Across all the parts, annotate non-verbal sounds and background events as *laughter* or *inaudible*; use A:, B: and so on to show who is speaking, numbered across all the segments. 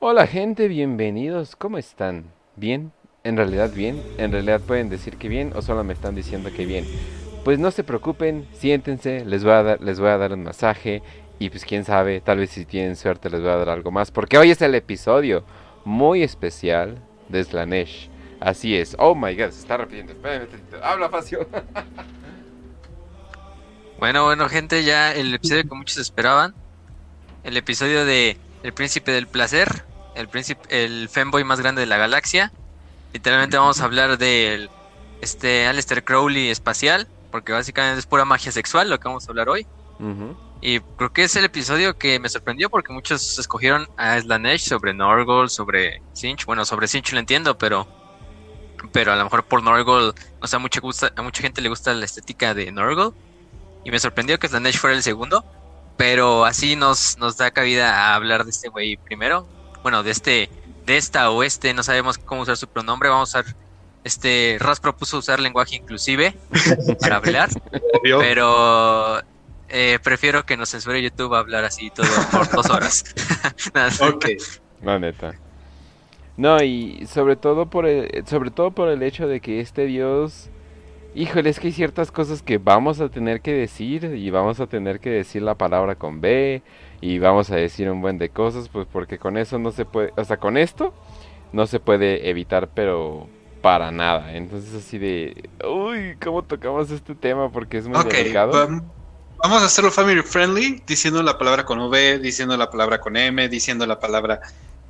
A: Hola gente, bienvenidos. ¿Cómo están? ¿Bien? En realidad bien. En realidad pueden decir que bien o solo me están diciendo que bien. Pues no se preocupen, siéntense, les voy a dar, les voy a dar un masaje y pues quién sabe, tal vez si tienen suerte les voy a dar algo más porque hoy es el episodio muy especial de Slanesh. Así es. Oh my god, se está repitiendo. Espérame, habla Facio. *laughs*
B: Bueno, bueno, gente, ya el episodio que muchos esperaban. El episodio de El Príncipe del Placer. El príncipe, el fanboy más grande de la galaxia. Literalmente vamos a hablar del este Aleister Crowley espacial. Porque básicamente es pura magia sexual lo que vamos a hablar hoy. Y creo que es el episodio que me sorprendió porque muchos escogieron a Slanesh sobre Norgol, sobre Sinch. Bueno, sobre Sinch lo entiendo, pero pero a lo mejor por Norgol, o sea, mucha gusta, a mucha gente le gusta la estética de Norgol. Y me sorprendió que Slanesh fuera el segundo. Pero así nos, nos da cabida a hablar de este güey primero. Bueno, de este, de esta o este, no sabemos cómo usar su pronombre. Vamos a usar. Este, Ras propuso usar lenguaje inclusive para hablar. pero eh, prefiero que nos censure YouTube a hablar así todo por dos horas. *laughs*
A: ok. La neta. No, y sobre todo por el, sobre todo por el hecho de que este dios Híjole, es que hay ciertas cosas que vamos a tener que decir y vamos a tener que decir la palabra con B y vamos a decir un buen de cosas, pues porque con eso no se puede, o sea, con esto no se puede evitar, pero para nada. Entonces así de, uy, ¿cómo tocamos este tema? Porque es muy delicado.
C: Vamos a hacerlo family friendly, diciendo la palabra con V, diciendo la palabra con M, diciendo la palabra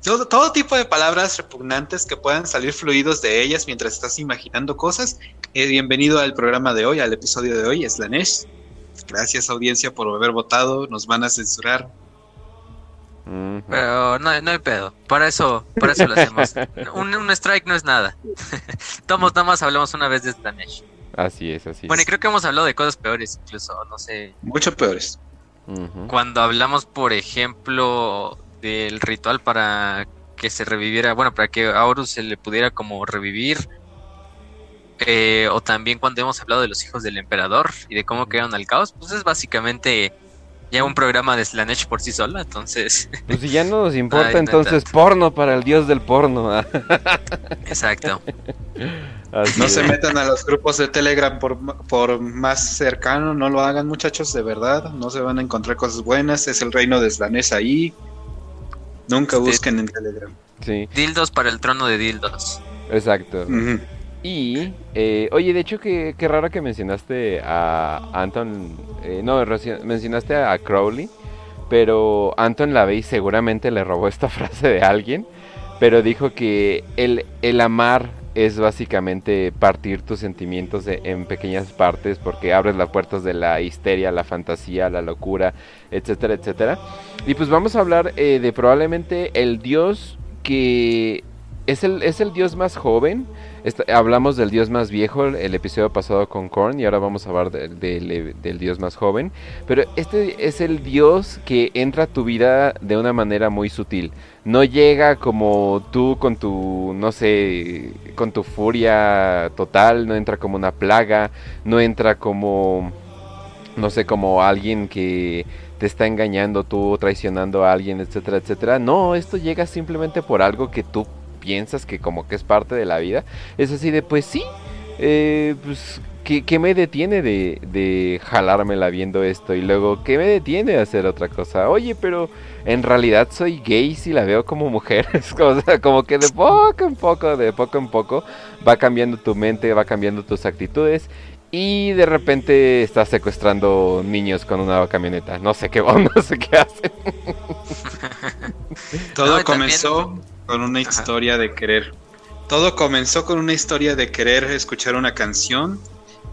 C: todo, tipo de palabras repugnantes que puedan salir fluidos de ellas mientras estás imaginando cosas. Eh, bienvenido al programa de hoy, al episodio de hoy, Slanesh. Gracias audiencia por haber votado, nos van a censurar.
B: Pero no, no hay pedo, para eso, para eso lo hacemos. *laughs* un, strike no es nada. *laughs* Tomos, nada más hablamos una vez de Slanesh.
A: Así es, así
B: Bueno, y creo que hemos hablado de cosas peores, incluso, no sé.
C: Mucho peores.
B: Cuando hablamos, por ejemplo, del ritual para que se reviviera, bueno, para que a Horus se le pudiera como revivir. Eh, o también cuando hemos hablado de los hijos del emperador y de cómo quedaron al caos, pues es básicamente ya un programa de Slanesh por sí sola, entonces...
A: Pues si ya no nos *laughs* importa, entonces porno para el dios del porno. *laughs*
B: Exacto.
C: no se metan a los grupos de Telegram por, por más cercano, no lo hagan muchachos, de verdad, no se van a encontrar cosas buenas, es el reino de Slanesh ahí, Nunca busquen en Telegram.
B: Sí. Dildos para el trono de dildos.
A: Exacto. Y, eh, oye, de hecho, qué, qué raro que mencionaste a Anton. Eh, no, mencionaste a Crowley. Pero Anton LaVey seguramente le robó esta *laughs* frase de alguien. Pero dijo que el, el amar es básicamente partir tus sentimientos en pequeñas partes porque abres las puertas de la histeria, la fantasía, la locura, etcétera, etcétera. Y pues vamos a hablar eh, de probablemente el dios que es el, es el dios más joven. Hablamos del dios más viejo el episodio pasado con Korn y ahora vamos a hablar del dios más joven. Pero este es el dios que entra a tu vida de una manera muy sutil. No llega como tú con tu, no sé, con tu furia total, no entra como una plaga, no entra como, no sé, como alguien que te está engañando tú, traicionando a alguien, etcétera, etcétera. No, esto llega simplemente por algo que tú piensas que como que es parte de la vida. Es así de, pues sí, eh, pues, ¿qué, me detiene de, de jalármela viendo esto? Y luego, ¿qué me detiene de hacer otra cosa? Oye, pero en realidad soy gay si la veo como mujer. *laughs* Es como, como que de poco en poco, de poco en poco, va cambiando tu mente, va cambiando tus actitudes. Y de repente estás secuestrando niños con una camioneta. No sé qué, *laughs* no sé qué hacen. *laughs*
C: Todo comenzó con una historia de querer. Todo comenzó con una historia de querer escuchar una canción,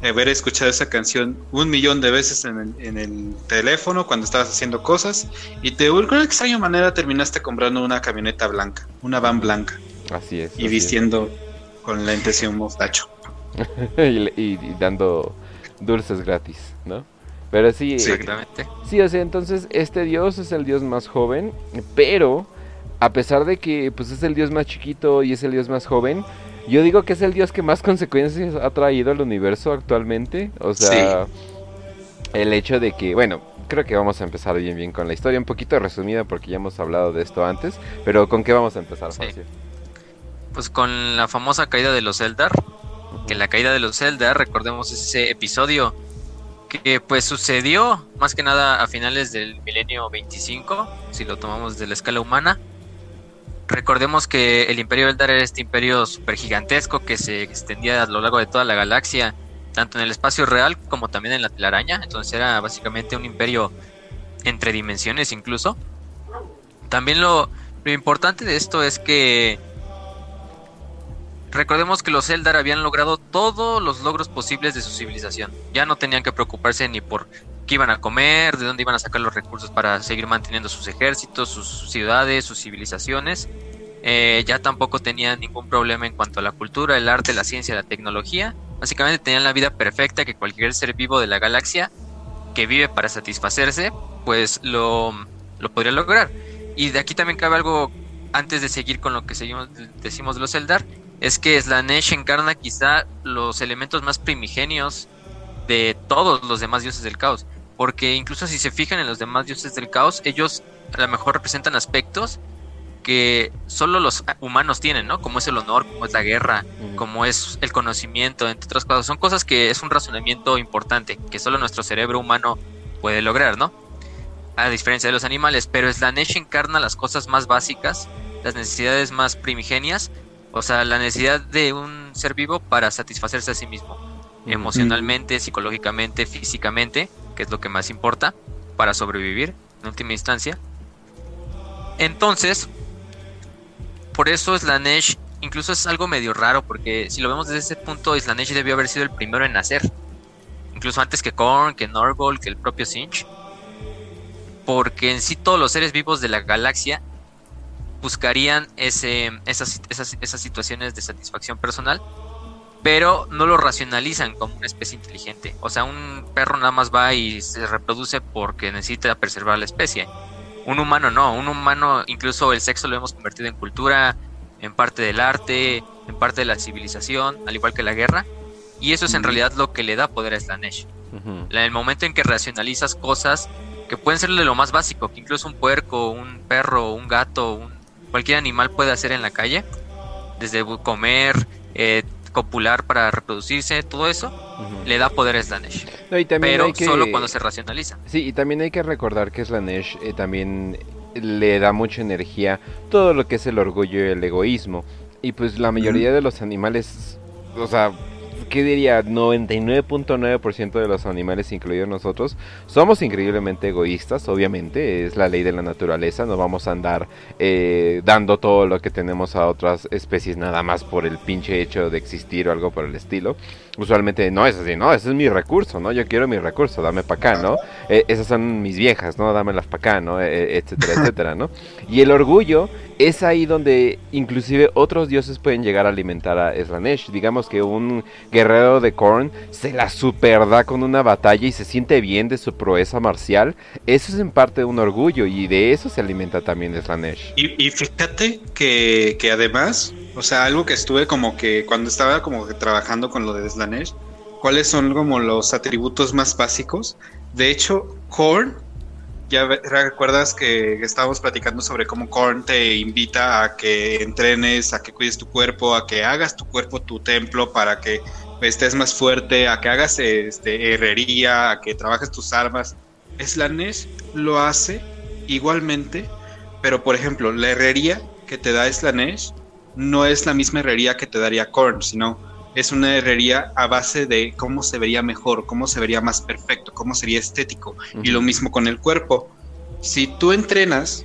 C: haber escuchado esa canción un millón de veces en el, teléfono cuando estabas haciendo cosas y de alguna extraña manera terminaste comprando una camioneta blanca, una van blanca.
A: Así es.
C: Y vistiendo con lentes y un mostacho. *laughs*
A: y, dando dulces gratis, ¿no? Pero sí,
B: exactamente.
A: Sí, o sea, entonces este dios es el dios más joven, pero a pesar de que pues es el dios más chiquito y es el dios más joven, yo digo que es el dios que más *laughs* consecuencias ha traído al universo actualmente. O sea, el hecho de que, bueno, creo que vamos a empezar bien bien con la historia, un poquito resumida porque ya hemos hablado de esto antes, pero ¿con qué vamos a empezar,
B: sí. Pues con la famosa caída de los Eldar, que la caída de los Eldar, recordemos ese episodio que pues sucedió más que nada a finales del milenio 25, si lo tomamos de la escala humana. Recordemos que el imperio Eldar era este imperio super gigantesco que se extendía a lo largo de toda la galaxia tanto en el espacio real como también en la telaraña. Entonces era básicamente un imperio entre dimensiones incluso. También lo, lo importante de esto es que recordemos que los Eldar habían logrado todos los logros posibles de su civilización. Ya no tenían que preocuparse ni por qué iban a comer, de dónde iban a sacar los recursos para seguir manteniendo sus ejércitos, sus ciudades, sus civilizaciones. Eh, ya tampoco tenían ningún problema en cuanto a la cultura, el arte, la ciencia, la tecnología. Básicamente tenían la vida perfecta que cualquier ser vivo de la galaxia que vive para satisfacerse, pues lo, lo podría lograr. Y de aquí también cabe algo antes de seguir con lo que seguimos, decimos de los Eldar, es que Slanesh encarna quizá los elementos más primigenios de todos los demás dioses del caos. Porque incluso si se fijan en los demás dioses del caos, ellos a lo mejor representan aspectos que solo los humanos tienen, ¿no? Como es el honor, como es la guerra, como es el conocimiento, entre otras cosas. Son cosas que es un razonamiento importante, que solo nuestro cerebro humano puede lograr, ¿no? A diferencia de los animales, pero Slanesh encarna las cosas más básicas, las necesidades más primigenias, o sea, la necesidad de un ser vivo para satisfacerse a sí mismo, emocionalmente, psicológicamente, físicamente, que es lo que más importa para sobrevivir en última instancia. Entonces, por eso Slanesh incluso es algo medio raro, porque si lo vemos desde ese punto, Slanesh debió haber sido el primero en nacer. Incluso antes que Korn, que Norgol, que el propio Sinch. Porque en sí todos los seres vivos de la galaxia buscarían esas situaciones de satisfacción personal, pero no lo racionalizan como una especie inteligente. O sea, un perro nada más va y se reproduce porque necesita preservar la especie. Un humano no, un humano incluso el sexo lo hemos convertido en cultura, en parte del arte, en parte de la civilización, al igual que la guerra. Y eso es en realidad lo que le da poder a Slanesh. En el momento en que racionalizas cosas que pueden ser de lo más básico, que incluso un puerco, un perro, un gato, cualquier animal puede hacer en la calle, desde comer, eh, copular para reproducirse, todo eso, le da poder a Slanesh. pero solo cuando se racionaliza.
A: Sí, y también hay que recordar que Slanesh eh, también le da mucha energía todo lo que es el orgullo y el egoísmo. Y pues la mayoría de los animales, o sea, ¿qué diría? 99.9% de los animales, incluidos nosotros, somos increíblemente egoístas, obviamente, es la ley de la naturaleza, no vamos a andar eh, dando todo lo que tenemos a otras especies nada más por el pinche hecho de existir o algo por el estilo usualmente no es así, ¿no? Ese es mi recurso, ¿no? Yo quiero mi recurso, dame para acá, ¿no? Eh, esas son mis viejas, ¿no? Dámelas para acá, ¿no? Eh, etcétera, *laughs* etcétera, ¿no? Y el orgullo es ahí donde inclusive otros dioses pueden llegar a alimentar a Slanesh. Digamos que un guerrero de Korn se la superda con una batalla y se siente bien de su proeza marcial. Eso es en parte un orgullo y de eso se alimenta también Slanesh.
C: Y, y fíjate que, que además o sea, algo que estuve como que cuando estaba como que trabajando con lo de Slanesh, ¿cuáles son como los atributos más básicos? De hecho, Korn, ya recuerdas que estábamos platicando sobre cómo Korn te invita a que entrenes, a que cuides tu cuerpo, a que hagas tu cuerpo tu templo para que estés más fuerte, a que hagas este, herrería, a que trabajes tus armas. Slanesh lo hace igualmente, pero por ejemplo, la herrería que te da Slanesh no es la misma herrería que te daría Korn, sino es una herrería a base de cómo se vería mejor, cómo se vería más perfecto, cómo sería estético. Y lo mismo con el cuerpo. Si tú entrenas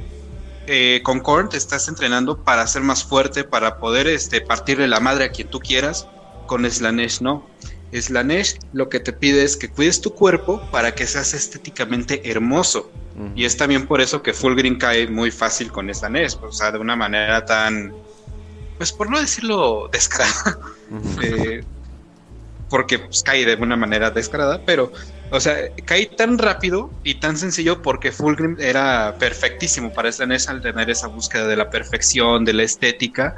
C: eh, con Korn, te estás entrenando para ser más fuerte, para poder este, partirle la madre a quien tú quieras. Con Slanesh no. Slanesh lo que te pide es que cuides tu cuerpo para que seas estéticamente hermoso. Y es también por eso que Fulgrim cae muy fácil con Slanesh, o sea, de una manera tan pues por no decirlo descarada, eh, porque pues, cae de una manera descarada, pero O sea, caí tan rápido y tan sencillo porque Fulgrim era perfectísimo para Slanesh al tener esa búsqueda de la perfección, de la estética,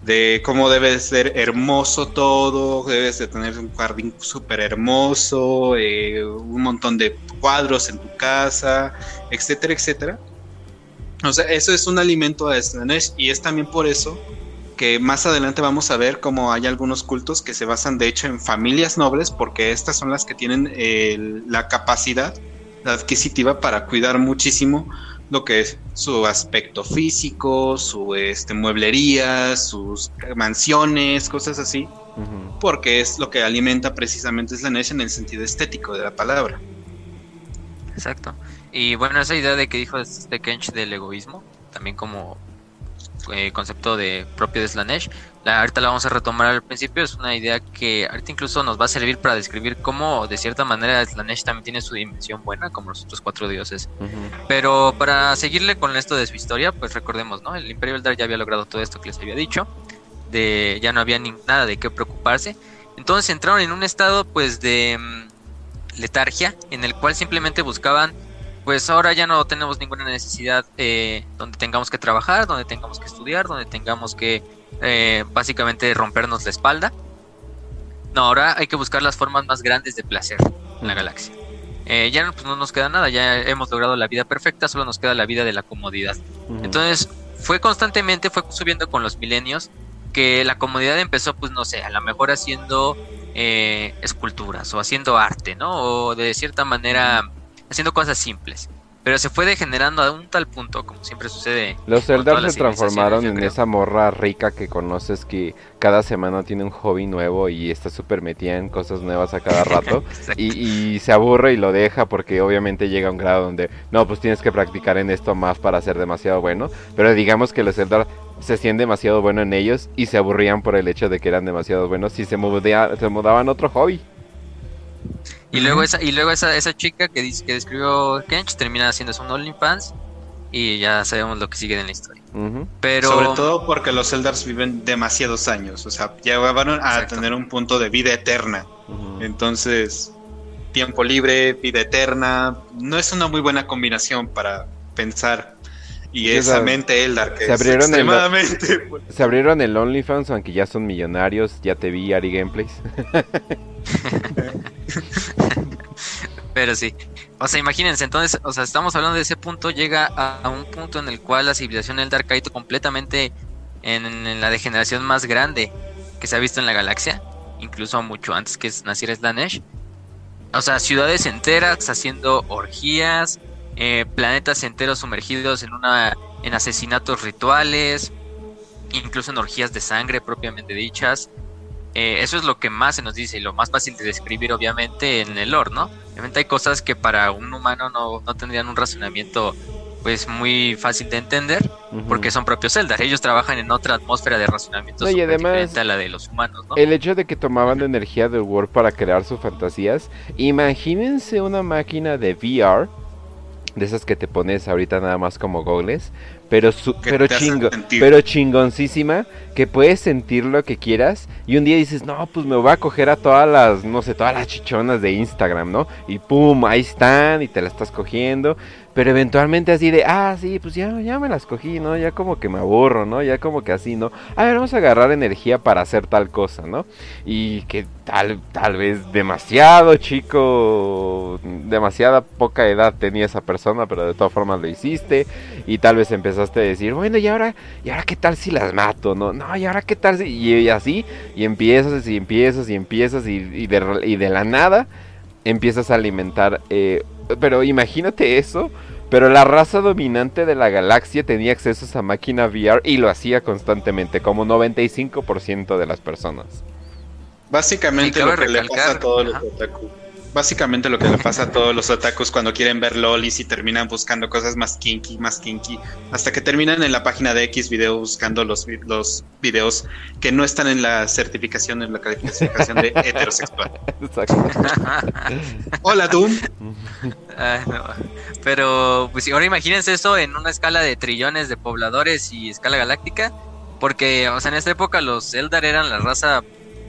C: de cómo debe ser hermoso todo, debes de tener un jardín súper hermoso, eh, un montón de cuadros en tu casa, etcétera, etcétera. O sea, eso es un alimento a Slanesh y es también por eso que más adelante vamos a ver cómo hay algunos cultos que se basan de hecho en familias nobles, porque estas son las que tienen eh, la capacidad adquisitiva para cuidar muchísimo lo que es su aspecto físico, su este, mueblería, sus mansiones, cosas así, porque es lo que alimenta precisamente Slanesh en el sentido estético de la palabra.
B: Exacto. Y bueno, esa idea de que dijo este Kench del egoísmo, también como eh, concepto de propio de Slanesh. La, ahorita la vamos a retomar al principio, es una idea que ahorita incluso nos va a servir para describir cómo de cierta manera Slanesh también tiene su dimensión buena, como los otros cuatro dioses. Pero para seguirle con esto de su historia, pues recordemos, ¿no? El Imperio Eldar ya había logrado todo esto que les había dicho, de ya no había ni, nada de qué preocuparse. Entonces entraron en un estado pues de mm, letargia, en el cual simplemente buscaban pues ahora ya no tenemos ninguna necesidad eh, donde tengamos que trabajar, donde tengamos que estudiar, donde tengamos que eh, básicamente rompernos la espalda. No, ahora hay que buscar las formas más grandes de placer en la galaxia. Eh, ya pues, no nos queda nada, ya hemos logrado la vida perfecta, solo nos queda la vida de la comodidad. Entonces fue constantemente, fue subiendo con los milenios, que la comodidad empezó, pues no sé, a lo mejor haciendo esculturas o haciendo arte, ¿no? O de cierta manera haciendo cosas simples. Pero se fue degenerando a un tal punto, como siempre sucede.
A: Los Eldar se transformaron en esa morra rica que conoces que cada semana tiene un hobby nuevo y está súper metida en cosas nuevas a cada *laughs* rato. y, se aburre y lo deja porque obviamente llega a un grado donde, no, pues tienes que practicar en esto más para ser demasiado bueno. Pero digamos que los Eldar se hacían demasiado bueno en ellos y se aburrían por el hecho de que eran demasiado buenos y se, se mudaban a otro hobby.
B: Y luego esa, y luego esa, esa chica que dice que describió Kench termina haciendo un OnlyFans y ya sabemos lo que sigue en la historia. Pero
C: sobre todo porque los Eldars viven demasiados años, o sea, llegaron a tener un punto de vida eterna. Entonces, tiempo libre, vida eterna, no es una muy buena combinación para pensar. Y esa mente Eldar que
A: se abrieron
C: extremadamente...
A: El, *laughs* se abrieron el OnlyFans, aunque ya son millonarios, ya te vi Ari Gameplays. *laughs* *laughs* *laughs*
B: Pero sí. O sea, imagínense, entonces, o sea, estamos hablando de ese punto, llega a, un punto en el cual la civilización Eldar caído completamente en, la degeneración más grande que se ha visto en la galaxia, incluso mucho antes que naciera Slanesh. O sea, ciudades enteras haciendo orgías, eh, planetas enteros sumergidos en una en asesinatos rituales, incluso en orgías de sangre propiamente dichas. Eh, eso es lo que más se nos dice y lo más fácil de describir obviamente en el lore, ¿no? Obviamente hay cosas que para un humano no, no tendrían un razonamiento pues muy fácil de entender porque son propios Eldar. Ellos trabajan en otra atmósfera de razonamiento
A: y diferente
B: a la de los humanos, ¿no?
A: El hecho de que tomaban la energía del Word para crear sus fantasías. Imagínense una máquina de VR de esas que te pones ahorita nada más como goggles, pero pero chingo, pero chingoncísima, que puedes sentir lo que quieras y un día dices, "No, pues me voy a coger a todas las, no sé, todas las chichonas de Instagram, ¿no?" Y pum, ahí están y te las estás cogiendo pero eventualmente así de, ah, sí, pues ya, ya me las cogí, ¿no? Ya como que me aburro, ¿no? Ya como que así, ¿no? A ver, vamos a agarrar energía para hacer tal cosa, ¿no? Y que tal, tal vez demasiado chico, demasiada poca edad tenía esa persona, pero de todas formas lo hiciste. Y tal vez empezaste a decir, bueno, ¿y ahora, ¿y ahora qué tal si las mato, no? No, ¿y ahora qué tal si...? Y, así, y empiezas y empiezas y empiezas y, de, y de la nada empiezas a alimentar... Eh, pero imagínate eso. Pero la raza dominante de la galaxia tenía acceso a esa máquina VR y lo hacía constantemente, como 95% de las personas.
C: Básicamente lo que le pasa a todos los otaku básicamente lo que le pasa a todos los otakus cuando quieren ver lolis y terminan buscando cosas más kinky, más kinky, hasta que terminan en la página de X video buscando los, los videos que no están en la certificación, en la calificación de *laughs* heterosexual. *laughs* Hola, Doom.
B: Pero, pues ahora imagínense eso en una escala de trillones de pobladores y escala galáctica, porque, o sea, en esta época los Eldar eran la raza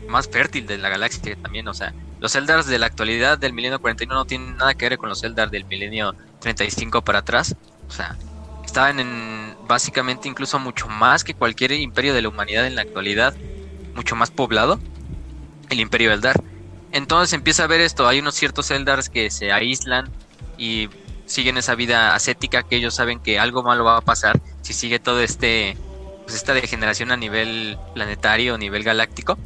B: más fértil de la galaxia también, o sea, los Eldars de la actualidad del milenio 41 no tienen nada que ver con los Eldar del milenio 35 para atrás. O sea, estaban en básicamente incluso mucho más que cualquier imperio de la humanidad en la actualidad, mucho más poblado, el imperio Eldar. Entonces empieza a ver esto, hay unos ciertos Eldars que se aíslan y siguen esa vida ascética que ellos saben que algo malo va a pasar si sigue todo este pues esta degeneración a nivel planetario, a nivel galáctico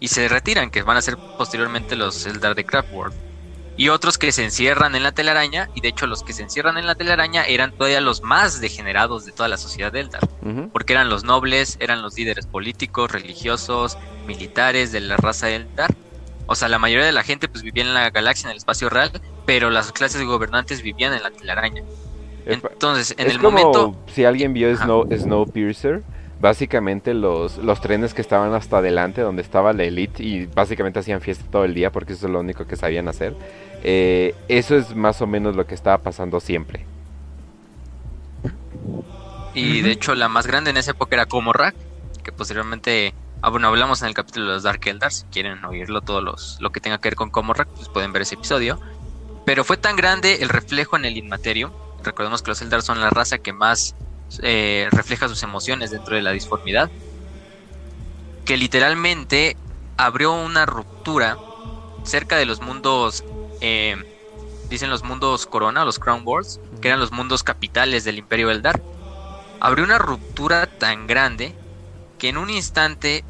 B: y se retiran, que van a ser posteriormente los Eldar de Craftworld. Y otros que se encierran en la telaraña, y de hecho los que se encierran en la telaraña eran todavía los más degenerados de toda la sociedad Eldar, porque eran los nobles, eran los líderes políticos, religiosos, militares de la raza Eldar. O sea, la mayoría de la gente pues vivía en la galaxia, en el espacio real, pero las clases gobernantes vivían en la telaraña. Entonces, en el momento...
A: Si alguien vio Snow, Snowpiercer, básicamente los, los trenes que estaban hasta adelante, donde estaba la elite, y básicamente hacían fiesta todo el día porque eso es lo único que sabían hacer. Eh, eso es más o menos lo que estaba pasando siempre.
B: Y de hecho la más grande en esa época era Comorrak, que posteriormente, ah, bueno, hablamos en el capítulo de los Dark Eldar, si quieren oírlo, todo los, lo que tenga que ver con Comorrak, pues pueden ver ese episodio. Pero fue tan grande el reflejo en el Inmaterium, recordemos que los Eldar son la raza que más eh, refleja sus emociones dentro de la disformidad, que literalmente abrió una ruptura cerca de los mundos, eh, dicen los mundos Corona, los Crown Wars, que eran los mundos capitales del Imperio Eldar. Abrió una ruptura tan grande que en un instante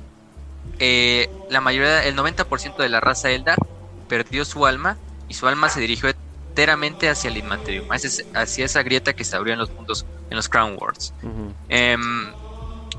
B: eh, la mayoría, el 90% de la raza Eldar perdió su alma y su alma se dirigió enteramente hacia el Inmaterium, hacia esa grieta que se abrió en los mundos, en los Crown Worlds. Em,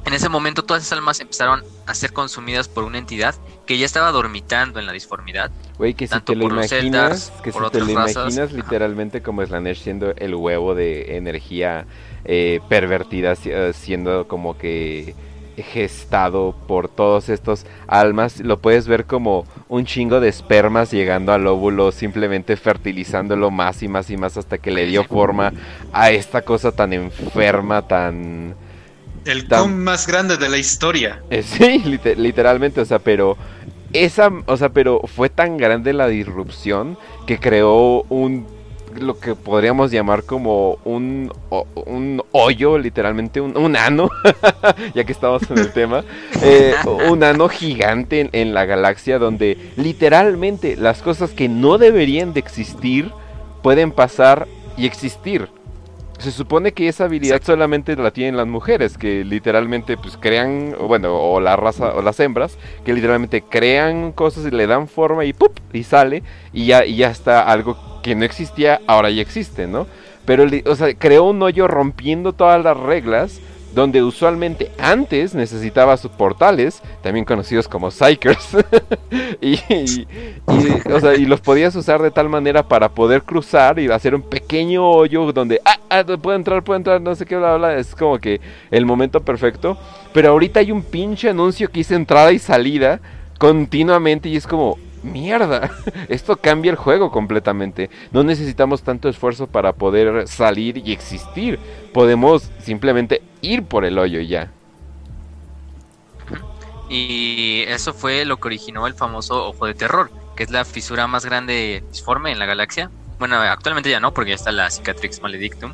B: en ese momento todas esas almas empezaron a ser consumidas por una entidad que ya estaba dormitando en la disformidad.
A: Güey, que si te lo imaginas, que si te lo imaginas literalmente como Slanesh siendo el huevo de energía eh, pervertida, siendo como que gestado por todos estos almas. Lo puedes ver como un chingo de espermas llegando al óvulo, simplemente fertilizándolo más y más y más hasta que le dio forma a esta cosa tan enferma, tan...
C: El tan... más grande de la historia.
A: Eh, sí, literalmente, o sea, pero esa, o sea, pero fue tan grande la disrupción que creó un lo que podríamos llamar como un, un hoyo, literalmente un, ano, *laughs* ya que estamos en el tema, *laughs* eh, un ano gigante en, la galaxia donde literalmente las cosas que no deberían de existir pueden pasar y existir. Se supone que esa habilidad solamente la tienen las mujeres, que literalmente pues crean, bueno, o la raza, o las hembras, que literalmente crean cosas y le dan forma y ¡pup! y sale y ya, y ya está algo que no existía, ahora ya existe, ¿no? Pero, o sea, creó un hoyo rompiendo todas las reglas, donde usualmente antes necesitaba sus portales, también conocidos como Psychers, *laughs* y, o sea, y, los podías usar de tal manera para poder cruzar y hacer un pequeño hoyo donde, ah, ah, puede entrar, puede entrar, no sé qué, bla, bla, es como que el momento perfecto. Pero ahorita hay un pinche anuncio que hice entrada y salida continuamente y es como, mierda, *laughs* esto cambia el juego completamente. No necesitamos tanto esfuerzo para poder salir y existir. Podemos simplemente ir por el hoyo ya.
B: Y eso fue lo que originó el famoso ojo de terror, que es la fisura más grande disforme en la galaxia. Bueno, actualmente ya no, porque ya está la Cicatrix Maledictum.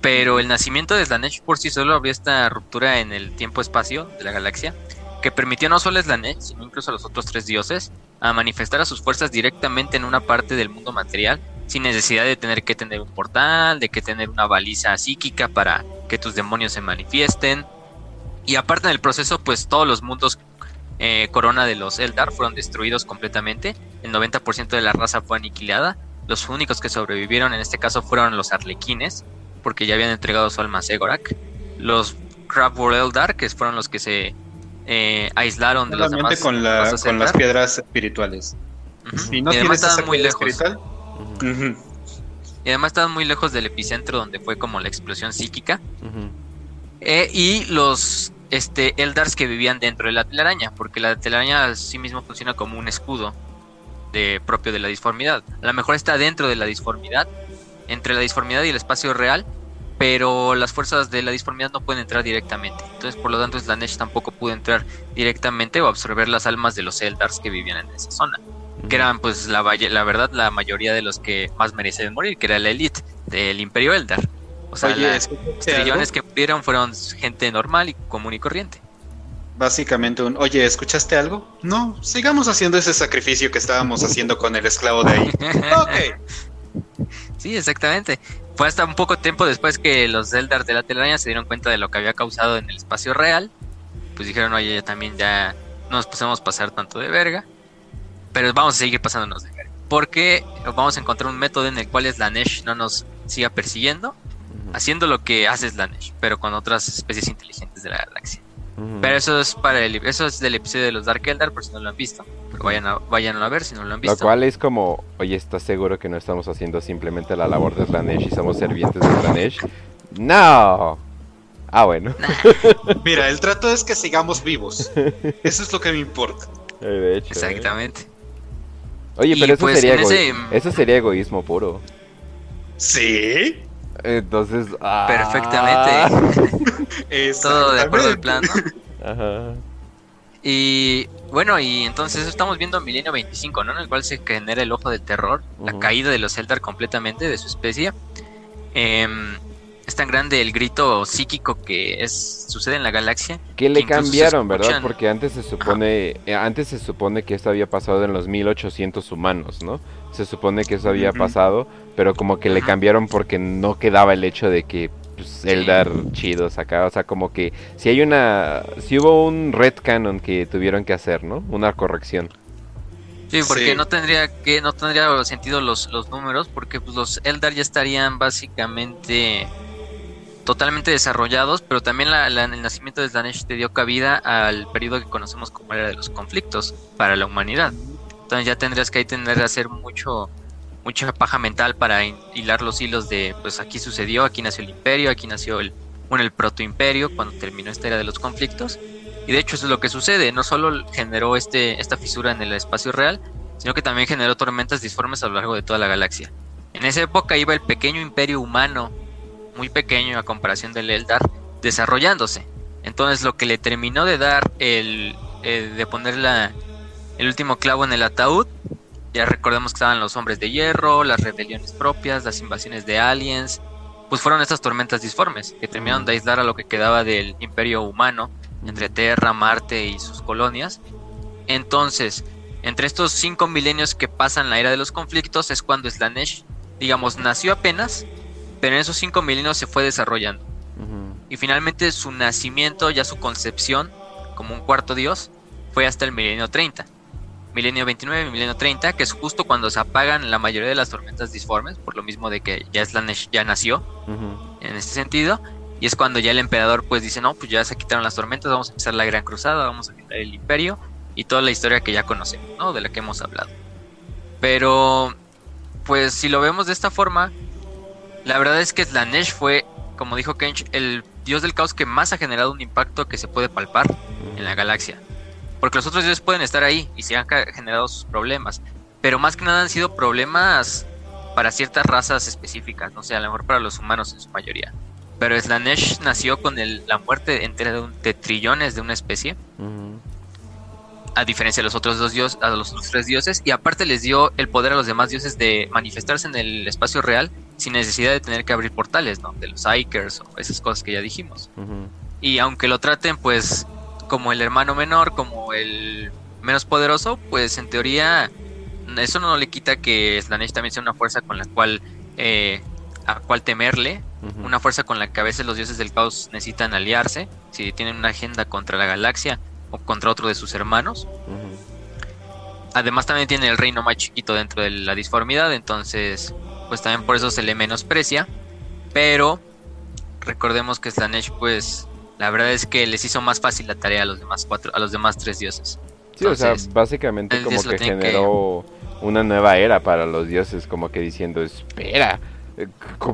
B: Pero el nacimiento de Slanesh por sí solo abrió esta ruptura en el tiempo-espacio de la galaxia que permitió no solo a Slanesh, sino incluso a los otros tres dioses, a manifestar a sus fuerzas directamente en una parte del mundo material, sin necesidad de tener que tener un portal, de que tener una baliza psíquica para que tus demonios se manifiesten. Y aparte del proceso, pues todos los mundos eh, corona de los Eldar fueron destruidos completamente, el 90% de la raza fue aniquilada, los únicos que sobrevivieron en este caso fueron los arlequines, porque ya habían entregado su alma a Segorak, los Crabworld Eldar, que fueron los que se eh, aislaron de los demás.
C: con, la, con las piedras espirituales.
B: Y, además estaban muy lejos. Y además estaban muy lejos del epicentro donde fue como la explosión psíquica. Eh, y los este, Eldars que vivían dentro de la telaraña, porque la telaraña sí mismo funciona como un escudo de, propio de la disformidad. A lo mejor está dentro de la disformidad, entre la disformidad y el espacio real, pero las fuerzas de la disformidad no pueden entrar directamente. Entonces, por lo tanto, Slanesh tampoco pudo entrar directamente o absorber las almas de los Eldars que vivían en esa zona. que eran pues la, la verdad la mayoría de los que más merecían morir, que era la elite del Imperio Eldar. O sea, los trillones que murieron fueron gente normal y común y corriente.
C: Básicamente un, oye, ¿escuchaste algo? No, sigamos haciendo ese sacrificio que estábamos haciendo con el esclavo de ahí. *laughs* ok.
B: Sí, exactamente. Fue hasta un poco tiempo después que los Eldar de la telaraña se dieron cuenta de lo que había causado en el espacio real. Pues dijeron, oye, también ya no nos podemos pasar tanto de verga. Pero vamos a seguir pasándonos de verga. Porque vamos a encontrar un método en el cual Slanesh no nos siga persiguiendo. Haciendo lo que hace Slanesh, pero con otras especies inteligentes de la galaxia. Pero eso es para el eso es del episodio de los Dark Eldar, por si no lo han visto. Pero vayan a, vayan a ver si no lo han visto.
A: Lo cual es como, oye, ¿estás seguro que no estamos haciendo simplemente la labor de Slanesh y somos servientes de Slanesh? No. Ah, bueno. *laughs*
C: Mira, el trato es que sigamos vivos. Eso es lo que me importa.
A: Eh, de hecho, ¿eh?
B: Exactamente.
A: Oye, pero eso, pues, sería eso sería egoísmo puro.
C: ¿Sí?
A: Entonces. Ah...
B: Perfectamente. *laughs* Todo de acuerdo al plan, Ajá. Y bueno, y entonces estamos viendo Milenio 25, ¿no? En el cual se genera el ojo del terror, la caída de los Eldar completamente de su especie. Eh, es tan grande el grito psíquico que es sucede en la galaxia.
A: Que le cambiaron, ¿verdad? Porque antes se supone eh, antes se supone que esto había pasado en los 1800 humanos, ¿no? Se supone que eso había pasado, pero como que le cambiaron porque no quedaba el hecho de que pues, Eldar chidos acá, o sea, como que si hay una si hubo un red canon que tuvieron que hacer, ¿no? Una corrección.
B: Sí, porque no tendría que no tendría sentido los, los números porque pues los Eldar ya estarían básicamente totalmente desarrollados, pero también el nacimiento de Slanesh te dio cabida al periodo que conocemos como era de los conflictos para la humanidad. Entonces ya tendrías que ahí tener que hacer mucho mucha paja mental para hilar los hilos de pues aquí sucedió, aquí nació el imperio, aquí nació el bueno, el protoimperio cuando terminó esta era de los conflictos. Y de hecho eso es lo que sucede, no solo generó este esta fisura en el espacio real, sino que también generó tormentas disformes a lo largo de toda la galaxia. En esa época iba el pequeño imperio humano muy pequeño a comparación del Eldar, desarrollándose. Entonces lo que le terminó de dar el, de poner la, el último clavo en el ataúd, ya recordemos que estaban los hombres de hierro, las rebeliones propias, las invasiones de aliens, pues fueron estas tormentas disformes que terminaron de aislar a lo que quedaba del imperio humano entre Tierra, Marte y sus colonias. Entonces, entre estos cinco milenios que pasan la era de los conflictos es cuando Slanesh, digamos, nació apenas pero en esos cinco milenios se fue desarrollando. Y finalmente su nacimiento, ya su concepción como un cuarto dios, fue hasta el milenio 30. Milenio 29 y milenio 30, que es justo cuando se apagan la mayoría de las tormentas disformes, por lo mismo de que ya, ya nació en este sentido. Y es cuando ya el emperador pues dice, no, pues ya se quitaron las tormentas, vamos a empezar la gran cruzada, vamos a quitar el imperio y toda la historia que ya conocemos, ¿no? De la que hemos hablado. Pero, pues si lo vemos de esta forma, la verdad es que Slanesh fue, como dijo Kench, el dios del caos que más ha generado un impacto que se puede palpar en la galaxia. Porque los otros dioses pueden estar ahí y se han generado sus problemas. Pero más que nada han sido problemas para ciertas razas específicas, no sé, a lo mejor para los humanos en su mayoría. Pero Slanesh nació con la muerte entera de, trillones de una especie a diferencia de los otros dos dioses, a los otros tres dioses, y aparte les dio el poder a los demás dioses de manifestarse en el espacio real sin necesidad de tener que abrir portales, ¿no? De los Ikers o esas cosas que ya dijimos. Y aunque lo traten, pues, como el hermano menor, como el menos poderoso, pues en teoría eso no le quita que Slanesh también sea una fuerza con la cual eh, a cual temerle, una fuerza con la que a veces los dioses del caos necesitan aliarse, si tienen una agenda contra la galaxia o contra otro de sus hermanos. Además también tiene el reino más chiquito dentro de la disformidad, entonces pues también por eso se le menosprecia. Pero recordemos que Slanesh pues la verdad es que les hizo más fácil la tarea a los demás cuatro, a los demás tres dioses.
A: Sí, o sea, básicamente como que generó una nueva era para los dioses, como que diciendo, espera, eh,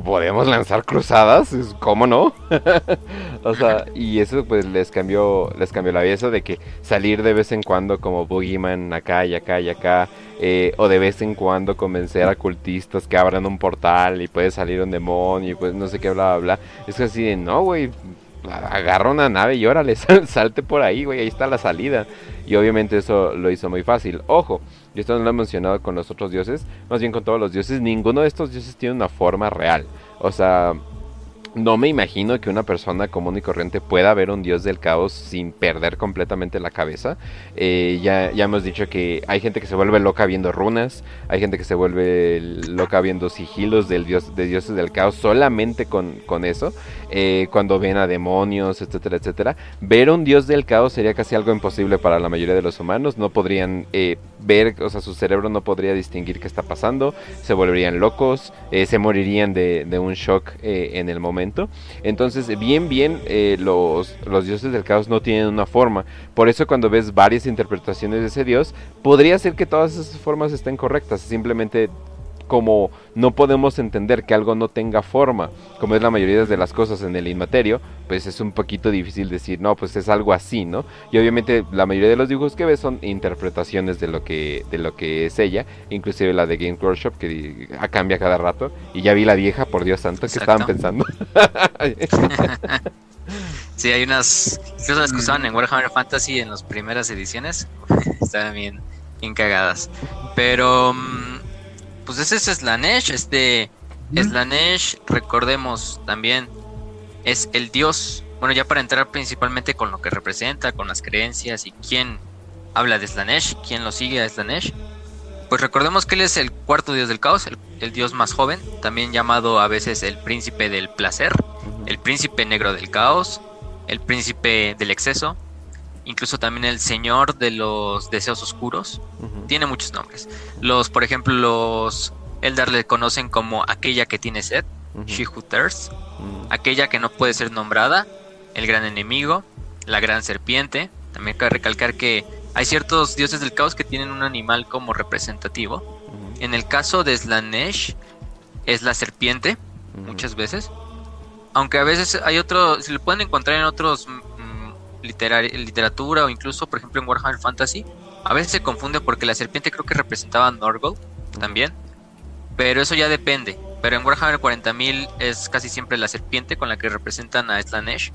A: podemos lanzar cruzadas, ¿cómo no? *laughs* o sea, y eso pues les cambió, les cambió la vida, eso de que salir de vez en cuando como Boogeyman acá y acá y acá, eh, o de vez en cuando convencer a cultistas que abran un portal y puede salir un demonio y pues no sé qué, bla, bla, bla. Es así de, no, güey, agarra una nave y órale, *laughs* salte por ahí, güey, ahí está la salida. Y obviamente eso lo hizo muy fácil. Ojo, y esto no lo he mencionado con los otros dioses, más bien con todos los dioses, ninguno de estos dioses tiene una forma real. O sea, no me imagino que una persona común y corriente pueda ver un dios del caos sin perder completamente la cabeza. Eh, ya, ya hemos dicho que hay gente que se vuelve loca viendo runas, hay gente que se vuelve loca viendo sigilos del dios, de dioses del caos solamente con, con eso. Eh, cuando ven a demonios, etcétera, etcétera. Ver un dios del caos sería casi algo imposible para la mayoría de los humanos. No podrían eh, ver, o sea, su cerebro no podría distinguir qué está pasando, se volverían locos, se morirían de, de un shock en el momento entonces, bien, bien, eh, los, los dioses del caos no tienen una forma. Por eso cuando ves varias interpretaciones de ese dios, podría ser que todas esas formas estén correctas. Simplemente como no podemos entender que algo no tenga forma, como es la mayoría de las cosas en el inmaterio, pues es un poquito difícil decir, no, pues es algo así, ¿no? Y obviamente la mayoría de los dibujos que ves son interpretaciones de lo que, de lo que es ella, inclusive la de Game Workshop, que cambia cada rato, y ya vi la vieja, por Dios santo, que estaban pensando. *laughs*
B: sí, hay unas, incluso las que usaban en Warhammer Fantasy en las primeras ediciones, *laughs* estaban bien, bien cagadas. Pero... Mm, pues ese es Slanesh. Este Slanesh, recordemos también, es el dios. Bueno, ya para entrar principalmente con lo que representa, con las creencias y quién habla de Slanesh, quién lo sigue a Slanesh. Pues recordemos que él es el cuarto dios del caos, el, dios más joven, también llamado a veces el príncipe del placer, el príncipe negro del caos, el príncipe del exceso, incluso también el señor de los deseos oscuros. Tiene muchos nombres. Los, por ejemplo, los Eldar le conocen como aquella que tiene sed, She Who Thirsts, aquella que no puede ser nombrada, el gran enemigo, la gran serpiente. También cabe recalcar que hay ciertos dioses del caos que tienen un animal como representativo. En el caso de Slanesh es la serpiente, muchas veces. Aunque a veces hay otro, se le pueden encontrar en otros literatura o incluso, por ejemplo, en Warhammer Fantasy, a veces se confunde porque la serpiente creo que representaba a Norgol también, pero eso ya depende. Pero en Warhammer 40.000 es casi siempre la serpiente con la que representan a Slanesh.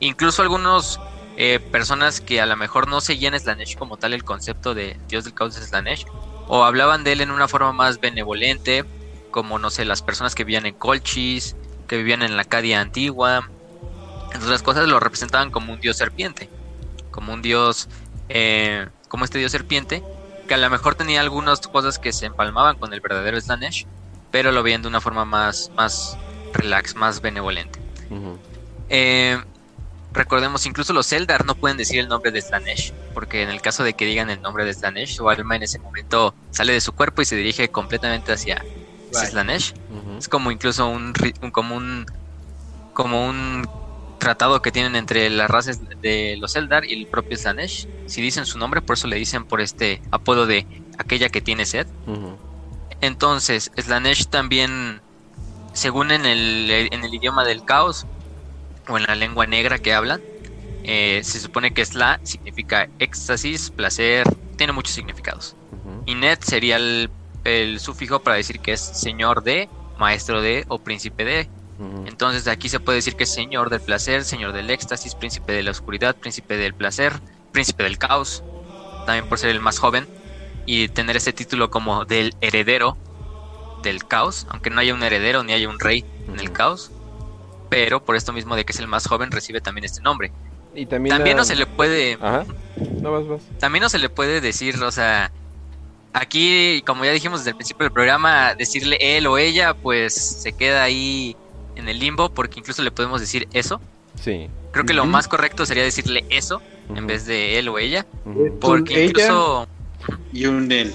B: Incluso algunos eh, personas que a lo mejor no seguían Slanesh como tal el concepto de Dios del caos de Slanesh, o hablaban de él en una forma más benevolente, como no sé, las personas que vivían en Colchis, que vivían en la Cadia antigua, entonces las cosas lo representaban como un dios serpiente, como un dios, eh, como este dios serpiente, que a lo mejor tenía algunas cosas que se empalmaban con el verdadero Slanesh, pero lo veían de una forma más, más relax, más benevolente. Eh, recordemos, incluso los Eldar no pueden decir el nombre de Slanesh, porque en el caso de que digan el nombre de Slanesh, su alma en ese momento sale de su cuerpo y se dirige completamente hacia, Slanesh. Es como incluso un, un, como un como un tratado que tienen entre las razas de los Eldar y el propio Slanesh. Si dicen su nombre, por eso le dicen por este apodo de aquella que tiene sed. Entonces, Slanesh también, según en el, en el idioma del caos o en la lengua negra que hablan, eh, se supone que Sla significa éxtasis, placer, tiene muchos significados. Y Net sería el, el sufijo para decir que es señor de, maestro de o príncipe de. Entonces aquí se puede decir que es señor del placer, señor del éxtasis, príncipe de la oscuridad, príncipe del placer, príncipe del caos, también por ser el más joven y tener ese título como del heredero del caos, aunque no haya un heredero ni haya un rey en el caos, pero por esto mismo de que es el más joven recibe también este nombre. Y también, no se le puede... También no se le puede decir, o sea, aquí, como ya dijimos desde el principio del programa, decirle él o ella, pues se queda ahí en el limbo porque incluso le podemos decir eso.
A: Sí.
B: Creo que lo más correcto sería decirle eso en vez de él o ella. Porque incluso...
C: Y un él.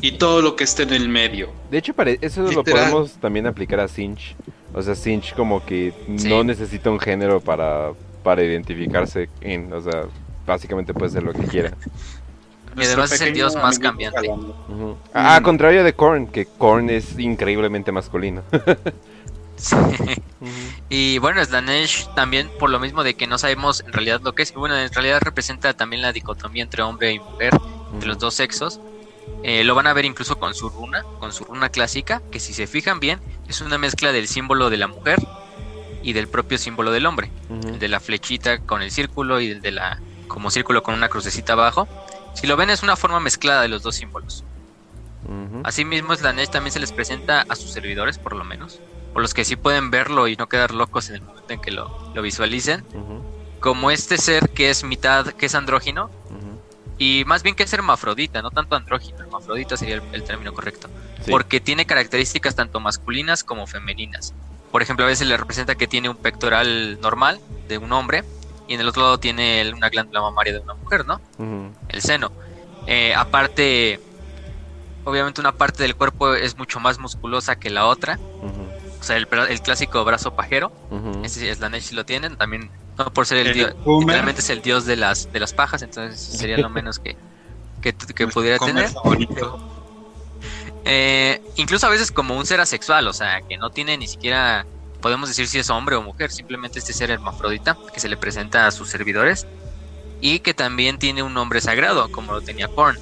C: Y todo lo que esté en el medio.
A: De hecho, eso lo podemos también aplicar a Sinch. O sea, Sinch como que no necesita un género para, para identificarse en. O sea, básicamente puede ser lo que quiera. *laughs*
B: Y además es el dios más cambiante.
A: A contrario de Korn, que Korn es increíblemente masculino. *laughs* *laughs*
B: Y bueno, Slanesh también por lo mismo de que no sabemos en realidad lo que es. Bueno, en realidad representa también la dicotomía entre hombre y mujer, de los dos sexos. Eh, lo van a ver incluso con su runa, con su runa clásica, que si se fijan bien, es una mezcla del símbolo de la mujer y del propio símbolo del hombre. de la flechita con el círculo y el de la como círculo con una crucecita abajo. Si lo ven es una forma mezclada de los dos símbolos. Asimismo, Slanesh también se les presenta a sus servidores, por lo menos, o los que sí pueden verlo y no quedar locos en el momento en que lo, lo visualicen, como este ser que es mitad, que es andrógino, y más bien que es hermafrodita, no tanto andrógino, hermafrodita sería el, el término correcto,
A: Sí.
B: porque tiene características tanto masculinas como femeninas. Por ejemplo, a veces le representa que tiene un pectoral normal de un hombre y en el otro lado tiene una glándula mamaria de una mujer, ¿no? El seno. Eh, aparte, obviamente una parte del cuerpo es mucho más musculosa que la otra.
A: Ujú.
B: O sea, el, el clásico brazo pajero,
A: Ujú.
B: ese es la sí lo tienen, también no por ser el,
C: El
B: dios, literalmente es el dios de las de las pajas, entonces *laughs* sería lo menos que, que, que pudiera
C: Comer
B: tener.
C: favorito.
B: Eh, incluso a veces como un ser asexual, o sea, que no tiene ni siquiera, podemos decir si es hombre o mujer, simplemente este ser hermafrodita que se le presenta a sus servidores y que también tiene un nombre sagrado, como lo tenía Korn.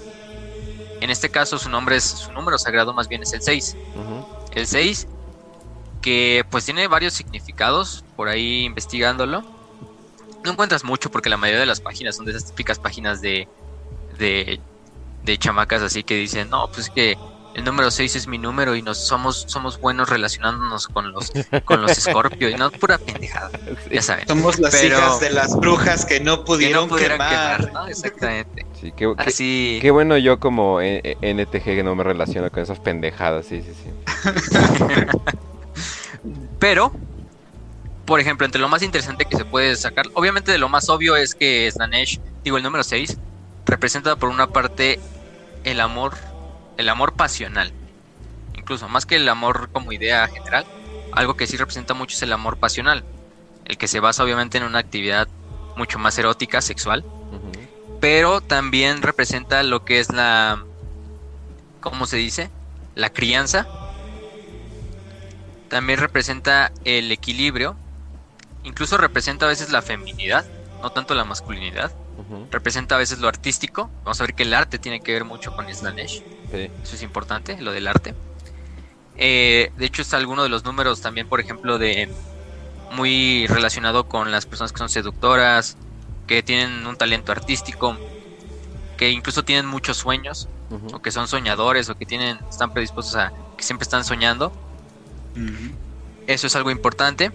B: En este caso su nombre es, su número sagrado más bien es el 6.
A: Ujú.
B: El 6, que pues tiene varios significados, por ahí investigándolo. No encuentras mucho porque la mayoría de las páginas son de esas típicas páginas de, de, de chamacas así que dicen, no, pues es que el número 6 es mi número y nos somos, somos buenos relacionándonos con los, con los *laughs* Scorpio y no pura pendejada, ya saben.
C: Somos las
B: Pero-
C: hijas de las brujas que no
B: Que
C: pudieron,
B: no
C: quemar.
B: quemar, ¿no? Exactamente.
A: Sí, qué,
B: Así.
A: qué bueno yo como eh, eh, NTG que no me relaciono con esas pendejadas, sí, sí, sí. *laughs*
B: Pero, por ejemplo, entre lo más interesante que se puede sacar, obviamente de lo más obvio es que Slanesh, digo el número 6, representa por una parte el amor, el amor pasional. Incluso más que el amor como idea general, algo que sí representa mucho es el amor pasional, el que se basa obviamente en una actividad mucho más erótica, sexual, pero también representa lo que es la, ¿cómo se dice? La crianza. También representa el equilibrio. Incluso representa a veces la feminidad, no tanto la masculinidad. Representa a veces lo artístico. Vamos a ver que el arte tiene que ver mucho con Slanesh.
A: Sí.
B: Eso es importante, lo del arte. Eh, de hecho, está alguno de los números también, por ejemplo, de muy relacionado con las personas que son seductoras, que tienen un talento artístico, que incluso tienen muchos sueños, o que son soñadores, o que tienen, están predispuestos a que siempre están soñando. Eso es algo importante.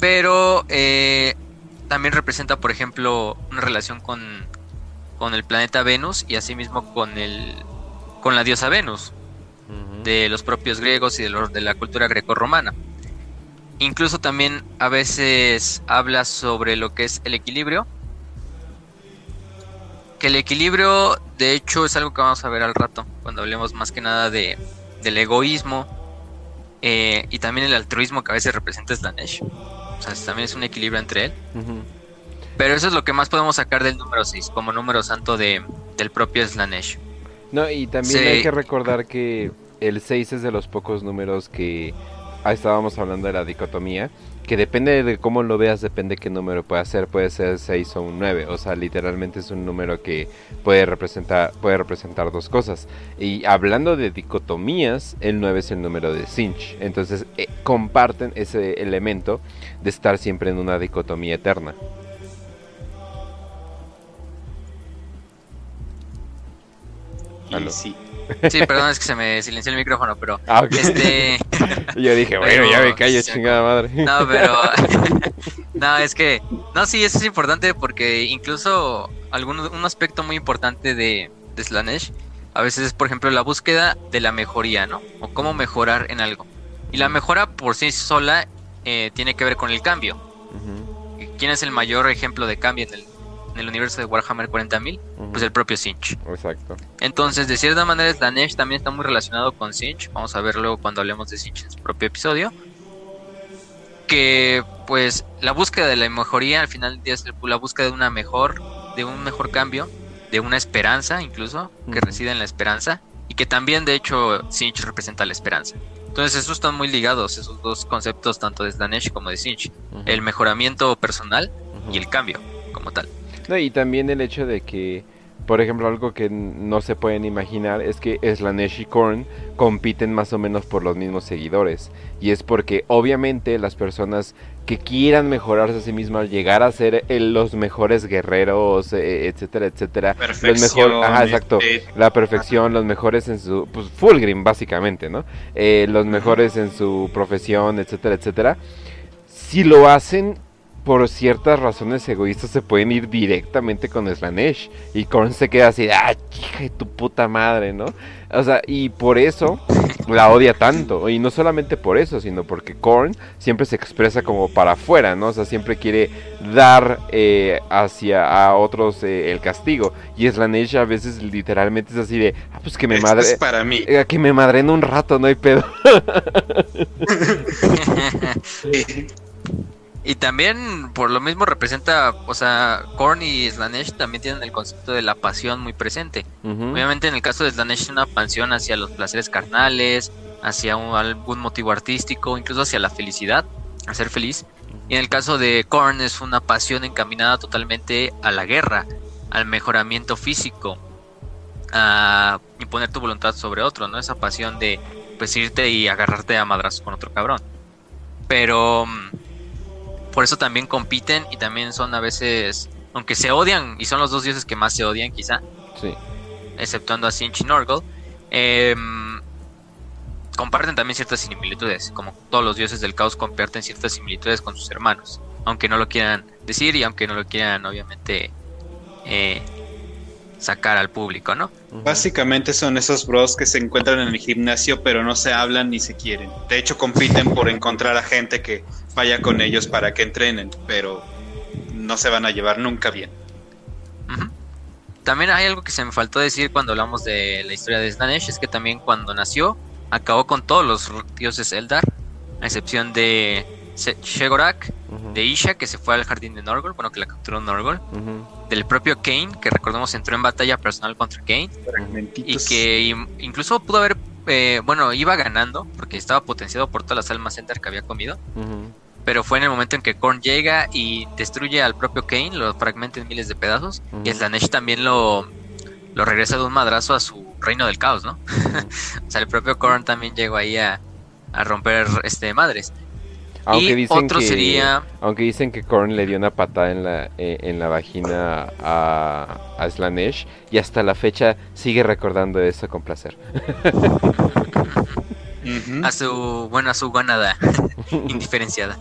B: Pero eh, también representa, por ejemplo, una relación con, con el planeta Venus y asimismo con el con la diosa Venus de los propios griegos y de, los- de la cultura grecorromana. Incluso también a veces habla sobre lo que es el equilibrio. Que el equilibrio, de hecho, es algo que vamos a ver al rato, cuando hablemos más que nada de, del egoísmo eh, y también el altruismo que a veces representa Slanesh. O sea, también es un equilibrio entre él. Pero eso es lo que más podemos sacar del número 6, como número santo de, del propio Slanesh.
A: No, y también
B: Sí.
A: hay que recordar que el 6 es de los pocos números que ah, estábamos hablando de la dicotomía, que depende de cómo lo veas, depende qué número puede ser, puede ser 6 o un 9, o sea, literalmente es un número que puede representar puede representar dos cosas. Y hablando de dicotomías, el 9 es el número de Sinch, entonces eh, comparten ese elemento de estar siempre en una dicotomía eterna. Aló.
C: sí.
B: Sí, perdón, es que se me silenció el micrófono, pero
A: Ah, ok.
B: este... *laughs*
A: Yo dije, bueno,
B: Pero-
A: ya me callo,
B: sí,
A: chingada madre.
B: No, pero. *laughs* *laughs* no, es que. No, sí, eso es importante porque incluso algún, un aspecto muy importante de, de Slanesh a veces es, por ejemplo, la búsqueda de la mejoría, ¿no? O cómo mejorar en algo. Y la mejora por sí sola eh, tiene que ver con el cambio. ¿Quién es el mayor ejemplo de cambio en el, en el universo de Warhammer 40.000?
A: ujú.
B: Pues el propio Sinch.
A: Exacto.
B: Entonces, de cierta manera, Slanesh también está muy relacionado con Sinch. Vamos a ver luego cuando hablemos de Sinch en su propio episodio. Que, pues, la búsqueda de la mejoría al final del día es la búsqueda de una mejor, de un mejor cambio, de una esperanza incluso, que reside en la esperanza. Y que también, de hecho, Sinch representa la esperanza. Entonces, esos están muy ligados, esos dos conceptos, tanto de Slanesh como de Sinch. El mejoramiento personal y el cambio, como tal.
A: No, y también el hecho de que por ejemplo, algo que no se pueden imaginar es que Slanesh y Korn compiten más o menos por los mismos seguidores. Y es porque obviamente las personas que quieran mejorarse a sí mismas, llegar a ser los mejores guerreros, eh, etcétera, etcétera. Los mejor, ajá, exacto. La perfección, los mejores en su, pues Fulgrim básicamente, ¿no? Eh, los mejores en su profesión, etcétera, etcétera. Si lo hacen por ciertas razones egoístas se pueden ir directamente con Slanesh. Y Korn se queda así, ah, hija de tu puta madre, ¿no? O sea, y por eso la odia tanto. Y no solamente por eso, sino porque Korn siempre se expresa como para afuera, ¿no? O sea, siempre quiere dar eh, hacia a otros eh, el castigo. Y Slanesh a veces literalmente es así de, ah, pues que me madre.
C: para mí.
A: Eh, que me madre en un rato, no hay pedo. *laughs* *laughs*
B: Y también por lo mismo representa, o sea, Korn y Slanesh también tienen el concepto de la pasión muy presente. Obviamente en el caso de Slanesh es una pasión hacia los placeres carnales, hacia algún motivo artístico, incluso hacia la felicidad, a ser feliz. Y en el caso de Korn es una pasión encaminada totalmente a la guerra, al mejoramiento físico, a imponer tu voluntad sobre otro, ¿no? Esa pasión de pues irte y agarrarte a madrazos con otro cabrón. Pero mm, por eso también compiten y también son a veces, aunque se odian, y son los dos dioses que más se odian quizá,
A: sí.
B: exceptuando a Sinchi Norgol, em, comparten también ciertas similitudes, como todos los dioses del caos comparten ciertas similitudes con sus hermanos, aunque no lo quieran decir y aunque no lo quieran obviamente eh, sacar al público, ¿no?
C: Básicamente son esos bros que se encuentran en el gimnasio pero no se hablan ni se quieren. De hecho compiten por encontrar a gente que vaya con ellos para que entrenen, pero no se van a llevar nunca bien.
B: También hay algo que se me faltó decir cuando hablamos de la historia de Slanesh, es que también cuando nació acabó con todos los dioses Eldar, a excepción de Shegorak, de Isha, que se fue al jardín de Norgol, bueno, que la capturó Norgol, del propio Kane, que recordemos entró en batalla personal contra Kane, y que incluso pudo haber, eh, bueno, iba ganando, porque estaba potenciado por todas las almas Ender que había comido, pero fue en el momento en que Korn llega y destruye al propio Kane, lo fragmenta en miles de pedazos, y Slanesh también lo, lo regresa de un madrazo a su reino del caos, ¿no? *laughs* o sea, el propio Korn también llegó ahí a, a romper este madres.
A: Aunque dicen que, sería... Aunque dicen que Korn le dio una patada en la, eh, en la vagina a, a Slanesh y hasta la fecha sigue recordando eso con placer.
B: A su, bueno, a su guanada *laughs* indiferenciada.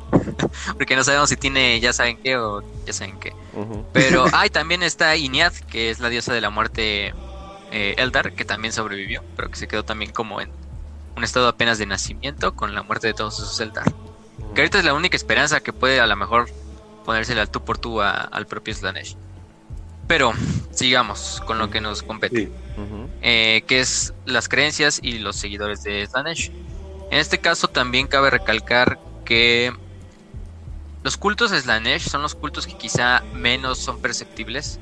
B: Porque no sabemos si tiene ya saben qué o ya saben qué. Pero hay también está Inyad, que es la diosa de la muerte eh, Eldar, que también sobrevivió, pero que se quedó también como en un estado apenas de nacimiento con la muerte de todos esos Eldar. Que ahorita es la única esperanza que puede a lo mejor ponérsela tú por tú al propio Slanesh. Pero sigamos con lo que nos compete, eh, que es las creencias y los seguidores de Slanesh. En este caso también cabe recalcar que los cultos de Slanesh son los cultos que quizá menos son perceptibles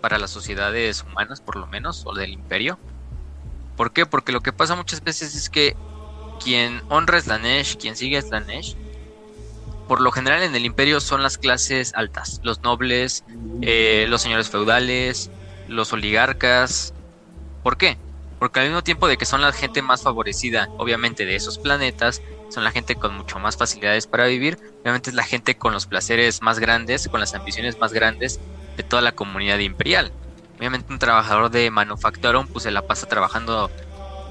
B: para las sociedades humanas, por lo menos, o del imperio. ¿Por qué? Porque lo que pasa muchas veces es que quien honra a Slanesh, quien sigue a Slanesh, por lo general en el imperio son las clases altas, los nobles, eh, los señores feudales, los oligarcas. ¿Por qué? Porque al mismo tiempo de que son la gente más favorecida, obviamente, de esos planetas, son la gente con mucho más facilidades para vivir, obviamente es la gente con los placeres más grandes, con las ambiciones más grandes de toda la comunidad imperial. Obviamente un trabajador de manufacturón pues se la pasa trabajando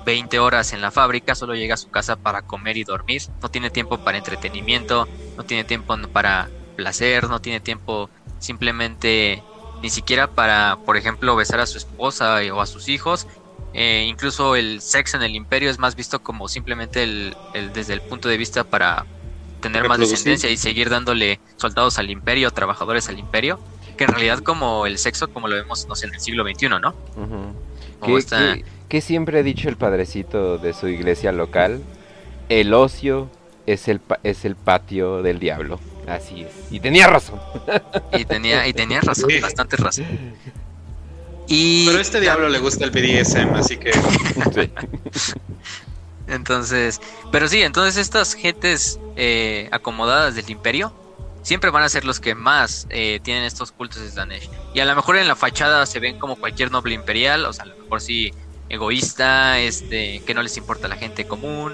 B: 20 horas en la fábrica, solo llega a su casa para comer y dormir, no tiene tiempo para entretenimiento, no tiene tiempo para placer, no tiene tiempo simplemente ni siquiera para, por ejemplo, besar a su esposa o a sus hijos. Eh, incluso el sexo en el imperio es más visto como simplemente el, desde el punto de vista para tener más descendencia y seguir dándole soldados al imperio, trabajadores al imperio, que en realidad como el sexo como lo vemos no sé, en el siglo XXI, ¿no?
A: ¿Qué siempre ha dicho el padrecito de su iglesia local? El ocio es el, es el patio del diablo. Así es. Y tenía razón.
B: Y tenía, y tenía razón, bastante razón.
C: Y Pero a este diablo le gusta el BDSM, así que.
B: Entonces, pero sí, entonces estas gentes eh, acomodadas del imperio siempre van a ser los que más eh, tienen estos cultos de Slanesh. Y a lo mejor en la fachada se ven como cualquier noble imperial, o sea, a lo mejor sí egoísta, este, que no les importa la gente común,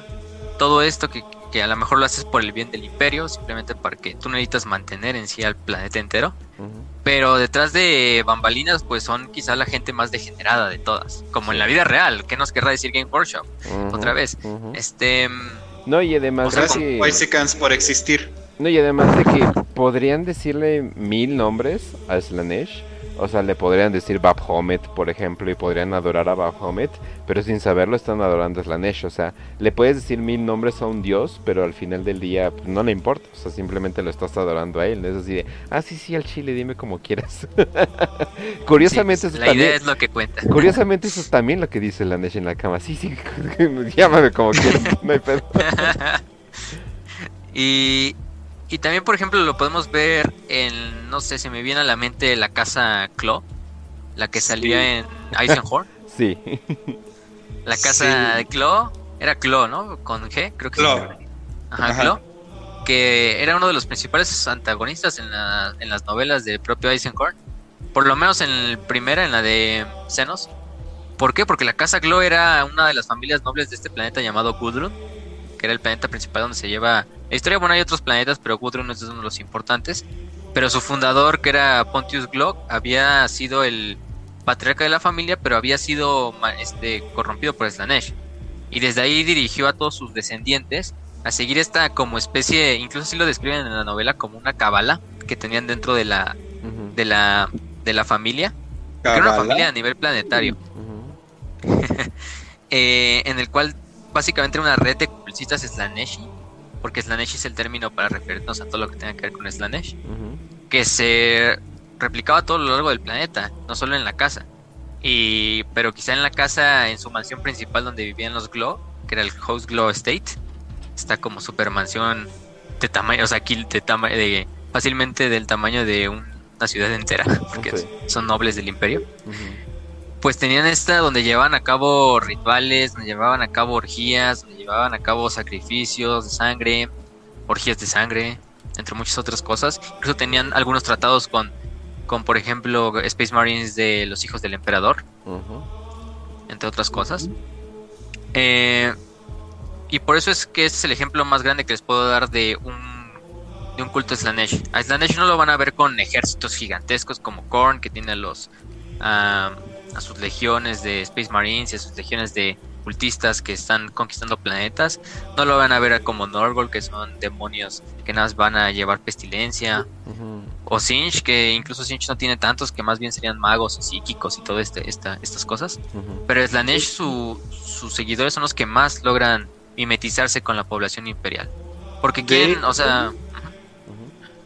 B: todo esto que, que a lo mejor lo haces por el bien del imperio, simplemente para que tú necesitas mantener en sí al planeta entero. Pero detrás de bambalinas, pues son quizá la gente más degenerada de todas, como en la vida real. ¿Qué nos querrá decir Game Workshop? Otra vez. Este.
A: No, y además.
C: O sea, por existir.
A: No, y además de que podrían decirle mil nombres a Slanesh o sea, le podrían decir Baphomet, por ejemplo, y podrían adorar a Baphomet, pero sin saberlo están adorando a Slanesh. O sea, le puedes decir mil nombres a un dios, pero al final del día pues, no le importa. O sea, simplemente lo estás adorando a él. Es así de, ah, sí, sí, al chile, dime como quieras. *laughs* curiosamente,
B: eso la idea es lo que cuenta.
A: Curiosamente, eso es también lo que dice Slanesh en la cama. Sí, sí, *laughs* llámame como quieras, *laughs* no hay pedo.
B: y y también, por ejemplo, lo podemos ver en, no sé, se me viene a la mente la casa Claw, la que salía en Eisenhorn. *laughs*
A: Sí.
B: La casa de Claw, era Claw, ¿no? Con G, creo que
C: Claw.
B: Ajá, Claw. Que era uno de los principales antagonistas en, la, en las novelas del propio Eisenhorn. Por lo menos en la primera, en la de Xenos. ¿Por qué? Porque la casa Claw era una de las familias nobles de este planeta llamado Gudrun, que era el planeta principal donde se lleva la historia, bueno, hay otros planetas, pero Gudrun es uno de los importantes. Pero su fundador, que era Pontius Glock, había sido el patriarca de la familia, pero había sido este, corrompido por Slanesh. Y desde ahí dirigió a todos sus descendientes a seguir esta como especie, incluso así lo describen en la novela como una cabala que tenían dentro de la, de la, de la familia. Era una familia a nivel planetario. *laughs* Eh, en el cual básicamente era una red de cultistas Slaneshi porque Slanesh es el término para referirnos a todo lo que tenga que ver con Slanesh, que se replicaba a todo lo largo del planeta, no solo en la casa. Y, pero quizá en la casa, en su mansión principal donde vivían los Glow, que era el House Glow Estate, está como super mansión de tamaño, o sea, aquí de tamaño, de, fácilmente del tamaño de una ciudad entera, *laughs* porque son nobles del imperio pues tenían esta donde llevaban a cabo rituales, donde llevaban a cabo orgías, donde llevaban a cabo sacrificios de sangre, orgías de sangre, entre muchas otras cosas. Incluso tenían algunos tratados con, con por ejemplo, Space Marines de los hijos del emperador, entre otras cosas. Eh, y por eso es que este es el ejemplo más grande que les puedo dar de un, de un culto Slanesh. A Slanesh no lo van a ver con ejércitos gigantescos como Korn, que tiene los... Ah, a sus legiones de Space Marines y a sus legiones de cultistas que están conquistando planetas, no lo van a ver como Norgol, que son demonios que nada más van a llevar pestilencia, o Sinch, que incluso Sinch no tiene tantos, que más bien serían magos y psíquicos y todas este, esta, estas cosas. Pero Slanesh, su, sus seguidores son los que más logran mimetizarse con la población imperial. Porque quieren, o sea...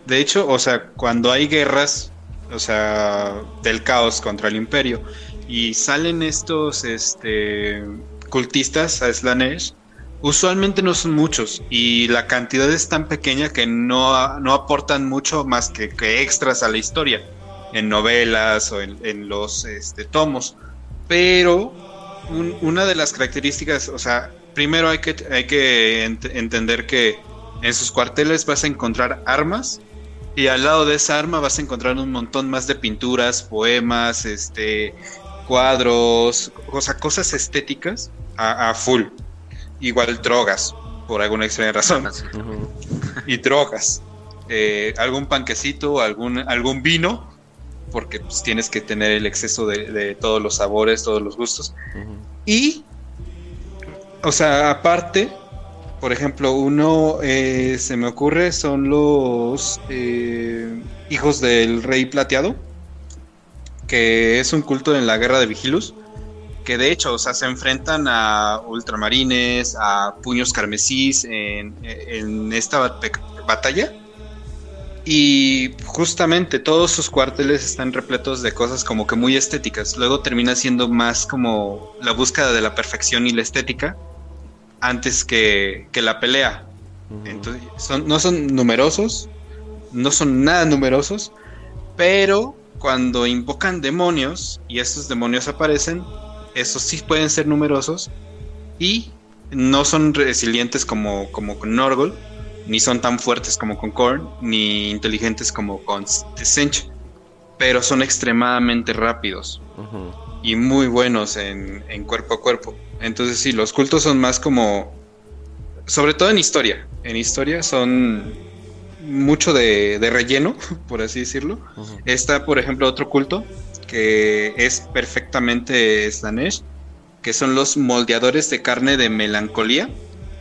C: De hecho, o sea, cuando hay guerras, o sea, del caos contra el imperio, y salen estos este, cultistas a Slanesh, usualmente no son muchos y la cantidad es tan pequeña que no, aportan mucho más que, extras a la historia, en novelas o en, los este, tomos. Pero una de las características, o sea, primero hay que, hay que entender que en sus cuarteles vas a encontrar armas y al lado de esa arma vas a encontrar un montón más de pinturas, poemas, este, cuadros, o sea, cosas estéticas a, full. Igual drogas, por alguna extraña razón. y drogas. Eh, algún panquecito, algún, algún vino, porque pues, tienes que tener el exceso de, todos los sabores, todos los gustos. Y, o sea, aparte, por ejemplo, uno eh, se me ocurre son los eh, hijos del rey plateado que es un culto en la guerra de Vigilus, que de hecho, o sea, se enfrentan a ultramarines, a puños carmesís en, esta batalla. Y justamente todos sus cuarteles están repletos de cosas como que muy estéticas. Luego termina siendo más como la búsqueda de la perfección y la estética antes que, la pelea. Entonces, no son numerosos, no son nada numerosos, pero cuando invocan demonios y estos demonios aparecen, esos sí pueden ser numerosos y no son resilientes como, como con Norgol, ni son tan fuertes como con Korn, ni inteligentes como con Cinch, pero son extremadamente rápidos y muy buenos en, cuerpo a cuerpo. Entonces sí, los cultos son más como, sobre todo en historia, en historia son mucho de, relleno, *laughs* por así decirlo. Está, por ejemplo, otro culto que es perfectamente Slanesh, que son los moldeadores de carne de melancolía.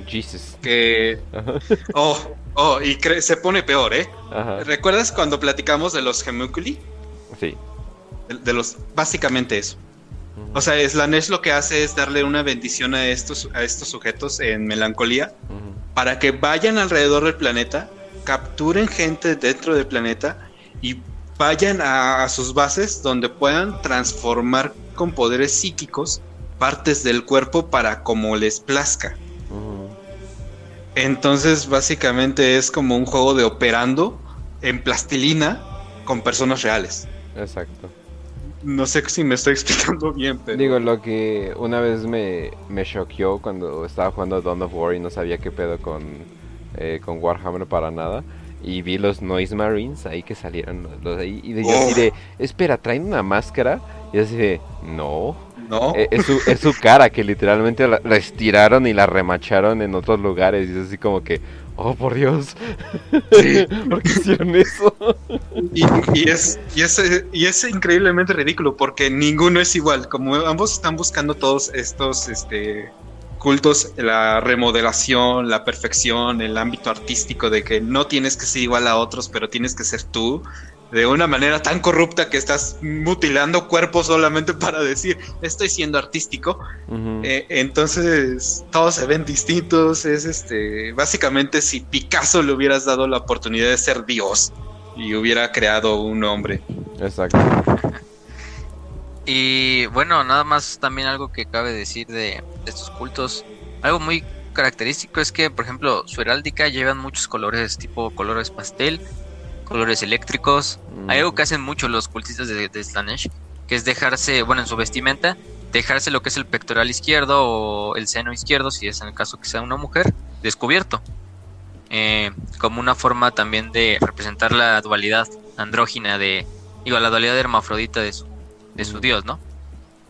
A: Jesus.
C: Que. *laughs* Oh, oh, y se pone peor, ¿eh? ¿Recuerdas cuando platicamos de los Gemúculi?
A: Sí.
C: De, los. Básicamente eso. O sea, Slanesh lo que hace es darle una bendición a estos, a estos sujetos en melancolía para que vayan alrededor del planeta, capturen gente dentro del planeta y vayan a, sus bases donde puedan transformar con poderes psíquicos partes del cuerpo para como les plazca. Entonces, básicamente es como un juego de operando en plastilina con personas reales.
A: Exacto.
C: No sé si me estoy explicando bien, pero...
A: Digo, lo que una vez me, me choqueó cuando estaba jugando Dawn of War y no sabía qué pedo con, eh, con Warhammer para nada. Y vi los Noise Marines ahí que salieron los ahí y de, yo así de, espera, traen una máscara y así de, no,
C: no,
A: e, es, su, es su cara que literalmente la, estiraron y la remacharon en otros lugares. Y es así como que, oh por Dios, sí. *laughs* ¿por qué hicieron eso?
C: Y, y, es, y, es, y es increíblemente ridículo porque ninguno es igual, como ambos están buscando todos estos, este cultos la remodelación, la perfección, el ámbito artístico de que no tienes que ser igual a otros, pero tienes que ser tú, de una manera tan corrupta que estás mutilando cuerpos solamente para decir estoy siendo artístico. Eh, entonces todos se ven distintos. Es este básicamente si Picasso le hubieras dado la oportunidad de ser Dios y hubiera creado un hombre.
A: Exacto.
B: Y bueno, nada más también algo que cabe decir de, estos cultos. Algo muy característico es que, por ejemplo, su heráldica llevan muchos colores, tipo colores pastel, colores eléctricos. Hay algo que hacen mucho los cultistas de, de Slanesh, que es dejarse, bueno, en su vestimenta, dejarse lo que es el pectoral izquierdo o el seno izquierdo, si es en el caso que sea una mujer, descubierto. Eh, como una forma también de representar la dualidad andrógina de, digo, la dualidad hermafrodita de su, de su dios, ¿no?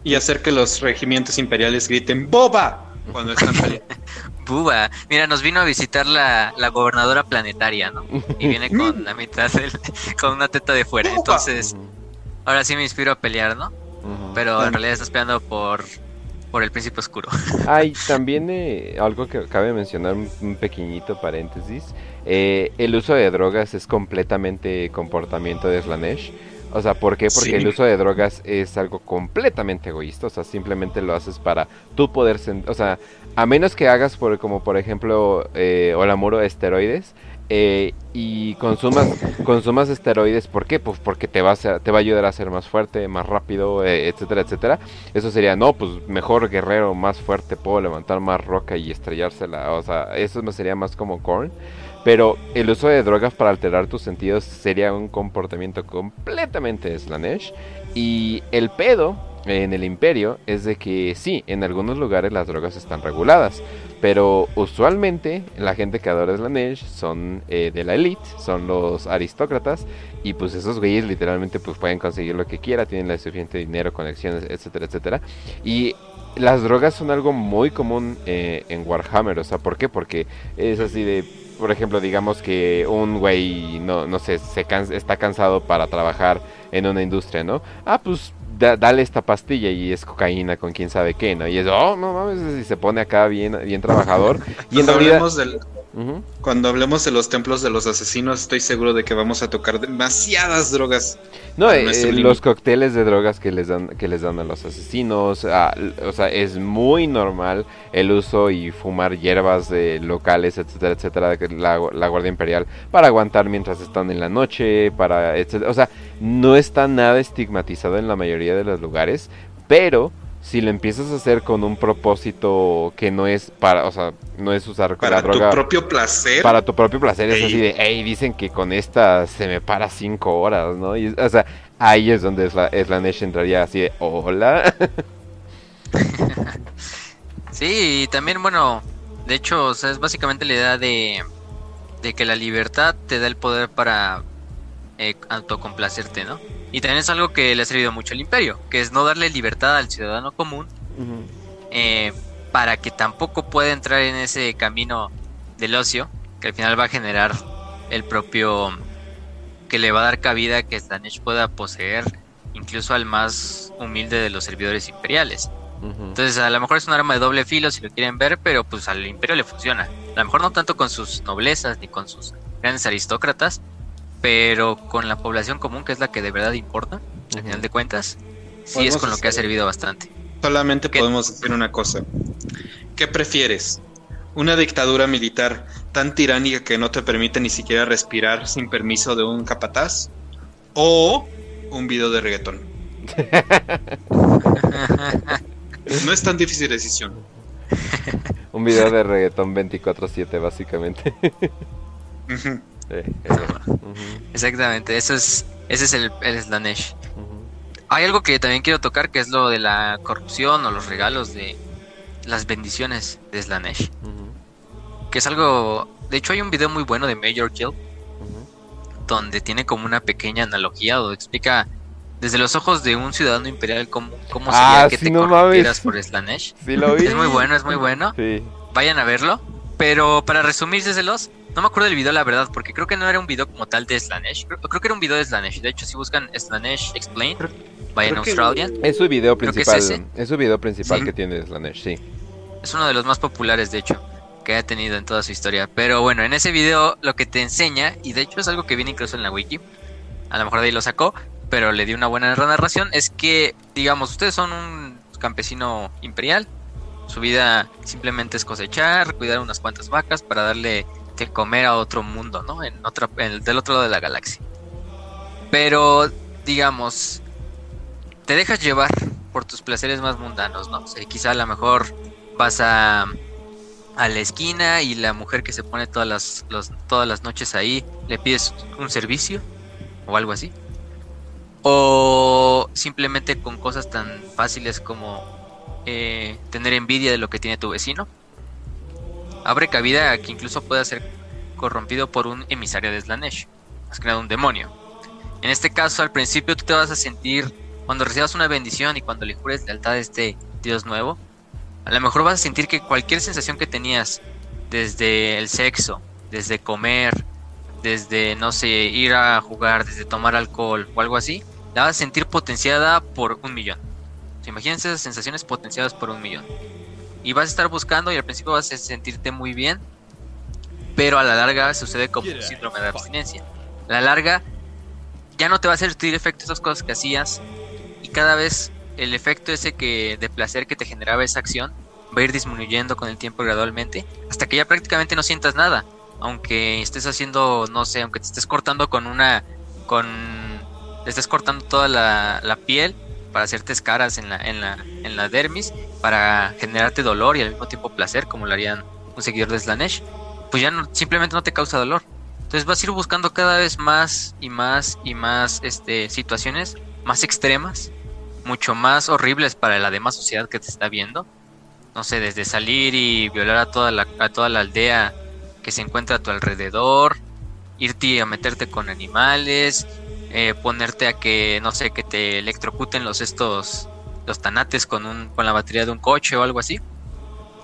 C: Y hacer que los regimientos imperiales griten ¡Boba! cuando están peleando. *laughs*
B: Buba. Mira, nos vino a visitar la, la, gobernadora planetaria, ¿no? Y viene *laughs* con la mitad del, con una teta de fuera. Entonces, ahora sí me inspiro a pelear, ¿no? Pero en realidad estás peleando por, por el príncipe oscuro. *laughs*
A: Hay también eh, algo que cabe mencionar, un, pequeñito paréntesis. Eh, el uso de drogas es completamente comportamiento de Slanesh. O sea, ¿por qué? Porque el uso de drogas es algo completamente egoísta. O sea, simplemente lo haces para tú poder... O sea, a menos que hagas por, como por ejemplo, eh, Olamuro esteroides. Eh, y consumas *laughs* consumas esteroides, ¿por qué? Pues porque te va a, te va a ayudar a ser más fuerte, más rápido, eh, etcétera, etcétera. Eso sería, no, pues mejor guerrero, más fuerte, puedo levantar más roca y estrellársela. O sea, eso sería más como Korn. Pero el uso de drogas para alterar tus sentidos sería un comportamiento completamente slanesh. Y el pedo en el imperio es de que sí, en algunos lugares las drogas están reguladas. Pero usualmente la gente que adora Slanesh son eh, de la elite, son los aristócratas. Y pues esos güeyes literalmente pues pueden conseguir lo que quiera, tienen la suficiente dinero, conexiones, etcétera, etcétera. Y las drogas son algo muy común eh, en Warhammer. O sea, ¿por qué? Porque es así de por ejemplo, digamos que un güey, no, no sé, se está cansado para trabajar en una industria, ¿no? Ah, pues dale esta pastilla y es cocaína con quién sabe qué, ¿no? Y es, oh, no mames, y se pone acá bien, bien trabajador. *laughs* y en realidad...
C: Del, cuando hablemos de los templos de los asesinos, estoy seguro de que vamos a tocar demasiadas drogas.
A: No, eh, los cócteles de drogas que les dan que les dan a los asesinos, ah, o sea, es muy normal el uso y fumar hierbas de locales, etcétera, etcétera, la, la Guardia Imperial para aguantar mientras están en la noche, para, etcétera. O sea, no está nada estigmatizado en la mayoría de los lugares, pero si lo empiezas a hacer con un propósito que no es para, o sea, no es usar
C: para la droga. Para tu propio placer.
A: Para tu propio placer, es así de, hey, dicen que con esta se me para cinco horas, ¿no? Y, o sea, ahí es donde es la, es la Nesh entraría así de, hola. *laughs*
B: sí, y también, bueno, de hecho, o sea, es básicamente la idea de, de que la libertad te da el poder para eh, autocomplacerte, ¿no? Y también es algo que le ha servido mucho al imperio, que es no darle libertad al ciudadano común eh, para que tampoco pueda entrar en ese camino del ocio, que al final va a generar el propio que le va a dar cabida que Slanesh pueda poseer incluso al más humilde de los servidores imperiales. Entonces, a lo mejor es un arma de doble filo si lo quieren ver, pero pues al imperio le funciona. A lo mejor no tanto con sus noblezas ni con sus grandes aristócratas, pero con la población común, que es la que de verdad importa, al final de cuentas, sí es con lo que ha servido bastante.
C: Solamente podemos decir una cosa. ¿Qué prefieres? ¿Una dictadura militar tan tiránica que no te permite ni siquiera respirar sin permiso de un capataz? ¿O un video de reggaetón? *laughs* no es tan difícil decisión.
A: un video de reggaetón 24/7 básicamente. *laughs*
B: Exactamente, eso es, ese es el, el Slanesh. Hay algo que también quiero tocar que es lo de la corrupción o los regalos de las bendiciones de Slanesh. Que es algo. De hecho, hay un video muy bueno de Major Kill donde tiene como una pequeña analogía o explica desde los ojos de un ciudadano imperial cómo, cómo
A: ah,
B: sería que te
A: no
B: por Slanesh. *laughs*
A: lo vi.
B: Es muy bueno, es muy bueno. Vayan a verlo. Pero para resumírselos, no me acuerdo del video, la verdad, porque creo que no era un video como tal de Slanesh. Creo, que era un video de Slanesh. De hecho, si buscan Slanesh Explain, vayan a Australia.
A: Es su video principal. Es, su video principal que tiene Slanesh, sí.
B: Es uno de los más populares, de hecho, que ha tenido en toda su historia. Pero bueno, en ese video lo que te enseña, y de hecho es algo que viene incluso en la wiki, a lo mejor de ahí lo sacó, pero le di una buena narración, es que, digamos, ustedes son un campesino imperial. Su vida simplemente es cosechar, cuidar unas cuantas vacas para darle que comer a otro mundo, ¿no? En otra, del otro lado de la galaxia. Pero, digamos, te dejas llevar por tus placeres más mundanos, ¿no? O quizá a lo mejor vas a, a la esquina y la mujer que se pone todas las, todas las noches ahí le pides un servicio o algo así. O simplemente con cosas tan fáciles como eh, tener envidia de lo que tiene tu vecino abre cabida a que incluso pueda ser corrompido por un emisario de Slanesh, has creado un demonio. En este caso, al principio tú te vas a sentir, cuando recibas una bendición y cuando le jures lealtad a este Dios nuevo, a lo mejor vas a sentir que cualquier sensación que tenías, desde el sexo, desde comer, desde, no sé, ir a jugar, desde tomar alcohol o algo así, la vas a sentir potenciada por un millón. Imagínense esas sensaciones potenciadas por un millón y vas a estar buscando y al principio vas a sentirte muy bien, pero a la larga sucede como un síndrome de abstinencia. A la larga ya no te va a hacer sentir efecto esas cosas que hacías y cada vez el efecto ese que de placer que te generaba esa acción va a ir disminuyendo con el tiempo gradualmente hasta que ya prácticamente no sientas nada. Aunque estés haciendo, no sé, aunque te estés cortando con una, con, te estés cortando toda la, la piel para hacerte escaras en la, en la, en la dermis, para generarte dolor y al mismo tiempo placer, como lo harían un seguidor de Slanesh, pues ya no, simplemente no te causa dolor. Entonces vas a ir buscando cada vez más y más y más este, situaciones más extremas, mucho más horribles para la demás sociedad que te está viendo. No sé, desde salir y violar a toda la, a toda la aldea que se encuentra a tu alrededor, irte a meterte con animales, eh, ponerte a que, no sé, que te electrocuten los estos, los tanates con, un, con la batería de un coche o algo así,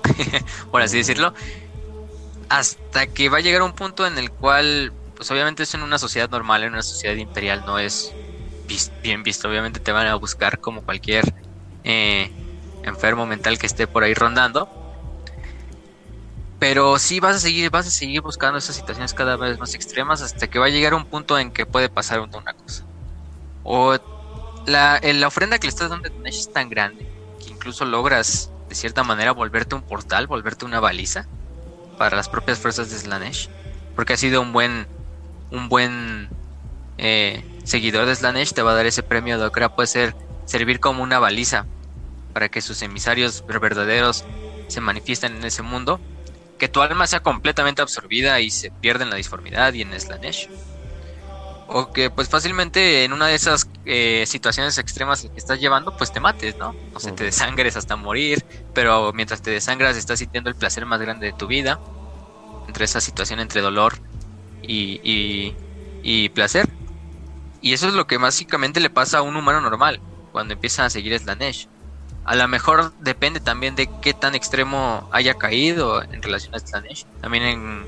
B: *laughs* por así decirlo, hasta que va a llegar un punto en el cual, pues obviamente es en una sociedad normal, en una sociedad imperial no es bien visto, obviamente te van a buscar como cualquier eh, enfermo mental que esté por ahí rondando, pero sí vas a seguir, vas a seguir buscando esas situaciones cada vez más extremas hasta que va a llegar un punto en que puede pasar una cosa. O la, la ofrenda que le estás dando a Dinesh es tan grande que incluso logras de cierta manera volverte un portal, volverte una baliza para las propias fuerzas de Slanesh. Porque ha sido un buen, un buen eh, seguidor de Slanesh, te va a dar ese premio de Okra, puede ser servir como una baliza para que sus emisarios verdaderos se manifiesten en ese mundo que tu alma sea completamente absorbida y se pierda en la disformidad y en Slanesh. O que pues fácilmente en una de esas eh, situaciones extremas que estás llevando, pues te mates, ¿no? O sea, te desangres hasta morir, pero mientras te desangras estás sintiendo el placer más grande de tu vida. Entre esa situación entre dolor y, y, y placer. Y eso es lo que básicamente le pasa a un humano normal cuando empieza a seguir Slanesh. A lo mejor depende también de qué tan extremo haya caído en relación a Slanesh. También en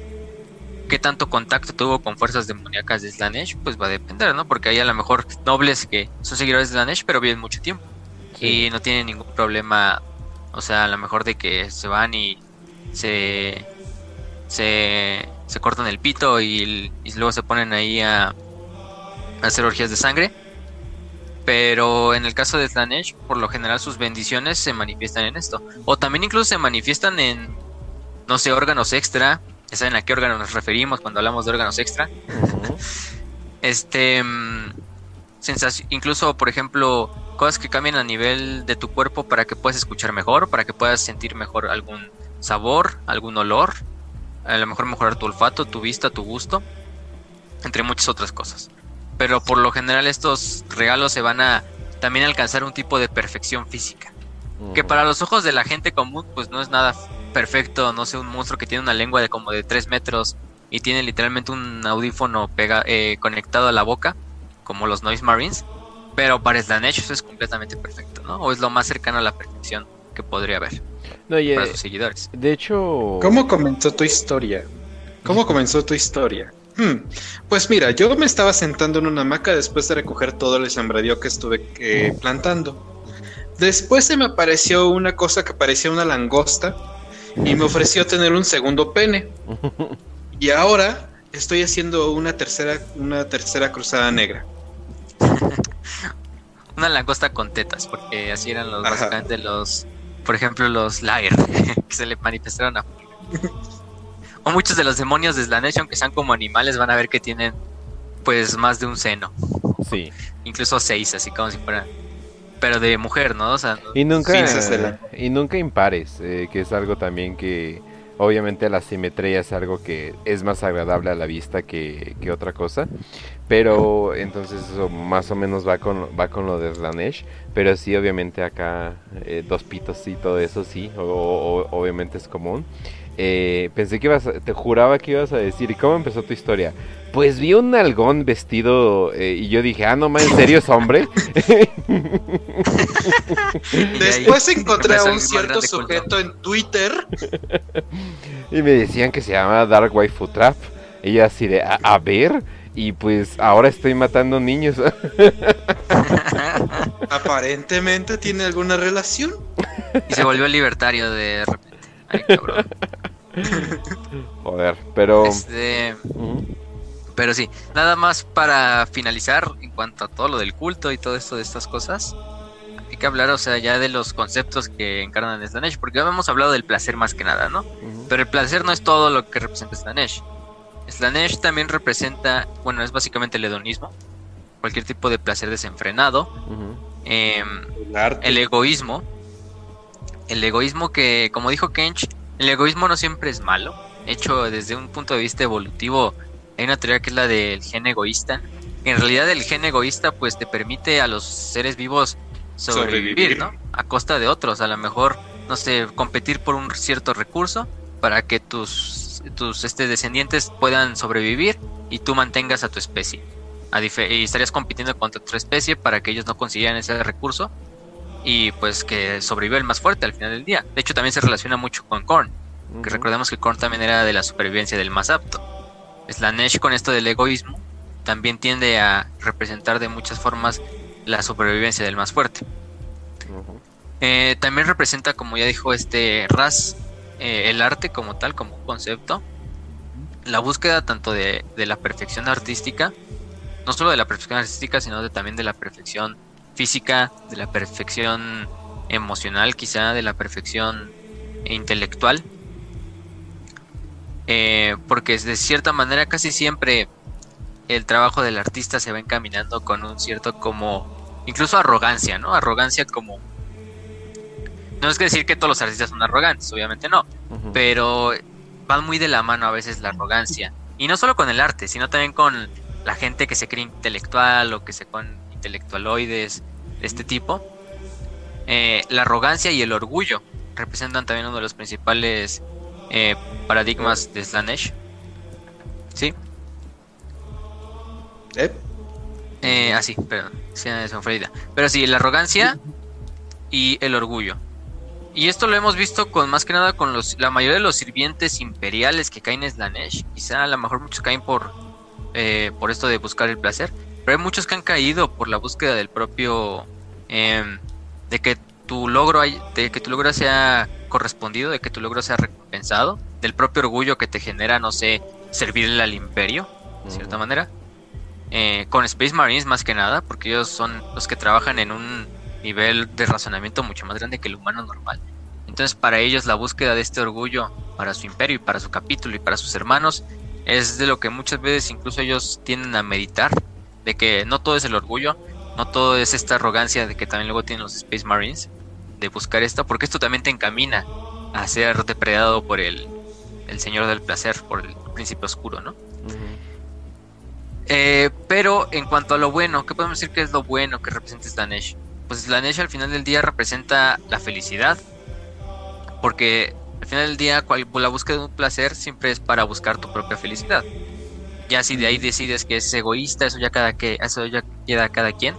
B: qué tanto contacto tuvo con fuerzas demoníacas de Slanesh, pues va a depender, ¿no? Porque hay a lo mejor nobles que son seguidores de Slanesh, pero viven mucho tiempo. Y no tienen ningún problema, o sea, a lo mejor de que se van y se, se, se cortan el pito y, y luego se ponen ahí a, hacer orgías de sangre. Pero en el caso de Slanesh, por lo general sus bendiciones se manifiestan en esto. O también incluso se manifiestan en, no sé, órganos extra. Saben a qué órgano nos referimos cuando hablamos de órganos extra. este, mm, incluso, por ejemplo, cosas que cambian a nivel de tu cuerpo para que puedas escuchar mejor, para que puedas sentir mejor algún sabor, algún olor. A lo mejor mejorar tu olfato, tu vista, tu gusto. Entre muchas otras cosas pero por lo general estos regalos se van a también alcanzar un tipo de perfección física. Que para los ojos de la gente común pues no es nada perfecto, no sé, un monstruo que tiene una lengua de como de 3 metros y tiene literalmente un audífono pega, eh, conectado a la boca, como los Noise Marines, pero para Slanesh eso es completamente perfecto, ¿no? O es lo más cercano a la perfección que podría haber para sus seguidores.
A: De hecho...
C: ¿Cómo comenzó tu historia? ¿Cómo comenzó tu historia? Hmm. Pues mira, yo me estaba sentando en una hamaca después de recoger todo el sembradío que estuve eh, plantando. Después se me apareció una cosa que parecía una langosta y me ofreció tener un segundo pene. *laughs* Y ahora estoy haciendo una tercera, una tercera cruzada negra. *laughs*
B: una langosta con tetas, porque así eran los básicamente los, por ejemplo, los Lair, *laughs* que se le manifestaron a o muchos de los demonios de Slanesh, aunque sean como animales, van a ver que tienen pues más de un seno.
A: Sí.
B: Incluso seis, así como si fueran. Pero de mujer, ¿no? O sea,
A: y nunca, y nunca impares, eh, que es algo también que obviamente la simetría es algo que es más agradable a la vista que, que otra cosa. Pero entonces eso más o menos va con, va con lo de Slanesh. Pero sí, obviamente acá eh, dos pitos y todo eso sí, o, obviamente es común. Eh, pensé que ibas, te juraba que ibas a decir, ¿y cómo empezó tu historia? Pues vi un algón vestido eh, y yo dije, ah, no más, ¿en serio es hombre? *laughs*
C: Después encontré a un cierto sujeto en Twitter. *laughs*
A: y me decían que se llama Dark Waifu Trap. Y yo así de, a, ver, y pues ahora estoy matando niños. *laughs*
C: Aparentemente tiene alguna relación.
B: Y se volvió libertario de repente. Ay, cabrón. *laughs*
A: Joder, pero.
B: Este, pero sí, nada más para finalizar en cuanto a todo lo del culto y todo esto de estas cosas. Hay que hablar, o sea, ya de los conceptos que encarnan Slanesh, porque hemos hablado del placer más que nada, ¿no? Pero el placer no es todo lo que representa Slanesh. Slanesh también representa, bueno, es básicamente el hedonismo, cualquier tipo de placer desenfrenado, em, el egoísmo, el egoísmo que, como dijo Kench, el egoísmo no siempre es malo. Hecho, desde un punto de vista evolutivo, hay una teoría que es la del gen egoísta. En realidad el gen egoísta pues te permite a los seres vivos sobrevivir, ¿no? A costa de otros. A lo mejor, no sé, competir por un cierto recurso para que tus, tus este, descendientes puedan sobrevivir y tú mantengas a tu especie. y estarías compitiendo contra otra especie para que ellos no consiguieran ese recurso y pues que sobrevive el más fuerte al final del día. De hecho, también se relaciona mucho con Korn, que recordemos que Korn también era de la supervivencia del más apto. Slanesh con esto del egoísmo también tiende a representar de muchas formas la supervivencia del más fuerte. Eh, también representa, como ya dijo este Raz, eh, el arte como tal, como un concepto, la búsqueda tanto de, de, la perfección artística, no solo de la perfección artística, sino de, también de la perfección física, de la perfección emocional, quizá de la perfección intelectual. Eh, porque de cierta manera casi siempre el trabajo del artista se va encaminando con un cierto como incluso arrogancia, ¿no? Arrogancia como no es que decir que todos los artistas son arrogantes, obviamente no, pero van muy de la mano a veces la arrogancia y no solo con el arte, sino también con la gente que se cree intelectual o que se con intelectualoides de este tipo. Eh, la arrogancia y el orgullo representan también uno de los principales eh, paradigmas de Slanesh. ¿Sí?
C: ¿Eh?
B: Eh, ah, sí, perdón. Pero sí, la arrogancia y el orgullo. Y esto lo hemos visto con más que nada con los, la mayoría de los sirvientes imperiales que caen en Slanesh. Quizá a lo mejor muchos caen por, eh, por esto de buscar el placer. Pero hay muchos que han caído por la búsqueda del propio... em, de que tu logro hay- de que tu logro sea correspondido, de que tu logro sea recompensado, del propio orgullo que te genera, no sé, servirle al imperio, de cierta manera. Eh, con Space Marines más que nada, porque ellos son los que trabajan en un nivel de razonamiento mucho más grande que el humano normal. Entonces para ellos la búsqueda de este orgullo para su imperio y para su capítulo y para sus hermanos es de lo que muchas veces incluso ellos tienden a meditar, de que no todo es el orgullo, no todo es esta arrogancia de que también luego tienen los Space Marines, de buscar esto, porque esto también te encamina a ser depredado por el, el Señor del Placer, por el Príncipe Oscuro, ¿no? Eh, pero en cuanto a lo bueno, ¿qué podemos decir que es lo bueno que representa Slanesh? Pues Slanesh al final del día representa la felicidad. Porque al final del día cual- la búsqueda de un placer siempre es para buscar tu propia felicidad. Ya si de ahí decides que es egoísta, eso ya cada que eso ya queda a cada quien.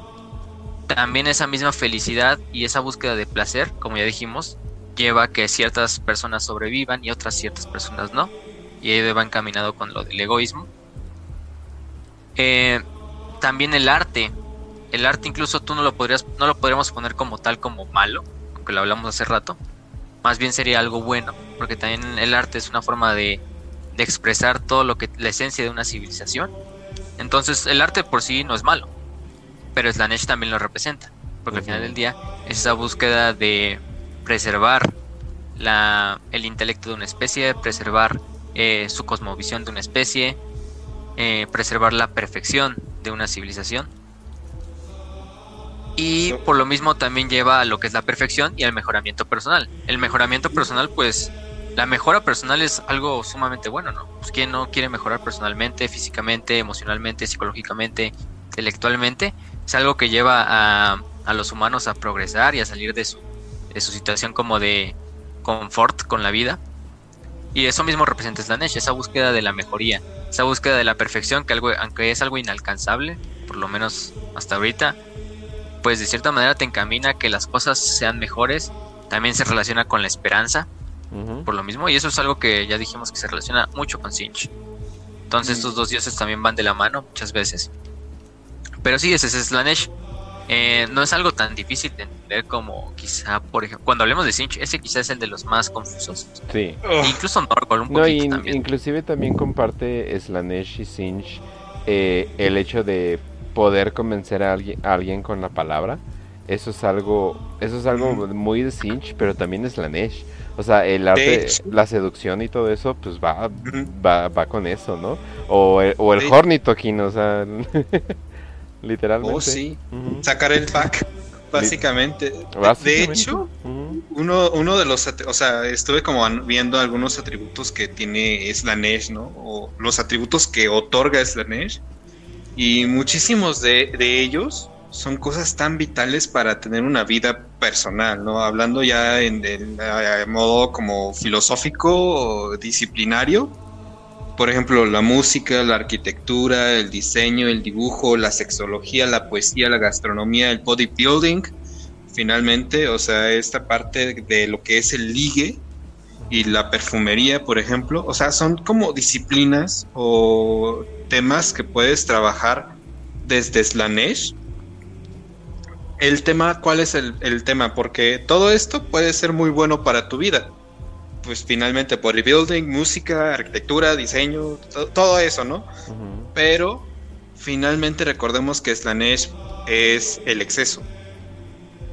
B: También esa misma felicidad y esa búsqueda de placer, como ya dijimos, lleva a que ciertas personas sobrevivan y otras ciertas personas no. Y ahí va encaminado con lo del egoísmo. Eh, también el arte. El arte incluso tú no lo podrías, no lo podríamos poner como tal como malo, aunque lo hablamos hace rato. Más bien sería algo bueno, porque también el arte es una forma de, de expresar todo lo que la esencia de una civilización. Entonces el arte por sí no es malo, pero Slanesh también lo representa, porque al final del día es esa búsqueda de preservar la, el intelecto de una especie, preservar eh, su cosmovisión de una especie, eh, preservar la perfección de una civilización. Y por lo mismo también lleva a lo que es la perfección y al mejoramiento personal. El mejoramiento personal, pues, la mejora personal es algo sumamente bueno, ¿no? Pues quien no quiere mejorar personalmente, físicamente, emocionalmente, psicológicamente, intelectualmente, es algo que lleva a, los humanos a progresar y a salir de su, de su situación como de confort con la vida. Y eso mismo representa Slanesh, esa búsqueda de la mejoría, esa búsqueda de la perfección, que algo, aunque es algo inalcanzable, por lo menos hasta ahorita, pues de cierta manera te encamina a que las cosas sean mejores. También se relaciona con la esperanza, Por lo mismo, y eso es algo que ya dijimos que se relaciona mucho con Sinch. Entonces estos dos dioses también van de la mano muchas veces. Pero sí, ese es Slanesh. Eh, no es algo tan difícil de entender como quizá, por ejemplo, cuando hablemos de Sinch, ese quizás es el de los más confusos.
A: Sí.
B: Incluso Norgol un
A: No,
B: poquito
A: y
B: también.
A: inclusive también comparte Slanesh y Sinch eh, el hecho de poder convencer a alguien, a alguien con la palabra. Eso es algo, eso es algo muy de Sinch, pero también es Slanesh. O sea, el arte, la seducción y todo eso, pues va, va, va con eso, ¿no? O el, o el Hornitokin, o sea, *laughs* literalmente.
C: Oh, sí. Sacar el pack, *laughs* básicamente. De- hecho, uno, uno de los, o sea, estuve como viendo algunos atributos que tiene Slanesh, ¿no? O los atributos que otorga Slanesh. Y muchísimos de, de ellos son cosas tan vitales para tener una vida personal, ¿no? Hablando ya en eh, modo como filosófico o disciplinario. Por ejemplo, la música, la arquitectura, el diseño, el dibujo, la sexología, la poesía, la gastronomía, el bodybuilding, finalmente, o sea, esta parte de lo que es el ligue y la perfumería, por ejemplo, o sea, son como disciplinas o temas que puedes trabajar desde Slanesh. El tema, ¿cuál es el, el tema? Porque todo esto puede ser muy bueno para tu vida. Pues finalmente, bodybuilding, música, arquitectura, diseño, to- todo eso, ¿no? Pero finalmente recordemos que Slanesh es el exceso.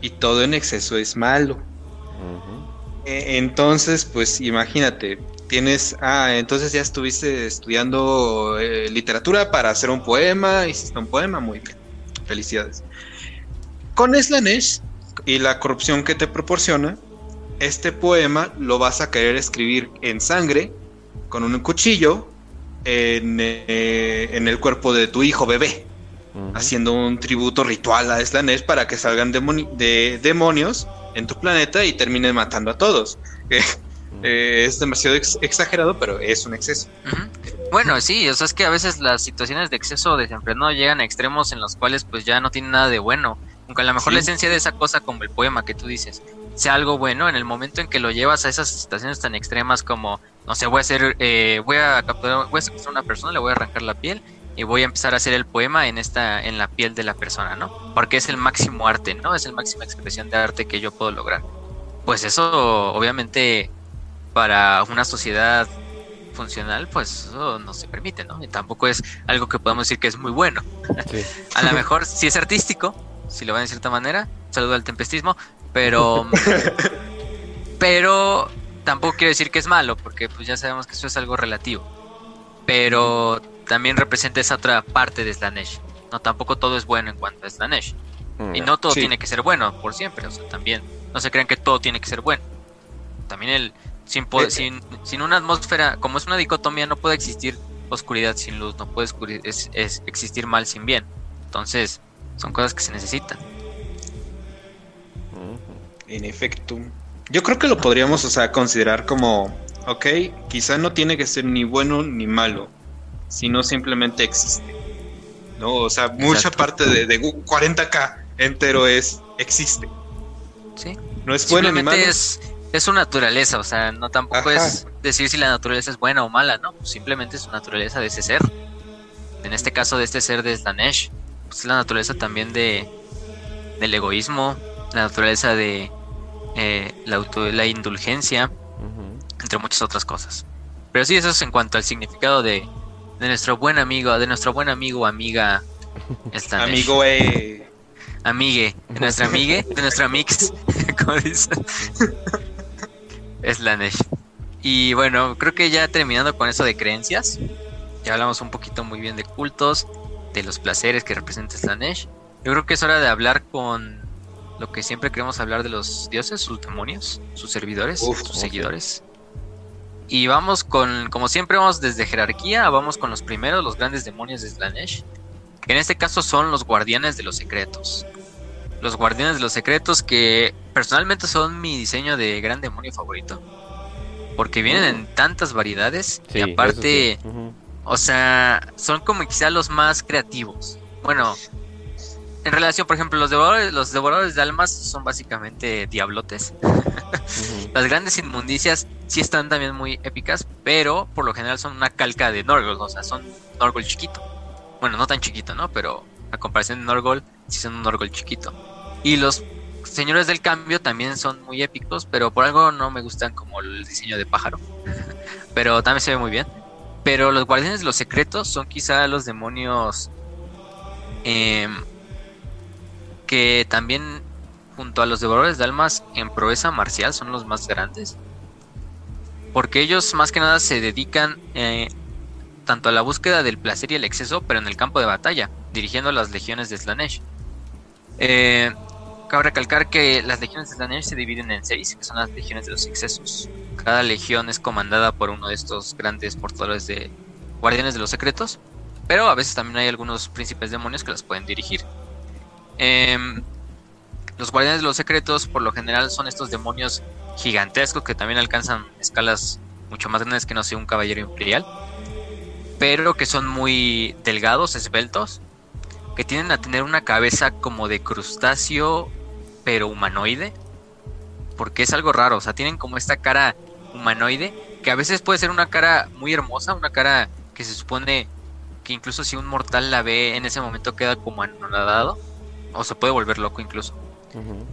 C: Y todo en exceso es malo. E- Entonces, pues imagínate, tienes, ah, entonces ya estuviste estudiando eh, literatura para hacer un poema, hiciste un poema, muy bien, felicidades. Con Slanesh y la corrupción que te proporciona, este poema lo vas a querer escribir en sangre, con un cuchillo, en, eh, en el cuerpo de tu hijo bebé haciendo un tributo ritual a Slanesh para que salgan demoni- de demonios en tu planeta y terminen matando a todos. *laughs* Eh, eh, es demasiado ex- exagerado, pero es un exceso.
B: Bueno, sí, o sea, es que a veces las situaciones de exceso o desenfreno llegan a extremos en los cuales pues ya no tienen nada de bueno. Aunque a lo mejor la esencia de esa cosa, como el poema que tú dices, sea algo bueno, en el momento en que lo llevas a esas situaciones tan extremas como, no sé, voy a hacer, eh, voy a capturar, voy a secuestrar a una persona, le voy a arrancar la piel y voy a empezar a hacer el poema en esta, en la piel de la persona, ¿no? Porque es el máximo arte, ¿no? Es la máxima expresión de arte que yo puedo lograr. Pues eso, obviamente, para una sociedad funcional, pues eso no se permite, ¿no? Y tampoco es algo que podamos decir que es muy bueno. *laughs* a lo mejor si es artístico, si lo van de cierta manera, saludo al tempestismo, pero *laughs* pero tampoco quiero decir que es malo, porque pues ya sabemos que eso es algo relativo. Pero también representa esa otra parte de Slanesh. No, tampoco todo es bueno en cuanto a Slanesh. Mm, y no todo tiene que ser bueno por siempre, o sea, también no se crean que todo tiene que ser bueno. También el sin, eh, sin, sin, una atmósfera, como es una dicotomía, no puede existir oscuridad sin luz, no puede es, existir mal sin bien. Entonces, son cosas que se necesitan.
C: En efecto. Yo creo que lo podríamos, o sea, considerar como, ok, quizá no tiene que ser ni bueno ni malo, sino simplemente existe. ¿No? O sea, mucha parte de, de 40k entero es existe.
B: Sí.
C: No es bueno ni malo.
B: Es, es su naturaleza, o sea, no tampoco es decir si la naturaleza es buena o mala, ¿no? simplemente es su naturaleza de ese ser. En este caso de este ser de Slanesh, pues es la naturaleza también de del egoísmo, la naturaleza de eh, la, la indulgencia, entre muchas otras cosas. Pero sí, eso es en cuanto al significado de, de nuestro buen amigo, de nuestro buen amigo o amiga. *laughs*
C: Amigo, eh.
B: Amigue, de nuestra amigue, de nuestra mix, *laughs* como dice Slanesh. Y bueno, creo que ya terminando con eso de creencias, ya hablamos un poquito muy bien de cultos, de los placeres que representa Slanesh. Yo creo que es hora de hablar con lo que siempre queremos hablar de los dioses, sus demonios, sus servidores, sus seguidores. Y vamos con, como siempre, vamos desde jerarquía, vamos con los primeros, los grandes demonios de Slanesh, que en este caso son los guardianes de los secretos. Los guardianes de los secretos que personalmente son mi diseño de gran demonio favorito. Porque vienen en tantas variedades y aparte, o sea, son como quizá los más creativos. Bueno, en relación, por ejemplo, los devoradores, los devoradores de almas son básicamente diablotes. Las grandes inmundicias sí están también muy épicas, pero por lo general son una calca de Norgol, o sea, son Norgol chiquito. Bueno, no tan chiquito, ¿no? Pero a comparación de Norgol, sí son un Norgol chiquito. Y los Señores del Cambio también son muy épicos, pero por algo no me gustan como el diseño de pájaro. *laughs* pero también se ve muy bien. Pero los Guardianes de los Secretos son quizá los demonios em, que también junto a los Devoradores de Almas en proeza marcial son los más grandes. Porque ellos más que nada se dedican eh, tanto a la búsqueda del placer y el exceso, pero en el campo de batalla, dirigiendo las legiones de Slanesh. Eh, Cabe recalcar que las legiones de Slanesh se dividen en seis, que son las legiones de los excesos. Cada legión es comandada por uno de estos grandes portadores de guardianes de los secretos, pero a veces también hay algunos príncipes demonios que las pueden dirigir. Em, los guardianes de los secretos por lo general son estos demonios gigantescos que también alcanzan escalas mucho más grandes que no sé un caballero imperial, pero que son muy delgados, esbeltos, que tienden a tener una cabeza como de crustáceo pero humanoide. Porque es algo raro, o sea, tienen como esta cara humanoide, que a veces puede ser una cara muy hermosa, una cara que se supone que incluso si un mortal la ve en ese momento queda como anonadado, o se puede volver loco incluso.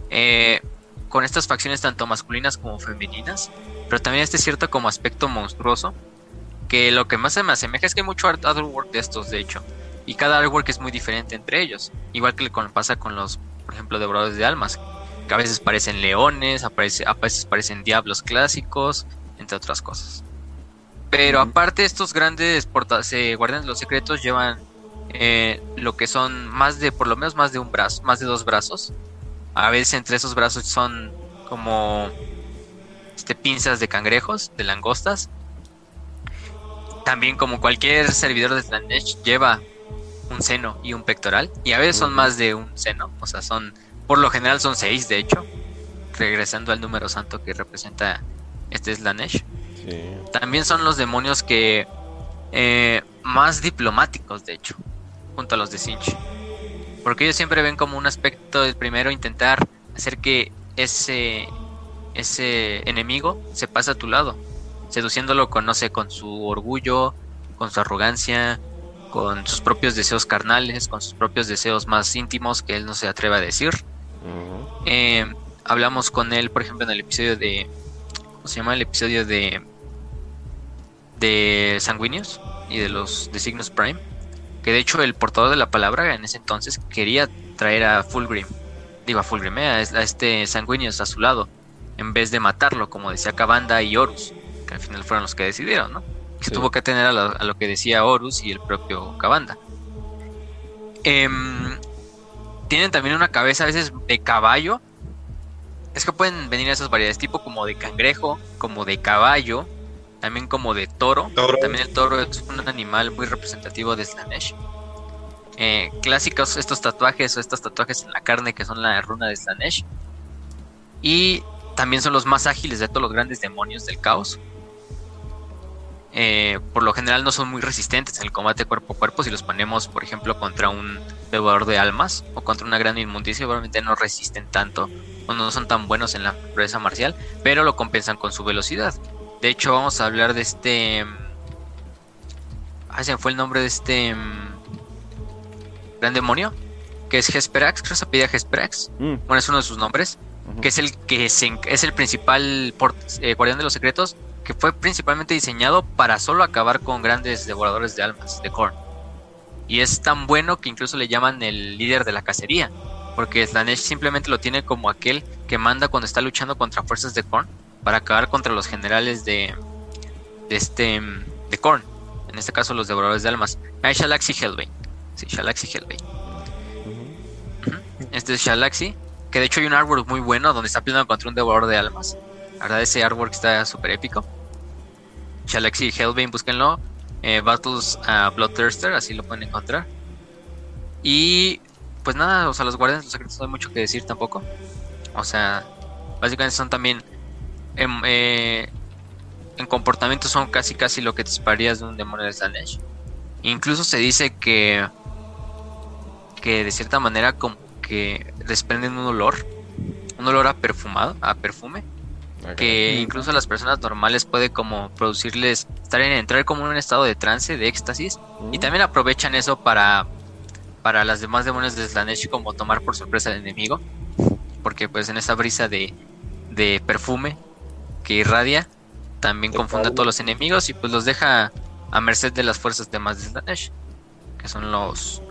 B: Eh, con estas facciones tanto masculinas como femeninas, pero también este cierto como aspecto monstruoso, que lo que más se me asemeja es que hay mucho artwork de estos, de hecho, y cada artwork es muy diferente entre ellos, igual que le pasa con los ejemplo, devoradores de almas, que a veces parecen leones, a veces parecen diablos clásicos, entre otras cosas. Pero aparte estos grandes eh, guardianes de los secretos llevan eh, lo que son más de, por lo menos más de un brazo, más de dos brazos. A veces entre esos brazos son como este, pinzas de cangrejos, de langostas. También como cualquier servidor de Slanesh lleva un seno y un pectoral. Y a veces son más de un seno. O sea, son, por lo general son seis, de hecho. Regresando al número santo que representa este Slanesh. También son los demonios que eh, más diplomáticos, de hecho, junto a los de Sinch. Porque ellos siempre ven como un aspecto del primero intentar hacer que ese, ese enemigo se pase a tu lado, seduciéndolo con, no sé, con su orgullo, con su arrogancia, con sus propios deseos carnales, con sus propios deseos más íntimos que él no se atreve a decir. Eh, hablamos con él, por ejemplo, en el episodio de. ¿Cómo se llama? El episodio de. De Sanguíneos y de los de Signos Prime. Que de hecho el portador de la palabra en ese entonces quería traer a Fulgrim. Digo, a Fulgrim, eh, a este Sanguíneos a su lado. En vez de matarlo, como decía Cabanda y Horus. Que al final fueron los que decidieron, ¿no? Que tuvo que tener a lo, que decía Horus y el propio Cabanda. Em, tienen también una cabeza a veces de caballo es que pueden venir esas variedades, tipo como de cangrejo, como de caballo, también como de toro. También el toro es un animal muy representativo de Slanesh. Eh, clásicos estos tatuajes o estos tatuajes en la carne que son la runa de Slanesh. Y también son los más ágiles de todos los grandes demonios del caos. Eh, por lo general no son muy resistentes en el combate cuerpo a cuerpo. Si los ponemos, por ejemplo, contra un devorador de almas o contra una gran inmundicia, probablemente no resisten tanto o no son tan buenos en la pureza marcial, pero lo compensan con su velocidad. De hecho, vamos a hablar de este. Ah, se fue el nombre de este. Mm, gran demonio, que es Hesperax, creo que se pedía Hesperax. Mm. Bueno, es uno de sus nombres, que es el que es el principal eh, guardián de los secretos que fue principalmente diseñado para solo acabar con grandes devoradores de almas, de Korn. Y es tan bueno que incluso le llaman el líder de la cacería, porque Slanesh simplemente lo tiene como aquel que manda cuando está luchando contra fuerzas de Korn para acabar contra los generales de, de este de Korn, en este caso los devoradores de almas. Hay Shalaxi Hellbane. Sí, Shalaxi Hellbane. Este es Shalaxi, que de hecho hay un artwork muy bueno donde está peleando contra un devorador de almas. La verdad ese artwork está súper épico. Shalaxi Hellbane, búsquenlo. Eh, Battles uh, Bloodthirster, así lo pueden encontrar. Y pues nada, o sea, los guardianes los secretos no hay mucho que decir tampoco. O sea, básicamente son también en, eh, en comportamiento son casi casi lo que te de un demonio de Slanesh. Incluso se dice que que de cierta manera como que desprenden un olor, un olor a perfumado, a perfume que incluso a las personas normales puede como producirles estar en entrar como en un estado de trance, de éxtasis, y también aprovechan eso para para las demás demonios de Slanesh como tomar por sorpresa al enemigo, porque pues en esa brisa de, de perfume que irradia también confunde a todos los enemigos y pues los deja a merced de las fuerzas demás de Slanesh, que son los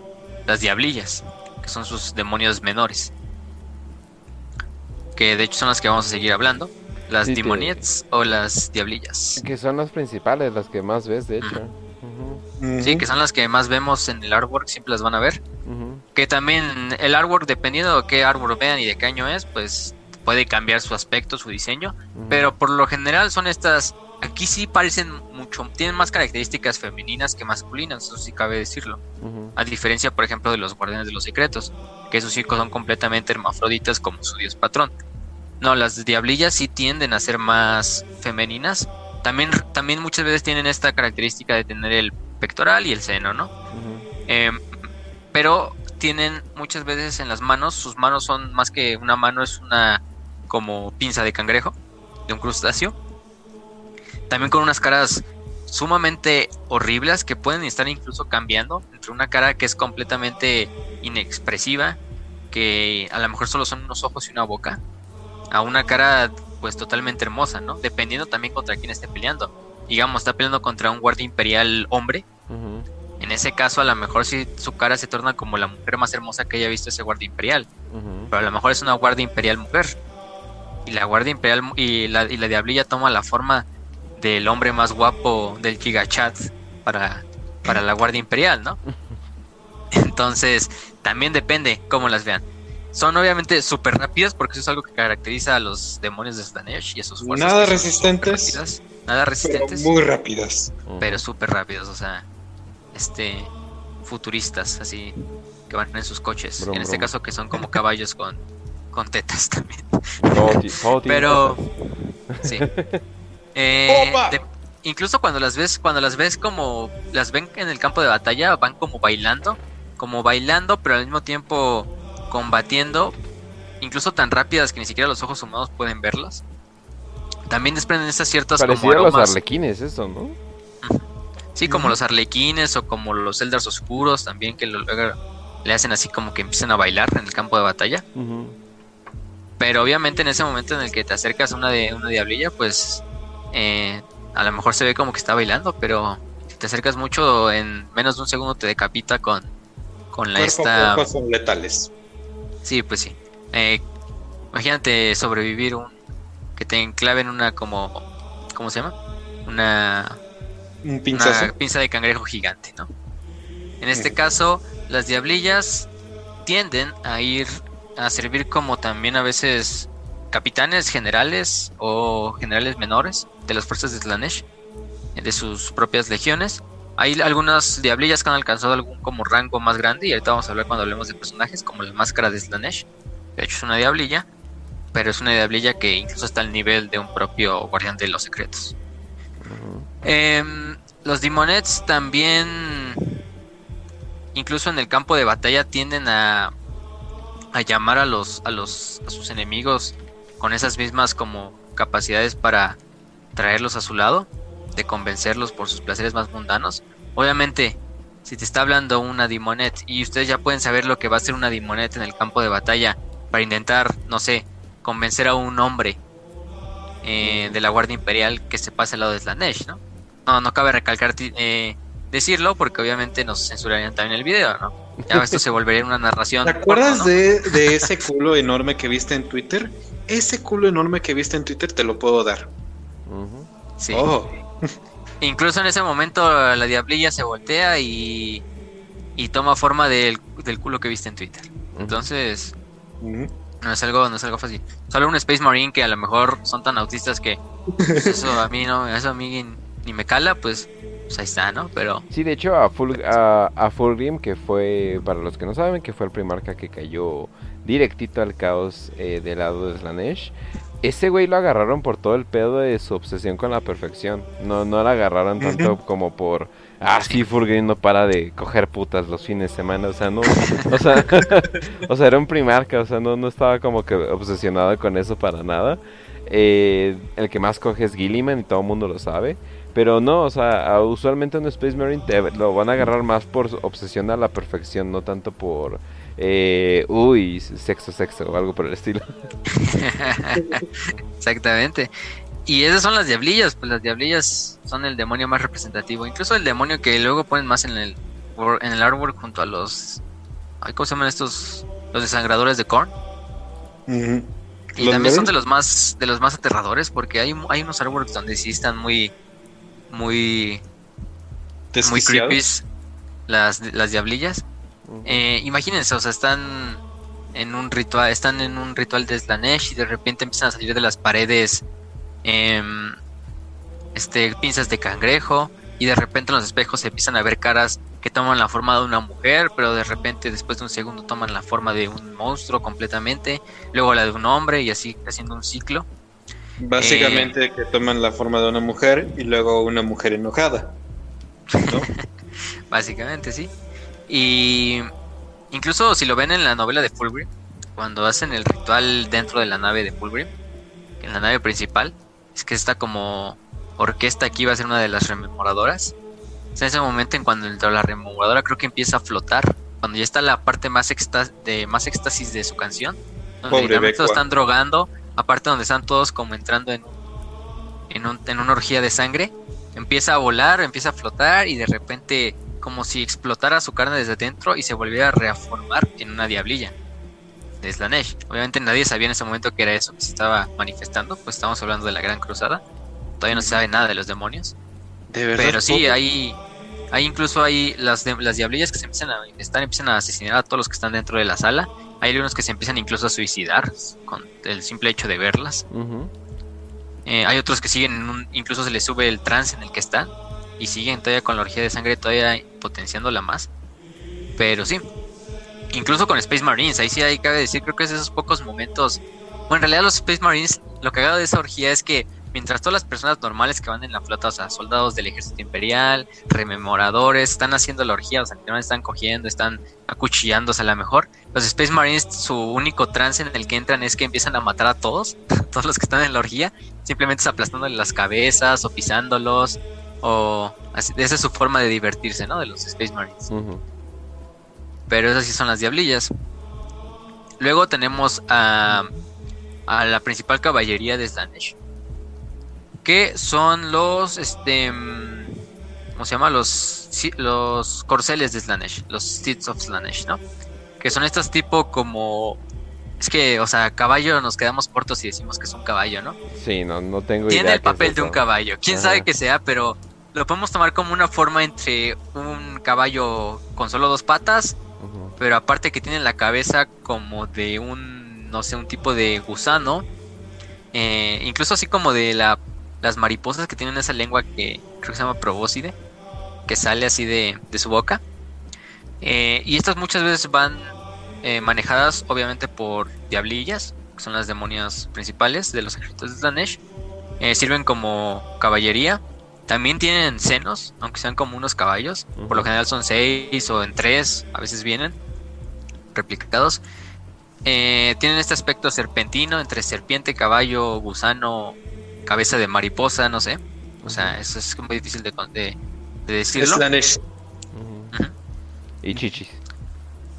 B: las diablillas, que son sus demonios menores. Que de hecho son las que vamos a seguir hablando. Las sí, o las diablillas.
A: Que son las principales, las que más ves, de hecho.
B: Sí, que son las que más vemos en el artwork, siempre las van a ver. Que también el artwork, dependiendo de qué artwork vean y de qué año es, pues puede cambiar su aspecto, su diseño. Pero por lo general son estas. Aquí sí parecen mucho, tienen más características femeninas que masculinas, eso sí cabe decirlo. A diferencia, por ejemplo, de los guardianes de los secretos, que esos chicos son completamente hermafroditas como su dios patrón. No, las diablillas sí tienden a ser más femeninas. También, también muchas veces tienen esta característica de tener el pectoral y el seno, ¿no? Em, pero tienen muchas veces en las manos, sus manos son más que una mano, es una como pinza de cangrejo, de un crustáceo. También con unas caras sumamente horribles que pueden estar incluso cambiando entre una cara que es completamente inexpresiva, que a lo mejor solo son unos ojos y una boca, a una cara pues totalmente hermosa, ¿no? Dependiendo también contra quién esté peleando. Digamos, está peleando contra un guardia imperial hombre. En ese caso, a lo mejor si su cara se torna como la mujer más hermosa que haya visto ese guardia imperial. Pero a lo mejor es una guardia imperial mujer. Y la guardia imperial y la, y la diablilla toma la forma del hombre más guapo del Gigachat para, para la guardia imperial, ¿no? *laughs* Entonces, también depende cómo las vean. Son obviamente súper rápidas porque eso es algo que caracteriza a los demonios de Slanesh y esos
C: fuerzas. Nada resistentes.
B: Nada resistentes.
C: muy rápidas.
B: Pero súper rápidas, o sea, este, futuristas, así, que van en sus coches. en este caso que son como caballos con, con tetas *laughs* también. pero, *laughs* sí. Eh, incluso cuando las ves, cuando las ves como las ven en el campo de batalla, van como bailando, como bailando, pero al mismo tiempo combatiendo, incluso tan rápidas que ni siquiera los ojos humanos pueden verlas. También desprenden estas ciertas
A: como
B: como
A: los arlequines, eso, ¿no?
B: Sí, como los arlequines o como los eldars oscuros también que luego le hacen así como que empiezan a bailar en el campo de batalla. Pero obviamente en ese momento en el que te acercas a una, de, una diablilla, pues eh, a lo mejor se ve como que está bailando, pero si te acercas mucho, en menos de un segundo te decapita con, con la
C: Cuerpo
B: esta...
C: cuerpo son letales.
B: Sí, pues sí. Eh, imagínate sobrevivir un... que te enclaven una como... ¿Cómo se llama? Una
C: Un
B: una pinza de cangrejo gigante, ¿no? En este caso, las diablillas tienden a ir a servir como también a veces capitanes generales o generales menores de las fuerzas de Slanesh, eh, de sus propias legiones. Hay algunas diablillas que han alcanzado algún como rango más grande y ahorita vamos a hablar cuando hablemos de personajes como la máscara de Slanesh. De hecho es una diablilla, pero es una diablilla que incluso está al nivel de un propio guardián de los secretos. Em, los Demonets también, incluso en el campo de batalla, tienden a, a llamar a los, a los a sus enemigos con esas mismas como capacidades para traerlos a su lado, de convencerlos por sus placeres más mundanos. Obviamente, si te está hablando una Demonet y ustedes ya pueden saber lo que va a hacer una Demonet en el campo de batalla para intentar, no sé, convencer a un hombre eh, de la Guardia Imperial que se pase al lado de Slanesh, ¿no? No, no cabe recalcar eh, decirlo porque obviamente nos censurarían también el video, ¿no? Ya *laughs* esto se volvería una narración.
C: ¿Te acuerdas
B: porno, ¿no?
C: de, de ese culo enorme que viste en Twitter? Ese culo enorme que viste en Twitter te lo puedo dar.
A: Ujú.
B: Sí.
C: Oh,
B: Incluso en ese momento la diablilla se voltea y, y toma forma del, del culo que viste en Twitter. Entonces, no es algo, no es algo fácil. Solo un Space Marine que a lo mejor son tan autistas que pues, eso a mí no, eso a mí ni me cala, pues, pues ahí está, ¿no? Pero
A: Sí, de hecho, a, Full, a, a Fulgrim, que fue, para los que no saben, que fue el primarca que cayó directito al caos eh, del lado de Slanesh, ese güey lo agarraron por todo el pedo de su obsesión con la perfección. No, no la agarraron tanto *laughs* como por, ah, sí, Fulgrim no para de coger putas los fines de semana. O sea, no, o sea, *laughs* o sea, era un primarca, o sea, no, no estaba como que obsesionado con eso para nada. Eh, el que más coge es Gilliman y todo el mundo lo sabe. Pero no, o sea, usualmente un Space Marine te- lo van a agarrar más por obsesión a la perfección, no tanto por, eh, uy, sexo, sexo o algo por el estilo. *laughs*
B: Exactamente. Y esas son las diablillas, pues las diablillas son el demonio más representativo. Incluso el demonio que luego ponen más en el en el artwork junto a los ay, ¿cómo se llaman estos? Los desangradores de Korn.
C: Ujú.
B: Y
C: ¿Los
B: también son de los más de los más aterradores porque hay, hay unos artworks donde sí están muy muy muy creepy las, las diablillas. Eh, imagínense, o sea, están en un ritual, están en un ritual de Slanesh y de repente empiezan a salir de las paredes em, este, pinzas de cangrejo y de repente en los espejos se empiezan a ver caras que toman la forma de una mujer, pero de repente después de un segundo toman la forma de un monstruo completamente, luego la de un hombre y así haciendo un ciclo.
C: Básicamente que toman la forma de una mujer y luego una mujer enojada. ¿no? *laughs*
B: Básicamente, sí. Y incluso si lo ven en la novela de Fulgrim, cuando hacen el ritual dentro de la nave de Fulgrim, en la nave principal, es que esta como orquesta aquí va a ser una de las rememoradoras. Es en ese momento en cuando el- la rememoradora creo que empieza a flotar, cuando ya está la parte más, de, más éxtasis de su canción, donde
C: Pobre
B: están drogando, aparte donde están todos como entrando en, en, un- en una orgía de sangre, empieza a volar, empieza a flotar y de repente como si explotara su carne desde dentro y se volviera a reformar en una diablilla de Slanesh. Obviamente nadie sabía en ese momento que era eso que se estaba manifestando, pues estamos hablando de la Gran Cruzada. Todavía no se sabe nada de los demonios.
C: De verdad.
B: Pero sí, hay, hay incluso hay las, de- las diablillas que se empiezan a manifestar, empiezan a asesinar a todos los que están dentro de la sala. Hay algunos que se empiezan incluso a suicidar con el simple hecho de verlas.
A: Ujú.
B: Eh, hay otros que siguen, en un- incluso se les sube el trance en el que están y siguen todavía con la orgía de sangre, todavía potenciándola más. Pero sí, incluso con Space Marines, ahí sí hay que decir, creo que es esos pocos momentos. Bueno, en realidad los Space Marines, lo cagado de esa orgía es que mientras todas las personas normales que van en la flota, o sea, soldados del ejército imperial, rememoradores, están haciendo la orgía, o sea, que no están cogiendo, están acuchillándose a la mejor. Los Space Marines, su único trance en el que entran es que empiezan a matar a todos, *laughs* todos los que están en la orgía, simplemente es aplastándole las cabezas o pisándolos, o así, esa es su forma de divertirse, ¿no? De los Space Marines. Pero esas sí son las diablillas. Luego tenemos a, a la principal caballería de Slanesh que son los, este, ¿cómo se llama? Los, los corceles de Slanesh, los Steeds of Slanesh, ¿no? Que son estos tipo como... Es que, o sea, caballo nos quedamos cortos y decimos que es un caballo, ¿no?
A: Sí, no, no tengo
B: Tiene el papel de un caballo. Quién sabe que sea, pero lo podemos tomar como una forma entre un caballo con solo dos patas, pero aparte que tiene la cabeza como de un, no sé, un tipo de gusano. Eh, incluso así como de la las mariposas que tienen esa lengua que creo que se llama probóscide, que sale así de, su boca. Eh, y estas muchas veces van eh, manejadas obviamente por diablillas, que son las demonias principales de los ejércitos de Slanesh. Eh, sirven como caballería. También tienen senos, aunque sean como unos caballos. Por lo general son seis o en tres, a veces vienen replicados. tienen este aspecto serpentino entre serpiente, caballo, gusano cabeza de mariposa, no sé. O sea, eso es muy difícil de, de, decirlo.
A: Y chichis.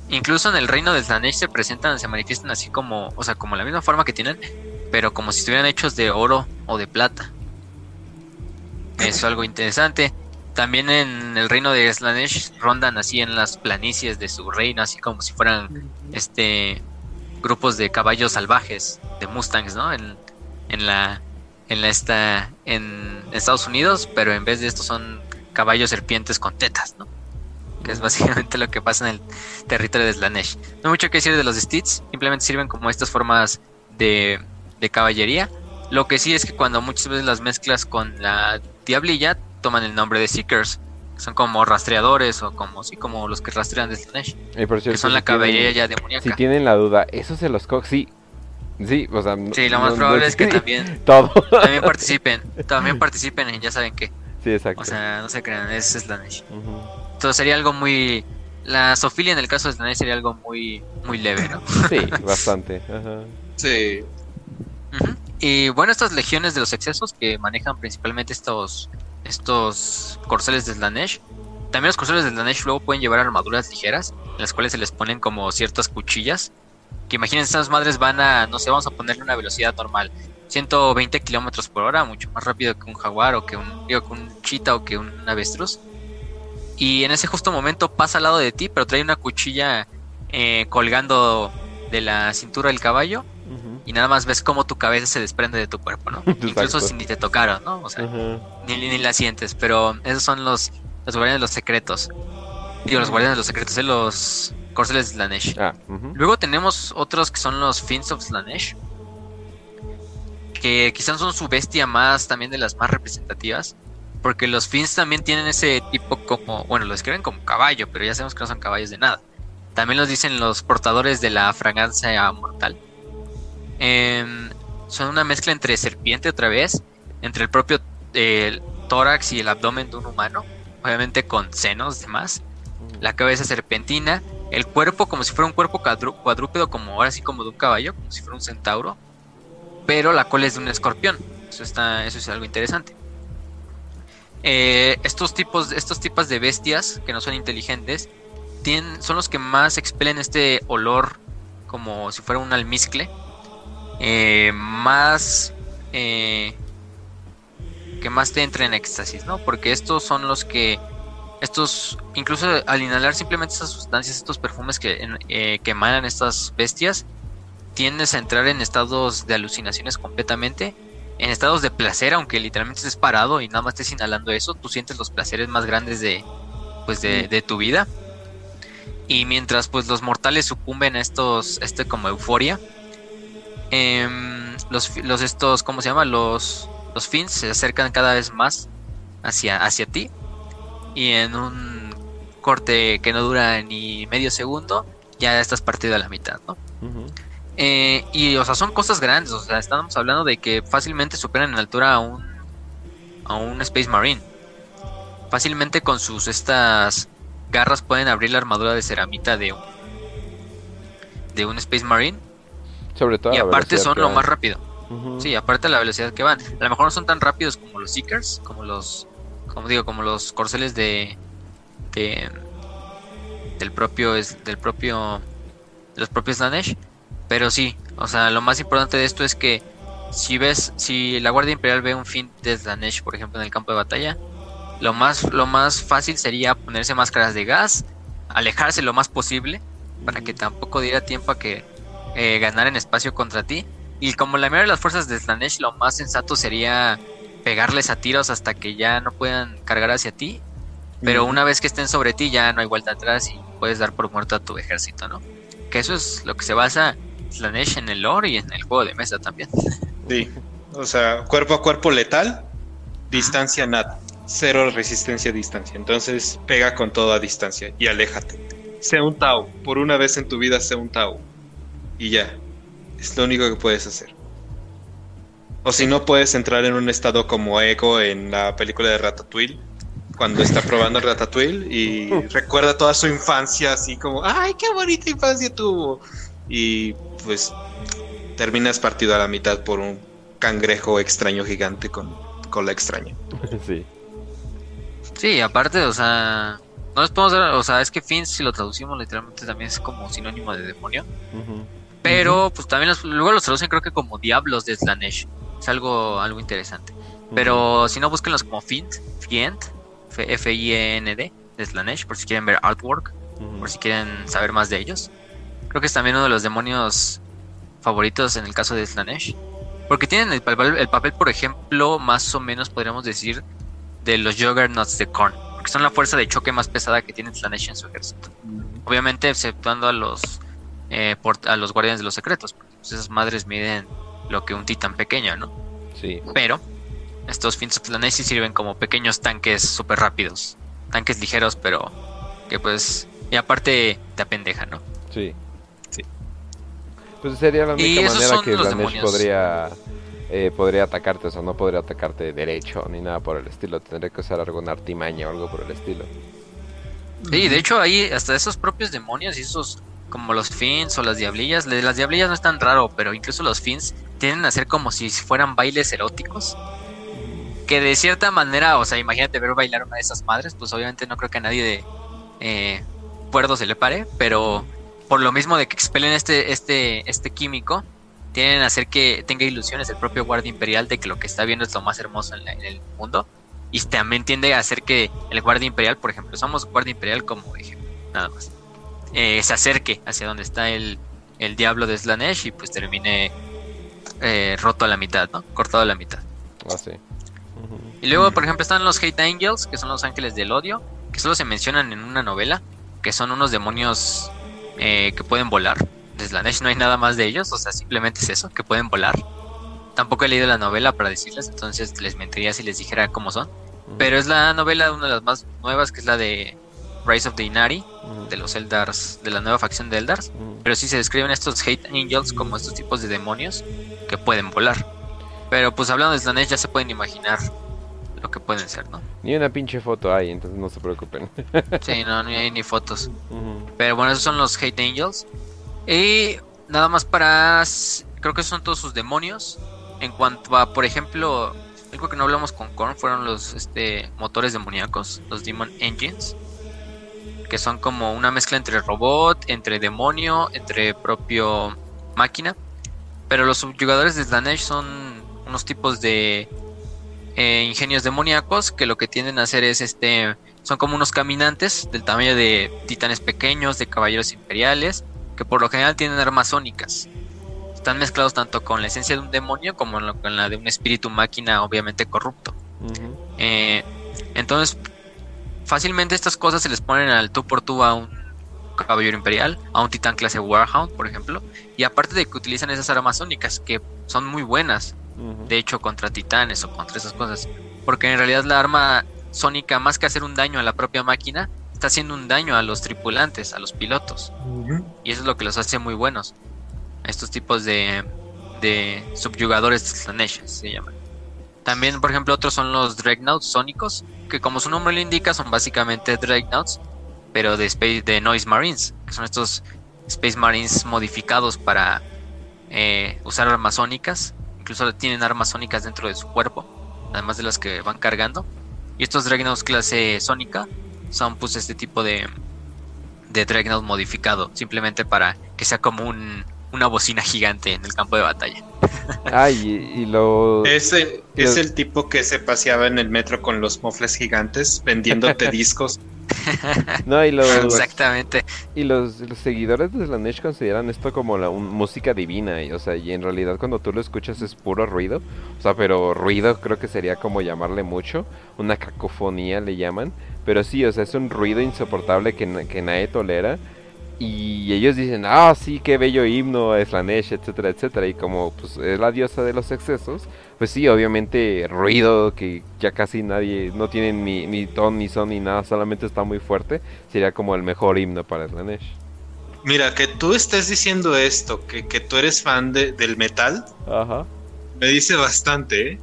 B: Incluso en el reino de Slanesh se presentan, se manifiestan así como, o sea, como la misma forma que tienen, pero como si estuvieran hechos de oro o de plata. Es algo interesante. También en el reino de Slanesh rondan así en las planicies de su reino, así como si fueran este grupos de caballos salvajes, de mustangs, ¿no? En, en la en esta en Estados Unidos, pero en vez de esto son caballos serpientes con tetas, ¿no? Que es básicamente lo que pasa en el territorio de Slanesh. No hay mucho que decir de los Steeds, simplemente sirven como estas formas de, de caballería. Lo que sí es que cuando muchas veces las mezclas con la diablilla, toman el nombre de Seekers. Son como rastreadores o como sí, como los que rastrean de Slanesh. que son la caballería ya demoníaca.
A: Si tienen la duda, ¿eso se los coge? Sí, Sí, o sea,
B: sí, lo más probable es que también *laughs*
A: todo.
B: también participen, *laughs* también participen en ya saben qué.
A: Sí, exacto.
B: O sea, no se crean, es Slanesh. Entonces sería algo muy la sofilia en el caso de Slanesh sería algo muy muy leve, ¿no?
A: Sí, *laughs* bastante. Ajá.
C: Sí.
B: Y bueno, estas legiones de los excesos que manejan principalmente estos estos corceles de Slanesh. También los corceles de Slanesh luego pueden llevar armaduras ligeras, en las cuales se les ponen como ciertas cuchillas que imagínense, estas madres van a, no sé, vamos a ponerle una velocidad normal, 120 kilómetros por hora, mucho más rápido que un jaguar o que un, digo, que un chita o que un avestruz. Y en ese justo momento pasa al lado de ti, pero trae una cuchilla eh, colgando de la cintura del caballo. Y nada más ves cómo tu cabeza se desprende de tu cuerpo, ¿no? *laughs* Incluso si ni te tocaron, ¿no? O sea, ni, ni, la sientes. Pero esos son los, los guardianes de los secretos. Digo, los guardianes de los secretos, de los Corceles de Slanesh. Ah, Luego tenemos otros que son los Fins of Slanesh. Que quizás son su bestia más, también de las más representativas. Porque los Fins también tienen ese tipo como, bueno, lo describen como caballo, pero ya sabemos que no son caballos de nada. También los dicen los portadores de la fragancia mortal. Em, son una mezcla entre serpiente otra vez, entre el propio tórax y el abdomen de un humano, obviamente con senos demás, la cabeza serpentina el cuerpo como si fuera un cuerpo cuadrúpedo, como ahora sí como de un caballo, como si fuera un centauro, pero la cola es de un escorpión. Eso está, eso es algo interesante. Eh, estos tipos, estos tipos de bestias que no son inteligentes, tienen, son los que más expelen este olor como si fuera un almizcle, eh, más eh, que más te entre en éxtasis, ¿no? Porque estos son los que estos, incluso al inhalar simplemente esas sustancias, estos perfumes que, eh, que emanan estas bestias, tiendes a entrar en estados de alucinaciones completamente, en estados de placer, aunque literalmente estés parado y nada más estés inhalando eso, tú sientes los placeres más grandes de, pues de, de tu vida. Y mientras pues los mortales sucumben a estos, este como euforia, em, los, los estos, ¿cómo se llama? Los, los fins se acercan cada vez más hacia, hacia ti y en un corte que no dura ni medio segundo ya estás partido a la mitad, ¿no? Eh, y, o sea, son cosas grandes. O sea, estamos hablando de que fácilmente superan en altura a un, a un Space Marine. Fácilmente con sus estas garras pueden abrir la armadura de ceramita de un, de un Space Marine.
A: Sobre todo.
B: Y aparte son lo más rápido. Sí, aparte la velocidad que van. A lo mejor no son tan rápidos como los Seekers, como los, como digo, como los corceles de, de del propio, es- del propio, de los propios Slanesh. Pero sí, o sea, lo más importante de esto es que si ves, si la Guardia Imperial ve un fin de Slanesh, por ejemplo, en el campo de batalla, lo más, lo más fácil sería ponerse máscaras de gas, alejarse lo más posible, para que tampoco diera tiempo a que eh, ganaran espacio contra ti. Y como la mayoría de las fuerzas de Slanesh, lo más sensato sería pegarles a tiros hasta que ya no puedan cargar hacia ti. Pero una vez que estén sobre ti, ya no hay vuelta atrás y puedes dar por muerto a tu ejército, ¿no? Que eso es lo que se basa Slanesh en el lore y en el juego de mesa también.
C: Sí. O sea, cuerpo a cuerpo letal, distancia nada. Cero resistencia a distancia. Entonces pega con todo a distancia y aléjate. Sea un Tau. Por una vez en tu vida, sea un Tau. Y ya. Es lo único que puedes hacer. O si no, puedes entrar en un estado como Echo en la película de Ratatouille. Cuando está probando Ratatouille y *laughs* recuerda toda su infancia, así como, ¡ay, qué bonita infancia tuvo! Y pues terminas partido a la mitad por un cangrejo extraño gigante con cola extraña. *laughs*
A: sí.
B: Sí, aparte, o sea, no les podemos dar, o sea, es que Finn, si lo traducimos literalmente, también es como sinónimo de demonio. Pero, pues también los- luego los traducen, creo que como diablos de Slanesh. Es algo, algo interesante. Pero si no, búsquenlos como Fint, Fiend, F- F-I-E-N-D, de Slanesh, por si quieren ver artwork, por si quieren saber más de ellos. Creo que es también uno de los demonios favoritos en el caso de Slanesh. Porque tienen el papel, el papel, por ejemplo, más o menos podríamos decir, de los Juggernauts de Korn. Porque son la fuerza de choque más pesada que tiene Slanesh en su ejército. Obviamente, exceptuando a los eh, por- a los guardianes de los secretos. Porque pues, esas madres miden lo que un titán pequeño, ¿no?
A: Sí.
B: Pero estos Fins Slanesh sí sirven como pequeños tanques súper rápidos. Tanques ligeros, pero que pues... Y aparte te apendejan, ¿no?
A: Sí.
C: Sí.
A: Pues sería la
B: Y
A: única
B: esos
A: manera
B: son
A: que
B: los
A: Slanesh
B: demonios.
A: podría eh, podría atacarte, o sea, no podría atacarte derecho ni nada por el estilo, tendría que usar alguna artimaña o algo por el estilo.
B: Sí, de hecho ahí hasta esos propios demonios y esos como los fins o las diablillas, las diablillas no es tan raro, pero incluso los fins tienden a ser como si fueran bailes eróticos. Que de cierta manera, o sea, imagínate ver bailar una de esas madres, pues obviamente no creo que a nadie de eh, se le pare, pero por lo mismo de que expelen este, este, este químico, tienden a hacer que tenga ilusiones el propio guardia imperial de que lo que está viendo es lo más hermoso en, la- en el mundo. Y también tiende a hacer que el guardia imperial, por ejemplo, usamos guardia imperial como ejemplo, nada más, eh, se acerque hacia donde está el, el diablo de Slanesh y pues termine eh, roto a la mitad, ¿no? Cortado a la mitad.
A: Ujú.
B: Y luego, por ejemplo, están los Hate Angels, que son los ángeles del odio, que solo se mencionan en una novela, que son unos demonios eh, que pueden volar. De Slanesh no hay nada más de ellos, o sea, simplemente es eso, que pueden volar. Tampoco he leído la novela para decirles, entonces les mentiría si les dijera cómo son. Pero es la novela, una de las más nuevas, que es la de Rise of the Inari, de los Eldars, de la nueva facción de Eldars. Pero sí se describen estos Hate Angels como estos tipos de demonios que pueden volar. Pero pues hablando de Slanesh ya se pueden imaginar lo que pueden ser, ¿no?
A: Ni una pinche foto hay, entonces no se preocupen. *laughs*
B: Sí, no, no hay ni fotos. Pero bueno, esos son los Hate Angels. Y nada más para... Creo que son todos sus demonios. En cuanto a, por ejemplo, algo que no hablamos con Korn fueron los este, motores demoníacos, los Demon Engines. Que son como una mezcla entre robot, entre demonio, entre propio máquina. Pero los subyugadores de Slanesh son unos tipos de eh, ingenios demoníacos que lo que tienden a hacer es este son como unos caminantes del tamaño de titanes pequeños, de caballeros imperiales, que por lo general tienen armas sónicas. Están mezclados tanto con la esencia de un demonio como con la de un espíritu máquina obviamente corrupto. Eh, entonces, fácilmente estas cosas se les ponen al tú por tú a un caballero imperial, a un titán clase Warhound, por ejemplo, y aparte de que utilizan esas armas sónicas que son muy buenas, de hecho contra titanes o contra esas cosas, porque en realidad la arma sónica más que hacer un daño a la propia máquina, está haciendo un daño a los tripulantes, a los pilotos, y eso es lo que los hace muy buenos. a estos tipos de, de subyugadores de Slanesh, se llaman. También, por ejemplo, otros son los Dreadnoughts sónicos, que como su nombre lo indica, son básicamente Dreadnoughts, pero de, space, de Noise Marines, que son estos Space Marines modificados para eh, usar armas sónicas. Incluso tienen armas sónicas dentro de su cuerpo, además de las que van cargando. Y estos Dreadnoughts clase sónica son pues este tipo de, de Dreadnought modificado, simplemente para que sea como un, una bocina gigante en el campo de batalla.
A: Ay, y, lo...
C: Es el, es el tipo que se paseaba en el metro con los mofles gigantes vendiéndote *laughs* discos.
A: No, y los...
B: Exactamente.
A: Y los, los seguidores de Slanesh consideran esto como la un- música divina, y, o sea, y en realidad cuando tú lo escuchas es puro ruido, o sea, pero ruido creo que sería como llamarle mucho, una cacofonía le llaman, pero sí, o sea, es un ruido insoportable que, que nadie tolera, y ellos dicen, ah, sí, qué bello himno a Slanesh, etcétera, etcétera, y como pues es la diosa de los excesos, pues sí, obviamente ruido que ya casi nadie, no tiene ni, ni ton, ni son, ni nada, solamente está muy fuerte, sería como el mejor himno para Slanesh.
C: Mira, que tú estés diciendo esto, que, que tú eres fan de- del metal,
A: Ajá.
C: me dice bastante, ¿eh?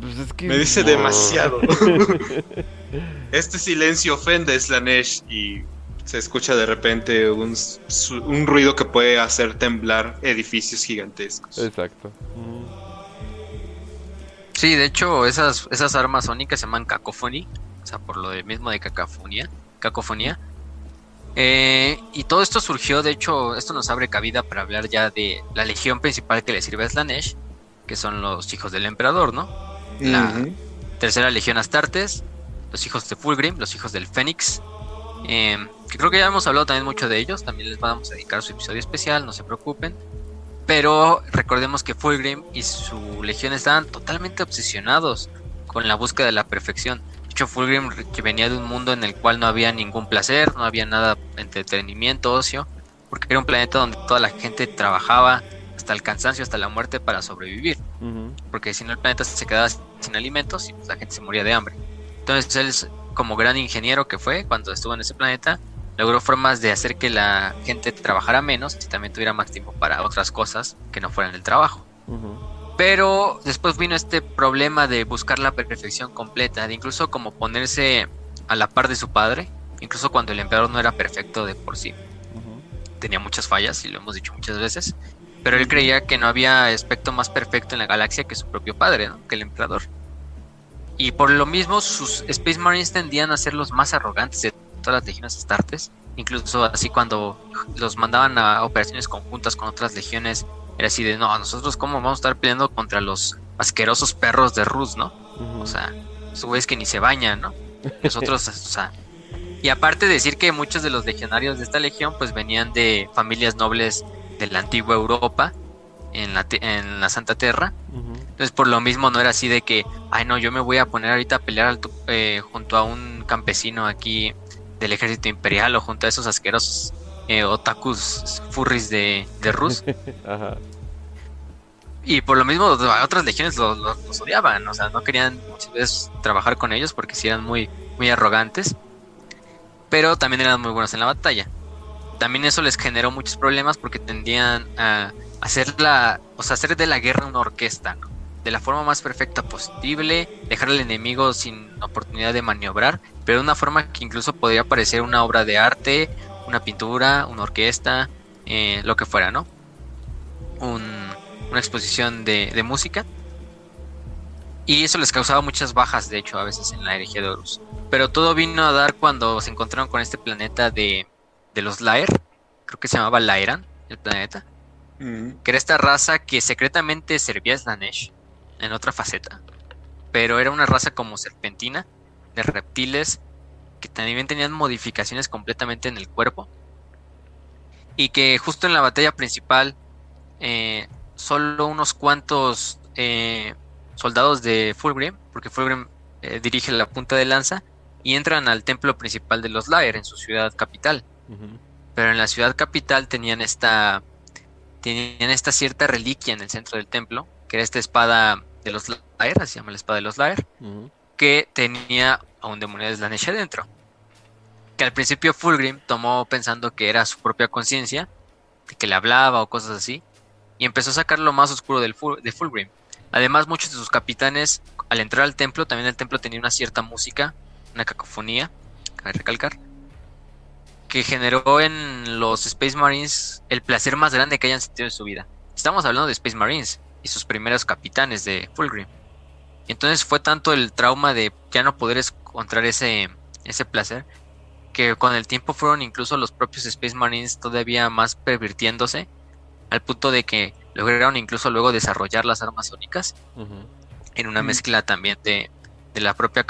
A: Pues es que...
C: Me dice
A: no.
C: demasiado. *laughs* este silencio ofende a Slanesh y se escucha de repente un, un ruido que puede hacer temblar edificios gigantescos.
A: Exacto.
B: Sí, de hecho, esas, esas armas sónicas se llaman cacophony, o sea, por lo de- mismo de cacofonía. cacofonía. Eh, y todo esto surgió, de hecho, esto nos abre cabida para hablar ya de la legión principal que le sirve a Slanesh, que son los hijos del emperador, ¿no? La tercera legión Astartes, los hijos de Fulgrim, los hijos del Fénix, eh, que creo que ya hemos hablado también mucho de ellos, también les vamos a dedicar su episodio especial, no se preocupen. Pero recordemos que Fulgrim y su legión estaban totalmente obsesionados con la búsqueda de la perfección. De hecho, Fulgrim que venía de un mundo en el cual no había ningún placer, no había nada de entretenimiento, ocio, porque era un planeta donde toda la gente trabajaba hasta el cansancio, hasta la muerte para sobrevivir
A: Ujú.
B: porque si no el planeta se quedaba sin alimentos y pues, la gente se moría de hambre. Entonces él, como gran ingeniero que fue cuando estuvo en ese planeta, logró formas de hacer que la gente trabajara menos y también tuviera más tiempo para otras cosas que no fueran el trabajo. Pero después vino este problema de buscar la perfección completa, de incluso como ponerse a la par de su padre, incluso cuando el emperador no era perfecto de por sí tenía muchas fallas y lo hemos dicho muchas veces, pero él creía que no había aspecto más perfecto en la galaxia que su propio padre, ¿no? que el emperador. Y por lo mismo sus Space Marines tendían a ser los más arrogantes de todas las legiones astartes, incluso así cuando los mandaban a operaciones conjuntas con otras legiones, era así de, no, nosotros cómo vamos a estar peleando contra los asquerosos perros de Rus, ¿no? O sea, esos güeyes que ni se bañan, ¿no? Nosotros, o sea. Y aparte de decir que muchos de los legionarios de esta legión, pues venían de familias nobles de la antigua Europa, en la, en la Santa Tierra.
A: Ujú.
B: Entonces, por lo mismo, no era así de que, ay, no, yo me voy a poner ahorita a pelear eh, junto a un campesino aquí del ejército imperial o junto a esos asquerosos eh, otakus furries de, de Rus. *laughs*
A: Ajá.
B: Y por lo mismo, a otras legiones los, los- los odiaban, o sea, no querían muchas veces trabajar con ellos porque sí eran muy, muy arrogantes, pero también eran muy buenos en la batalla. También eso les generó muchos problemas porque tendían a hacer la, o sea, hacer de la guerra una orquesta, de la forma más perfecta posible, dejar al enemigo sin oportunidad de maniobrar, pero de una forma que incluso podría parecer una obra de arte, una pintura, una orquesta, eh, lo que fuera, ¿no? Un, una exposición de, de música. Y eso les causaba muchas bajas, de hecho, a veces en la herejía de Horus. Pero todo vino a dar cuando se encontraron con este planeta de, de los Laer. Creo que se llamaba Laeran, el planeta. Que era esta raza que secretamente servía a Slanesh en otra faceta. Pero era una raza como serpentina, de reptiles, que también tenían modificaciones completamente en el cuerpo. Y que justo en la batalla principal, eh, solo unos cuantos eh, soldados de Fulgrim, porque Fulgrim eh, dirige la punta de lanza, y entran al templo principal de los Laer en su ciudad capital. Pero en la ciudad capital tenían esta tenían esta cierta reliquia en el centro del templo, que era esta espada de los Laer, se llama la espada de los Laer, que tenía a un demonio de Slanesh adentro. Que al principio Fulgrim tomó pensando que era su propia conciencia, que le hablaba o cosas así, y empezó a sacar lo más oscuro del de Fulgrim. Además, muchos de sus capitanes, al entrar al templo, también el templo tenía una cierta música, una cacofonía, cabe recalcar, que generó en los Space Marines el placer más grande que hayan sentido en su vida. Estamos hablando de Space Marines y sus primeros capitanes de Fulgrim. Entonces fue tanto el trauma de ya no poder encontrar ese, ese placer que con el tiempo fueron incluso los propios Space Marines todavía más pervirtiéndose al punto de que lograron incluso luego desarrollar las armas sónicas en una mezcla también de, de, la propia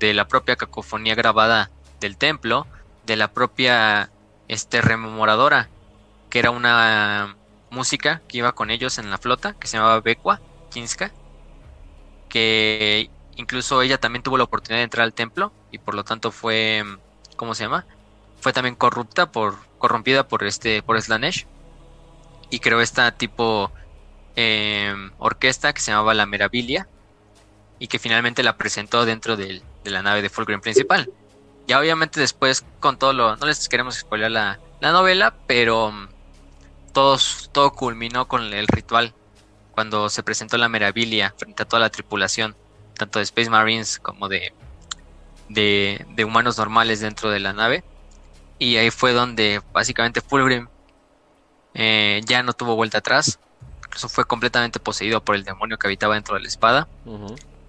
B: de la propia cacofonía grabada del templo, de la propia este rememoradora, que era una música que iba con ellos en la flota, que se llamaba Bekwa Kinska, que incluso ella también tuvo la oportunidad de entrar al templo y por lo tanto fue, ¿cómo se llama? Fue también corrupta por, corrompida por este, por Slanesh y creó esta tipo em, orquesta que se llamaba La Meraviglia y que finalmente la presentó dentro de la nave de Fulgrim principal. Ya obviamente después con todo lo, no les queremos spoiler la, la novela, pero todos, todo culminó con el ritual cuando se presentó la Meraviglia frente a toda la tripulación, tanto de Space Marines como de, de, humanos normales dentro de la nave. Y ahí fue donde básicamente Fulgrim eh, ya no tuvo vuelta atrás. Incluso fue completamente poseído por el demonio que habitaba dentro de la espada.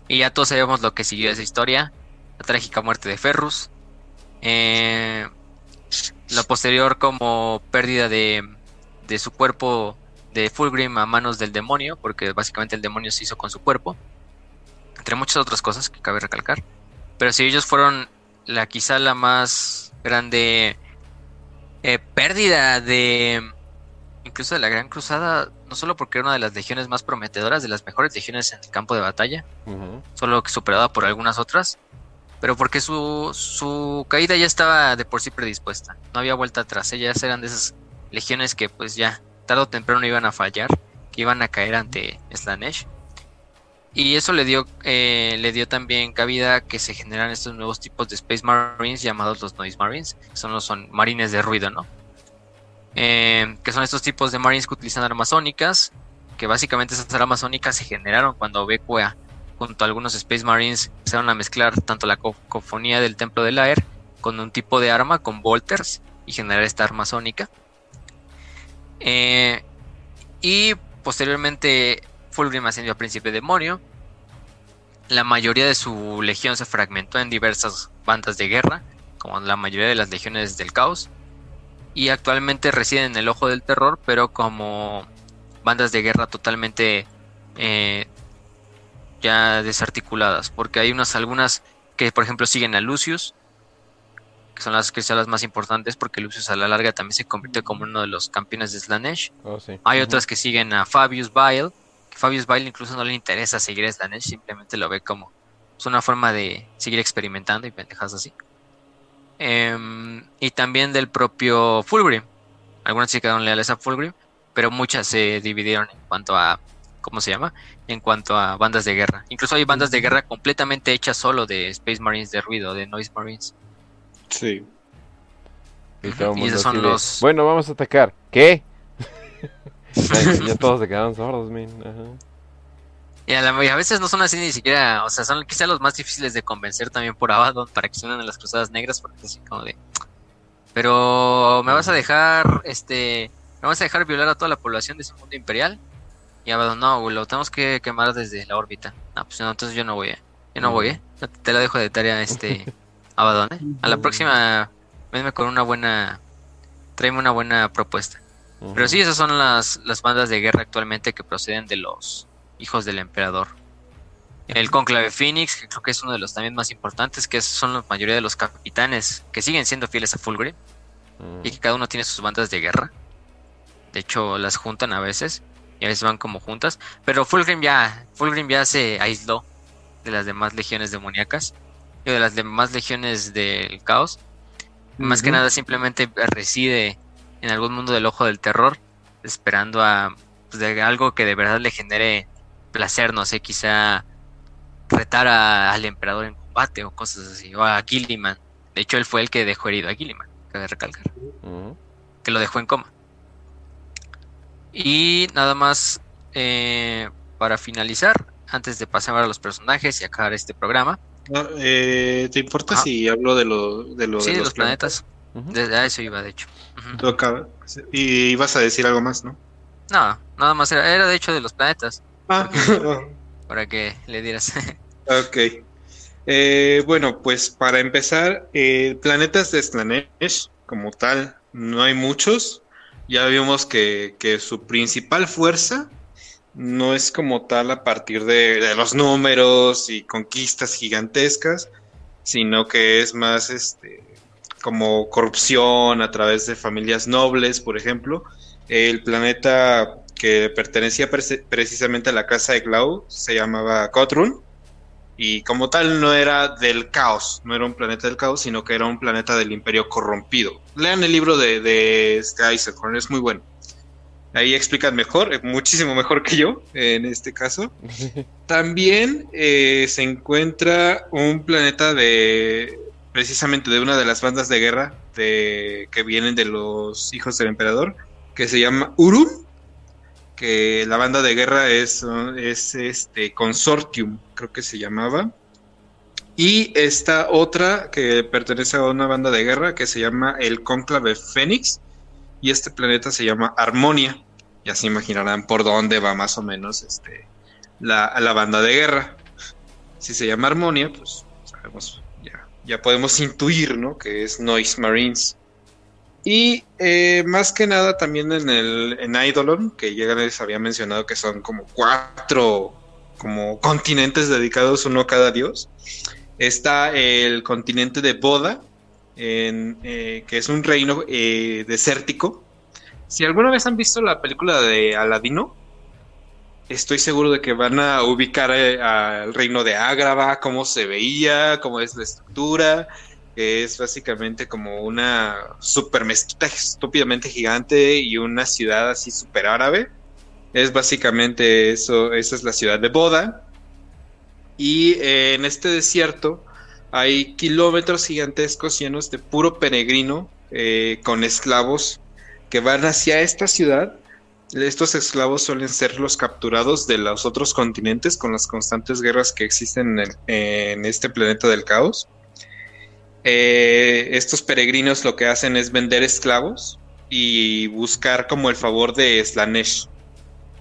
B: Y ya todos sabemos lo que siguió esa historia. La trágica muerte de Ferrus. Eh, la posterior como pérdida de, de su cuerpo de Fulgrim a manos del demonio, porque básicamente el demonio se hizo con su cuerpo, entre muchas otras cosas que cabe recalcar. Pero si ellos fueron la quizá la más grande eh, pérdida de incluso de la Gran Cruzada, no solo porque era una de las legiones más prometedoras, de las mejores legiones en el campo de batalla, solo que superada por algunas otras, pero porque su, su caída ya estaba de por sí predispuesta, no había vuelta atrás, ellas eran de esas legiones que pues ya tarde o temprano iban a fallar, que iban a caer ante Slanesh. Y eso le dio, eh, le dio también cabida que se generan estos nuevos tipos de Space Marines llamados los Noise Marines, que son los son marines de ruido, ¿no? Eh, que son estos tipos de Marines que utilizan armas sónicas, que básicamente esas armas sónicas se generaron cuando Bekua junto a algunos Space Marines empezaron a mezclar tanto la cofonía del Templo del Air con un tipo de arma, con Volters, y generar esta arma sónica. Eh, y posteriormente Fulgrim ascendió a príncipe demonio. La mayoría de su legión se fragmentó en diversas bandas de guerra, como la mayoría de las legiones del caos. Y actualmente residen en el ojo del terror, pero como bandas de guerra totalmente eh, ya desarticuladas. Porque hay unas algunas que por ejemplo siguen a Lucius, que son las que son las más importantes porque Lucius a la larga también se convirtió como uno de los campeones de Slanesh. Oh, Hay otras que siguen a Fabius Bile, que Fabius Bile incluso no le interesa seguir a Slanesh, simplemente lo ve como es una forma de seguir experimentando y pendejas así. Em, y también del propio Fulgrim. Algunas se quedaron leales a Fulgrim, pero muchas se dividieron en cuanto a ¿cómo se llama? En cuanto a bandas de guerra. Incluso hay bandas de guerra completamente hechas solo de Space Marines de ruido, de Noise Marines.
C: Sí.
A: Y, esos son los... Bueno, vamos a atacar. ¿Qué? *laughs* ya, todos se quedaron sordos,
B: Y a, veces no son así ni siquiera, o sea, son quizá los más difíciles de convencer también por Abaddon *laughs* para que se unan a las cruzadas negras, porque es así como de... Pero me vas a dejar, este, me vas a dejar violar a toda la población de ese mundo imperial. Y Abaddon, no, lo tenemos que quemar desde la órbita. No, pues no, entonces yo no voy, yo no voy, ¿eh? Te la dejo de tarea, este... *laughs* Abaddon, ¿eh? A la próxima, venme con una buena. Tráeme una buena propuesta. Pero sí, esas son las, las bandas de guerra actualmente que proceden de los hijos del emperador. El Conclave Phoenix, que creo que es uno de los también más importantes, que son la mayoría de los capitanes que siguen siendo fieles a Fulgrim y que cada uno tiene sus bandas de guerra. De hecho, las juntan a veces y a veces van como juntas. Pero Fulgrim ya, Fulgrim ya se aisló de las demás legiones demoníacas de las demás legiones del caos. Más que nada simplemente reside en algún mundo del ojo del terror, esperando a pues, de algo que de verdad le genere placer, no sé, quizá retar al emperador en combate o cosas así, o a Gilliman. De hecho, él fue el que dejó herido a Gilliman, cabe recalcar. Que lo dejó en coma. Y nada más eh, para finalizar, antes de pasar a los personajes y acabar este programa.
C: No, eh, ¿Te importa si hablo de lo de, lo,
B: sí,
C: de
B: de los planetas. Desde a eso iba, de hecho.
C: Y ibas a decir algo más, ¿no?
B: No, nada más era, era de hecho de los planetas,
C: Ah, *laughs*
B: para que le dieras. *laughs*
C: ok. Eh, bueno, pues para empezar, eh, planetas de Slanesh, como tal, no hay muchos. Ya vimos que, que su principal fuerza no es como tal a partir de, los números y conquistas gigantescas, sino que es más este como corrupción a través de familias nobles, por ejemplo. El planeta que pertenecía precisamente a la casa de Glau se llamaba Kotrun y como tal no era del caos, no era un planeta del caos, sino que era un planeta del imperio corrompido. Lean el libro de, de este es muy bueno. Ahí explican mejor, eh, muchísimo mejor que yo en este caso. *laughs* También eh, se encuentra un planeta de precisamente de una de las bandas de guerra de, que vienen de los hijos del emperador, que se llama Urum, que la banda de guerra es, es este Consortium, creo que se llamaba. Y esta otra que pertenece a una banda de guerra que se llama el Cónclave Fénix. Y este planeta se llama Armonia. Ya se imaginarán por dónde va más o menos este, la, la banda de guerra. Si se llama Armonia, pues sabemos, ya, ya podemos intuir, ¿no? Que es Noise Marines. Y eh, más que nada también en el en Eidolon, que ya les había mencionado que son como cuatro como continentes dedicados uno a cada dios. Está el continente de Boda, eh, que es un reino eh, desértico. Si alguna vez han visto la película de Aladino, estoy seguro de que van a ubicar eh, al reino de Ágrava, cómo se veía, cómo es la estructura, que es básicamente como una super mezquita estúpidamente gigante y una ciudad así super árabe. Es básicamente eso, esa es la ciudad de Boda. Y eh, en este desierto hay kilómetros gigantescos llenos de puro peregrino eh, con esclavos que van hacia esta ciudad. Estos esclavos suelen ser los capturados de los otros continentes con las constantes guerras que existen en, en este planeta del caos. Eh, estos peregrinos lo que hacen es vender esclavos y buscar como el favor de Slanesh,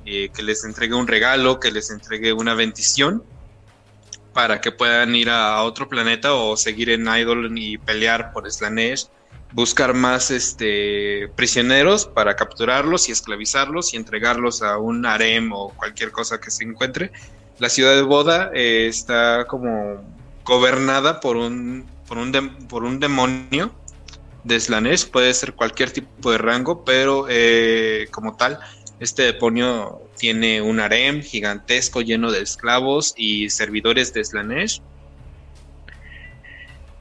C: eh, que les entregue un regalo, que les entregue una bendición para que puedan ir a, otro planeta o seguir en Idol y pelear por Slanesh, buscar más este, prisioneros para capturarlos y esclavizarlos y entregarlos a un harem o cualquier cosa que se encuentre. La ciudad de Boda eh, está como gobernada por un, por un, por un demonio de Slanesh, puede ser cualquier tipo de rango, pero eh, como tal, este demonio tiene un harem gigantesco lleno de esclavos y servidores de Slanesh.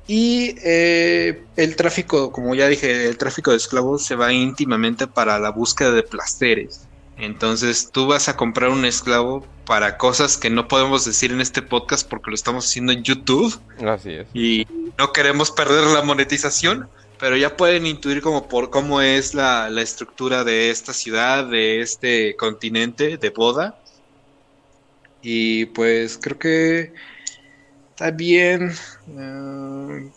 C: Y eh, el tráfico, como ya dije, el tráfico de esclavos se va íntimamente para la búsqueda de placeres. Entonces tú vas a comprar un esclavo para cosas que no podemos decir en este podcast porque lo estamos haciendo en YouTube
A: Así es.
C: y no queremos perder la monetización, pero ya pueden intuir como por cómo es la, la estructura de esta ciudad, de este continente, de boda. Y pues creo que también, eh,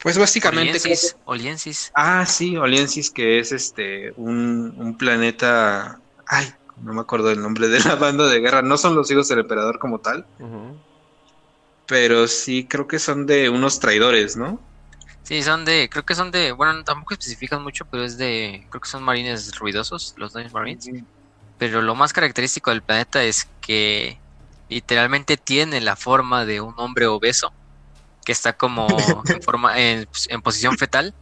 C: pues básicamente... que-
B: Oliensis, Oliensis.
C: Ah, sí, Oliensis, que es este un, un planeta. Ay, no me acuerdo del nombre de la banda de guerra. No son los hijos del emperador como tal, pero sí creo que son de unos traidores, ¿no?
B: Sí, son de, creo que son de, bueno, tampoco especifican mucho, pero es de, creo que son marines ruidosos, los Noise Marines. Pero lo más característico del planeta es que literalmente tiene la forma de un hombre obeso, que está como *laughs* en forma, en, en posición fetal,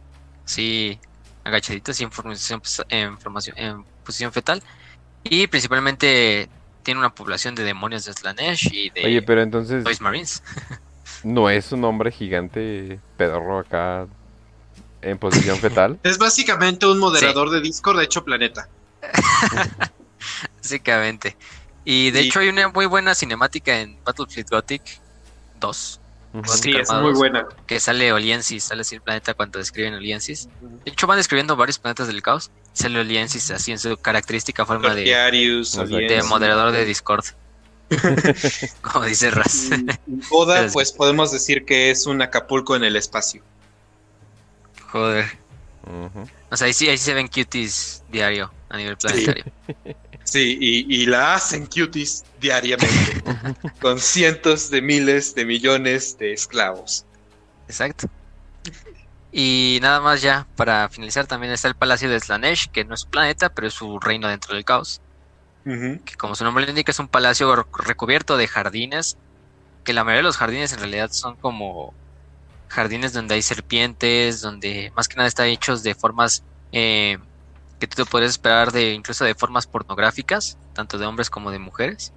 B: sí, agachadito, sí, en formación, en formación, en posición fetal, y principalmente tiene una población de demonios de Slanesh y de
A: Oye, pero entonces
B: Noise Marines. *laughs*
A: no es un hombre gigante pedorro acá en posición fetal. *laughs*
C: Es básicamente un moderador de Discord de hecho planeta. *laughs*
B: Básicamente. Y de hecho hay una muy buena cinemática en Battlefield Gothic 2 Juegos
C: Sí, es muy buena.
B: Que sale Oliensis, sale así el planeta cuando describen Oliensis. De hecho, van describiendo varios planetas del caos. Sale Oliensis así en su característica forma de, de moderador de Discord. *laughs* *laughs* Como dice Raz. *laughs*
C: Oda, pues podemos decir que es un Acapulco en el espacio.
B: Joder. O sea, ahí sí, ahí sí se ven cuties diario a nivel planetario.
C: Sí, y, y la hacen cuties diariamente, *laughs* con cientos de miles de millones de esclavos.
B: Exacto. Y nada más ya, para finalizar, también está el Palacio de Slanesh, que no es planeta, pero es su reino dentro del caos. Que como su nombre lo indica, es un palacio re- recubierto de jardines. Que la mayoría de los jardines en realidad son como jardines donde hay serpientes, donde más que nada están hechos de formas eh, que tú te podrías esperar de incluso de formas pornográficas, tanto de hombres como de mujeres.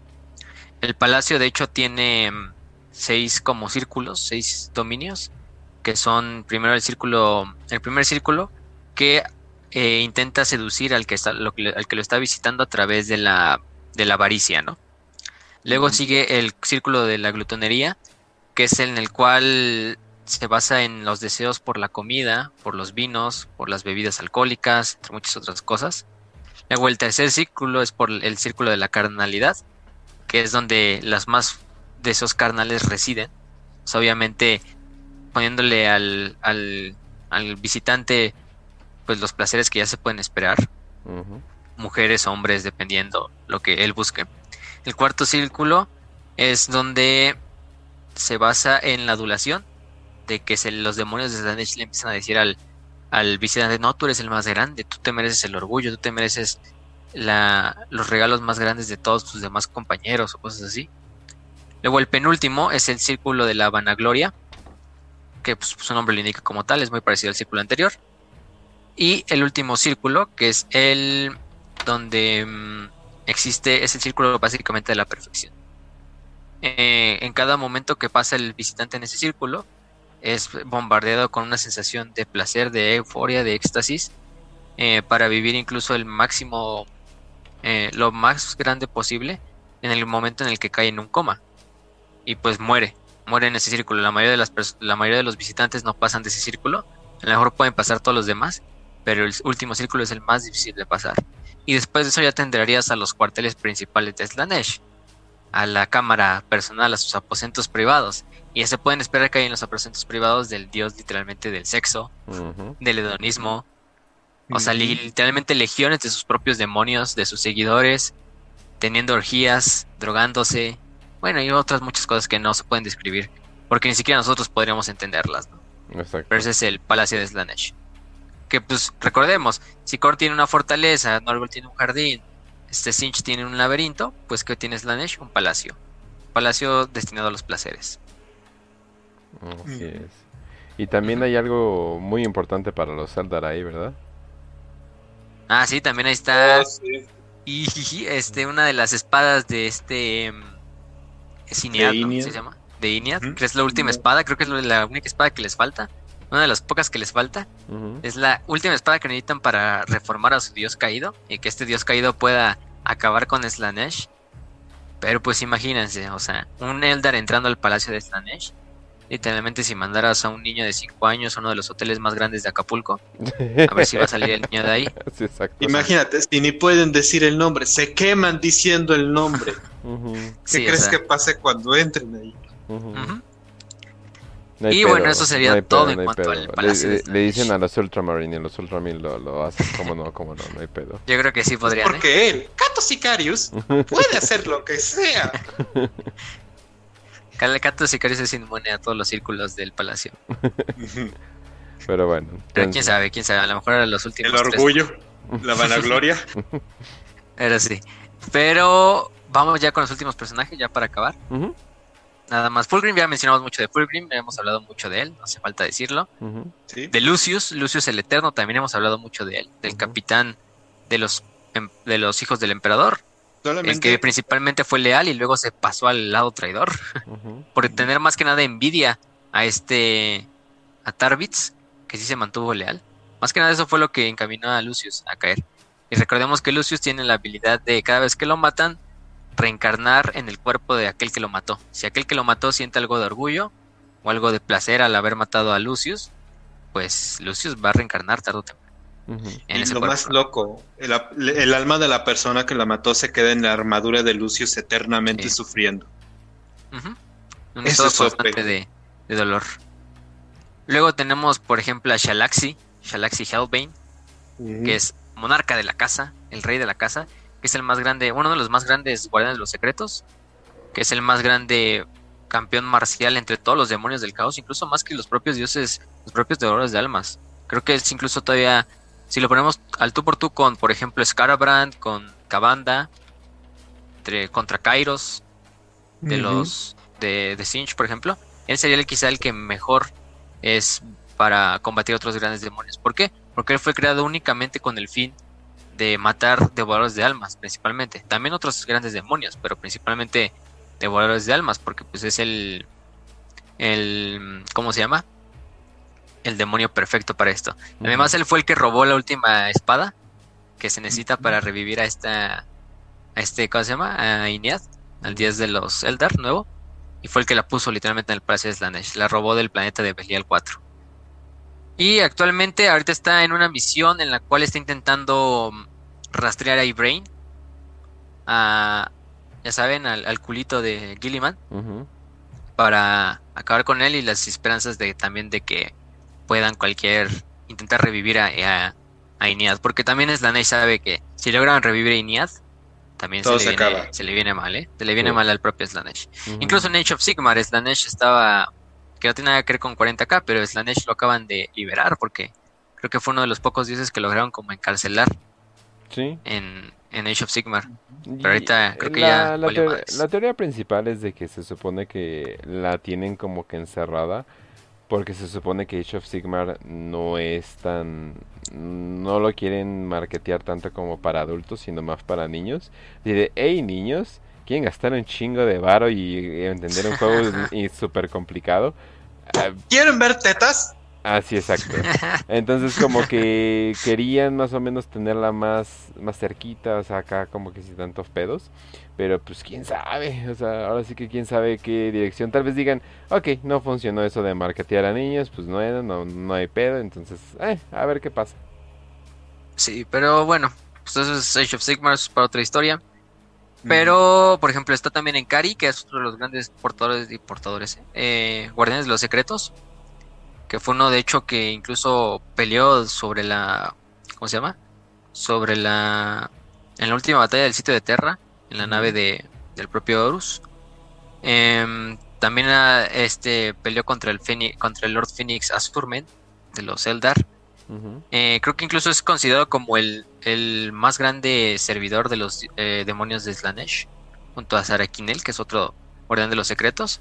B: El palacio de hecho tiene mm, seis como círculos, seis dominios, que son primero el círculo, el primer círculo que eh, intenta seducir al que está, lo al que lo está visitando a través de la, de la avaricia, ¿no? Luego sigue el círculo de la glutonería, que es en el cual se basa en los deseos por la comida, por los vinos, por las bebidas alcohólicas, entre muchas otras cosas. Luego el tercer círculo es por el círculo de la carnalidad, que es donde las más deseos carnales residen. Obviamente poniéndole al, al, al visitante pues los placeres que ya se pueden esperar, mujeres, hombres, dependiendo lo que él busque. El cuarto círculo es donde se basa en la adulación, de que se, los demonios de Slanesh le empiezan a decir al, visitante, no, tú eres el más grande, tú te mereces el orgullo, tú te mereces los regalos más grandes de todos tus demás compañeros o cosas así. Luego el penúltimo es el círculo de la vanagloria, que pues, su nombre lo indica como tal, es muy parecido al círculo anterior. Y el último círculo, que es el donde mm, existe, es el círculo básicamente de la perfección. Eh, en cada momento que pasa el visitante en ese círculo, es bombardeado con una sensación de placer, de euforia, de éxtasis, eh, para vivir incluso el máximo, eh, lo más grande posible en el momento en el que cae en un coma. Y pues muere, muere en ese círculo. La mayoría de, las la mayoría de los visitantes no pasan de ese círculo. A lo mejor pueden pasar todos los demás, pero el último círculo es el más difícil de pasar. Y después de eso ya tendrías a los cuarteles principales de Slanesh, a la cámara personal, a sus aposentos privados. Y ya se pueden esperar que hay en los aposentos privados del dios literalmente del sexo, del hedonismo. O sea, li- literalmente legiones de sus propios demonios, de sus seguidores, teniendo orgías, drogándose. Bueno, y otras muchas cosas que no se pueden describir, porque ni siquiera nosotros podríamos entenderlas. ¿no?
A: Exacto.
B: Pero ese es el Palacio de Slanesh. Que pues recordemos, si Kor tiene una fortaleza, Norgol tiene un jardín, este Sinch tiene un laberinto, pues ¿qué tiene Slanesh? Un palacio. Palacio destinado a los placeres.
A: Así
C: Ujú.
A: es. Y también hay algo muy importante para los Eldar ahí, ¿verdad?
B: Ah, sí, también ahí está.
C: Oh, sí.
B: Y este, una de las espadas de este. em, es Inead,
C: De
B: ¿no?
C: Inead.
B: ¿Se llama? De Inead, que es la última espada, creo que es la única espada que les falta. Una de las pocas que les falta. Es la última espada que necesitan para reformar a su dios caído y que este dios caído pueda acabar con Slanesh. Pero pues imagínense, o sea, un Eldar entrando al palacio de Slanesh. Literalmente si mandaras a un niño de 5 años a uno de los hoteles más grandes de Acapulco, *laughs* a ver si va a salir el niño de ahí.
A: Sí, exacto.
C: Imagínate, si ni pueden decir el nombre, se queman diciendo el nombre. *laughs* ¿Qué
B: Sí, o
C: crees
B: sea,
C: que pase cuando entren ahí?
A: No hay
B: Y bueno, eso sería
A: no
B: todo
A: pedo,
B: en
A: no
B: cuanto
A: pedo.
B: al
A: Le-
B: Palacio de
A: le, le dicen a los Ultramarine y a los Ultramarine lo, lo hacen. ¿Cómo no? ¿Cómo no? No hay pedo.
B: Yo creo que sí podrían. ¿eh?
C: Porque él, Cato Sicarius, *laughs* puede hacer lo que sea.
B: Calacato Sicarius es inmune a todos los círculos del palacio. *laughs*
A: Pero bueno.
B: Pero quién sabe, quién sabe, a lo mejor a los últimos
C: El
B: tres
C: orgullo, la vanagloria. *laughs*
B: Pero sí. Pero vamos ya con los últimos personajes, ya para acabar. Nada más. Fulgrim, ya mencionamos mucho de Fulgrim, hemos hablado mucho de él, no hace falta decirlo.
C: Sí.
B: De Lucius, Lucius el Eterno, también hemos hablado mucho de él. Del capitán de los, de los hijos del emperador. El que principalmente fue leal y luego se pasó al lado traidor. *laughs* Por tener más que nada envidia a este. a Tarbitz, que sí se mantuvo leal. Más que nada eso fue lo que encaminó a Lucius a caer. Y recordemos que Lucius tiene la habilidad de cada vez que lo matan, reencarnar en el cuerpo de aquel que lo mató. Si aquel que lo mató siente algo de orgullo, o algo de placer al haber matado a Lucius, pues Lucius va a reencarnar tarde o temprano.
C: En y lo más loco, el, alma de la persona que la mató se queda en la armadura de Lucius eternamente sufriendo.
B: Un estado constante de, de, dolor. Luego tenemos, por ejemplo, a Shalaxi, Shalaxi Hellbane, que es monarca de la casa, el rey de la casa, que es el más grande, uno de los más grandes guardianes de los secretos, que es el más grande campeón marcial entre todos los demonios del caos, incluso más que los propios dioses, los propios devoradores de almas. Creo que es incluso todavía, si lo ponemos al tú por tú con, por ejemplo, Scarabrand, con Cabanda, contra Kairos, de los de, de Sinch, por ejemplo, él sería el, quizá el que mejor es para combatir otros grandes demonios. ¿Por qué? Porque él fue creado únicamente con el fin de matar devoradores de almas, principalmente. También otros grandes demonios, pero principalmente devoradores de almas, porque pues es el, el, ¿cómo se llama? El demonio perfecto para esto. Además, él fue el que robó la última espada que se necesita para revivir a esta, a este, ¿cómo se llama? A Inead, al 10 de los Eldar nuevo. Y fue el que la puso literalmente en el Palacio de Slanesh. La robó del planeta de Belial 4. Y actualmente ahorita está en una misión en la cual está intentando rastrear a Ibrain. A, ya saben, al, culito de Gilliman. Para acabar con él y las esperanzas de también de que puedan cualquier intentar revivir a, a, Porque también Slanesh sabe que si logran revivir a Iniad, también se, le viene, se, le viene, mal, ¿eh? Se le viene mal al propio Slanesh. Incluso en Age of Sigmar, Slanesh estaba que no tiene nada que ver con 40k, pero Slanesh lo acaban de liberar porque creo que fue uno de los pocos dioses que lograron como encarcelar
A: ¿Sí?
B: en, en Age of Sigmar. Pero ahorita creo que ya...
A: La, la, teoría principal es de que se supone que la tienen como que encerrada porque se supone que Age of Sigmar no es tan... No lo quieren marketear tanto como para adultos, sino más para niños. Dice, hey niños, quieren gastar un chingo de varo y entender un juego *laughs* súper complicado.
C: ¿Quieren ver tetas?
A: Ah, sí, exacto. *laughs* Entonces como que querían más o menos tenerla más, más cerquita, o sea, acá como que sin tantos pedos. Pero pues quién sabe, o sea, ahora sí que quién sabe qué dirección. Tal vez digan, ok, no funcionó eso de marketear a niños, pues no, no, no hay pedo, entonces, eh, a ver qué pasa.
B: Sí, pero bueno, pues eso es Age of Sigmars para otra historia. Pero, por ejemplo, está también en Kari, que es uno de los grandes portadores y portadores, eh, guardianes de los secretos. Que fue uno, de hecho, que incluso peleó sobre la. ¿Cómo se llama? Sobre la. En la última batalla del sitio de Terra, en la nave de, del propio Horus. Em, también ah, este peleó contra el, contra el Lord Phoenix Asturmen de los Eldar. Eh, creo que incluso es considerado como el, más grande servidor de los eh, demonios de Slanesh, junto a Sarakinel, que es otro guardián de los secretos.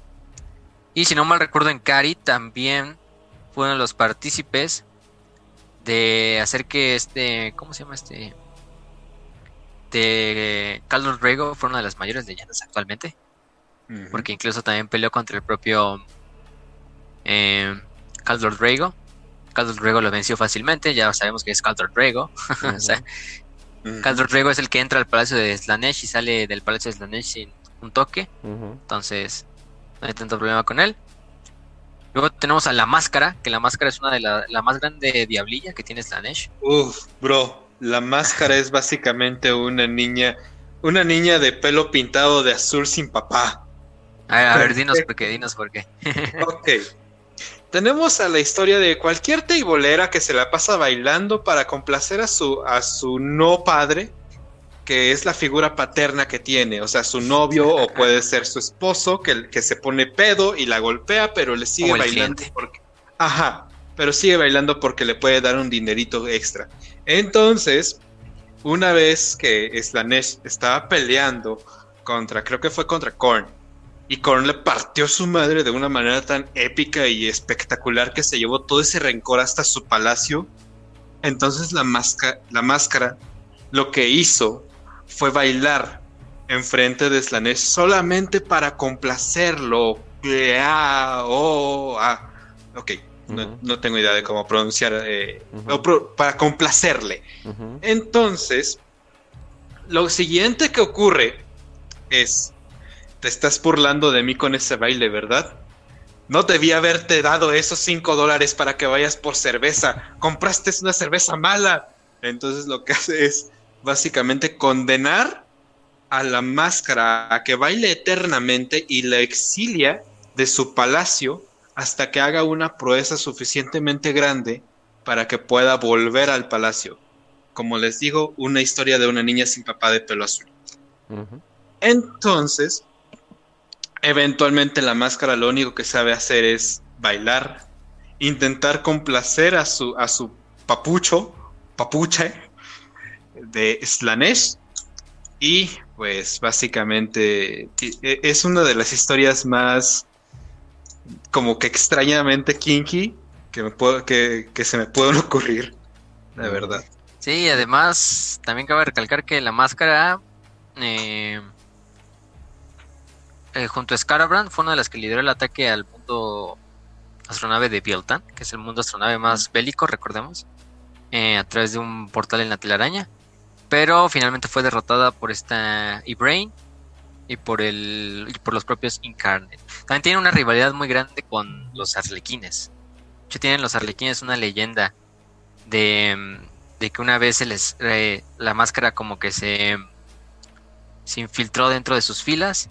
B: Y si no mal recuerdo, en Kari también fueron los partícipes de hacer que este. ¿Cómo se llama este? De Carlos Rego fue una de las mayores leyendas actualmente. Porque incluso también peleó contra el propio eh, Carlos Rego Caldor Rego lo venció fácilmente, ya sabemos que es Caldor Rego. *laughs* o sea, Rego es el que entra al palacio de Slanesh y sale del palacio de Slanesh sin un toque. Entonces, no hay tanto problema con él. Luego tenemos a la máscara, que la máscara es una de las la más grande diablilla que tiene Slanesh.
C: Uf, bro, la máscara es básicamente una niña, una niña de pelo pintado de azul sin papá.
B: A ver, a ver dinos por qué, dinos por qué. *laughs*
C: ok, tenemos a la historia de cualquier teibolera que se la pasa bailando para complacer a su, a su no padre, que es la figura paterna que tiene, o sea, su novio o puede ser su esposo, que, que se pone pedo y la golpea, pero le sigue bailando porque... Ajá, pero sigue bailando porque le puede dar un dinerito extra. Entonces, una vez que Slanesh estaba peleando contra, creo que fue contra Korn, y Korn le partió su madre de una manera tan épica y espectacular que se llevó todo ese rencor hasta su palacio. Entonces la, la máscara lo que hizo fue bailar enfrente de Slanesh solamente para complacerlo. Ah, oh, ah. Ok, no, tengo idea de cómo pronunciar. Eh, para complacerle. Entonces, lo siguiente que ocurre es te estás burlando de mí con ese baile, ¿verdad? no debía haberte dado esos 5 dólares para que vayas por cerveza. Compraste una cerveza mala. Entonces lo que hace es básicamente condenar a la máscara a que baile eternamente y la exilia de su palacio hasta que haga una proeza suficientemente grande para que pueda volver al palacio. Como les digo, una historia de una niña sin papá de pelo azul. Entonces, eventualmente la máscara lo único que sabe hacer es bailar, intentar complacer a su, a su papucho, papuche de Slanesh. Y pues básicamente e, es una de las historias más como que extrañamente kinky que, me puedo, que, se me pueden *laughs* ocurrir, la verdad.
B: Sí, además también cabe recalcar que la máscara eh, eh, junto a Scarabrand fue una de las que lideró el ataque al mundo astronave de Bieltan, que es el mundo astronave más bélico, recordemos, eh, a través de un portal en la telaraña. Pero finalmente fue derrotada por esta E-Brain y por el y por los propios Incarnate. También tiene una rivalidad muy grande con los arlequines. De hecho, tienen los arlequines una leyenda de, de que una vez se les eh, la máscara como que se, se infiltró dentro de sus filas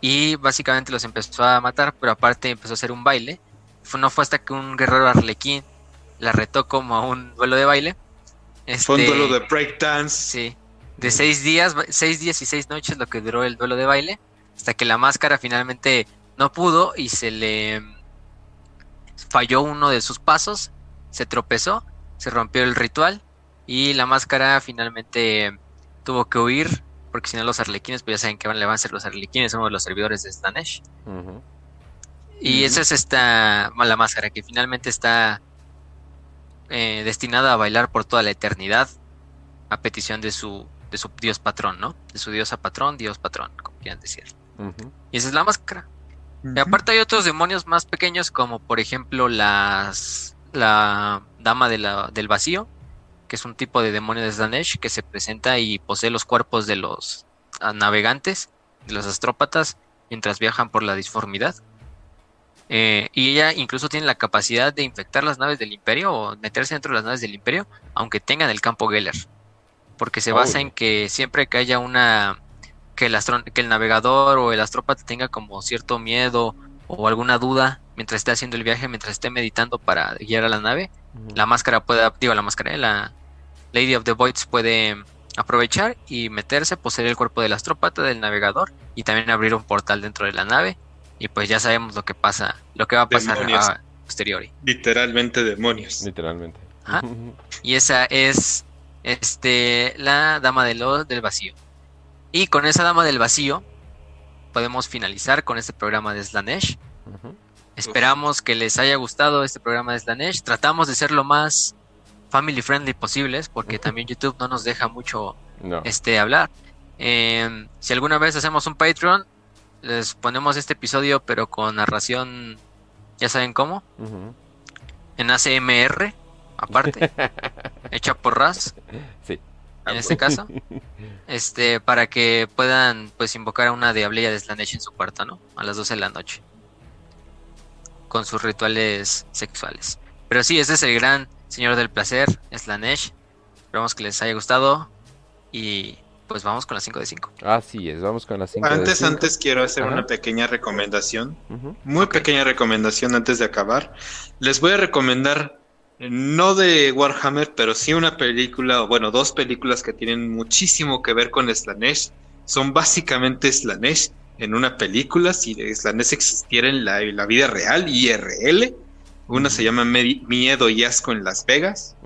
B: y básicamente los empezó a matar, pero aparte empezó a hacer un baile. no fue hasta que un guerrero arlequín la retó como a un duelo de baile.
C: Este, fue un duelo de breakdance.
B: Sí, de seis días, seis días y seis noches lo que duró el duelo de baile, hasta que la máscara finalmente no pudo y se le falló uno de sus pasos, se tropezó, se rompió el ritual y la máscara finalmente tuvo que huir porque si no los arlequines, pues ya saben que van, le van a ser los arlequines, somos los servidores de Stanesh. Y esa es esta mala máscara que finalmente está eh, destinada a bailar por toda la eternidad a petición de su, de su dios patrón, ¿no? De su diosa patrón, dios patrón, como quieran decir. Y esa es la máscara. Y aparte hay otros demonios más pequeños como por ejemplo las la dama de la, del vacío, que es un tipo de demonio de Slanesh que se presenta y posee los cuerpos de los ah, navegantes, de los astrópatas, mientras viajan por la disformidad. Eh, y ella incluso tiene la capacidad de infectar las naves del Imperio o meterse dentro de las naves del Imperio, aunque tengan el campo Geller. Porque se basa en que siempre que haya una. Que el, que el navegador o el astrópata tenga como cierto miedo o alguna duda mientras esté haciendo el viaje, mientras esté meditando para guiar a la nave, la máscara puede, digo, la máscara, la, Lady of the Voids puede aprovechar y meterse, poseer el cuerpo del astrópata del navegador y también abrir un portal dentro de la nave. Y pues ya sabemos lo que pasa, lo que va a pasar a posteriori.
C: Literalmente demonios.
A: Literalmente. *laughs*
B: Y esa es este la dama del, del vacío. Y con esa dama del vacío podemos finalizar con este programa de Slanesh. Esperamos que les haya gustado este programa de Slanesh. Tratamos de ser lo más family friendly posibles, porque también YouTube no nos deja mucho este hablar. Em, si alguna vez hacemos un Patreon, les ponemos este episodio, pero con narración, ya saben cómo, en ACMR, aparte, *laughs* hecha por Raz.
A: Sí.
B: En este caso, este, para que puedan pues invocar a una diablilla de Slanesh en su cuarto, ¿no? A las 12 de la noche. Con sus rituales sexuales. Pero sí, ese es el gran Señor del Placer, Slanesh. Esperamos que les haya gustado. Y pues vamos con las 5 de 5.
A: Así es, vamos con las 5
C: de 5. Antes, antes quiero hacer una pequeña recomendación. Muy pequeña recomendación antes de acabar. Les voy a recomendar, eh, no de Warhammer, pero sí una película, o bueno, dos películas que tienen muchísimo que ver con Slanesh. Son básicamente Slanesh en una película. Si Slanesh existiera en la, en la vida real, IRL una se llama Miedo y Asco en Las Vegas,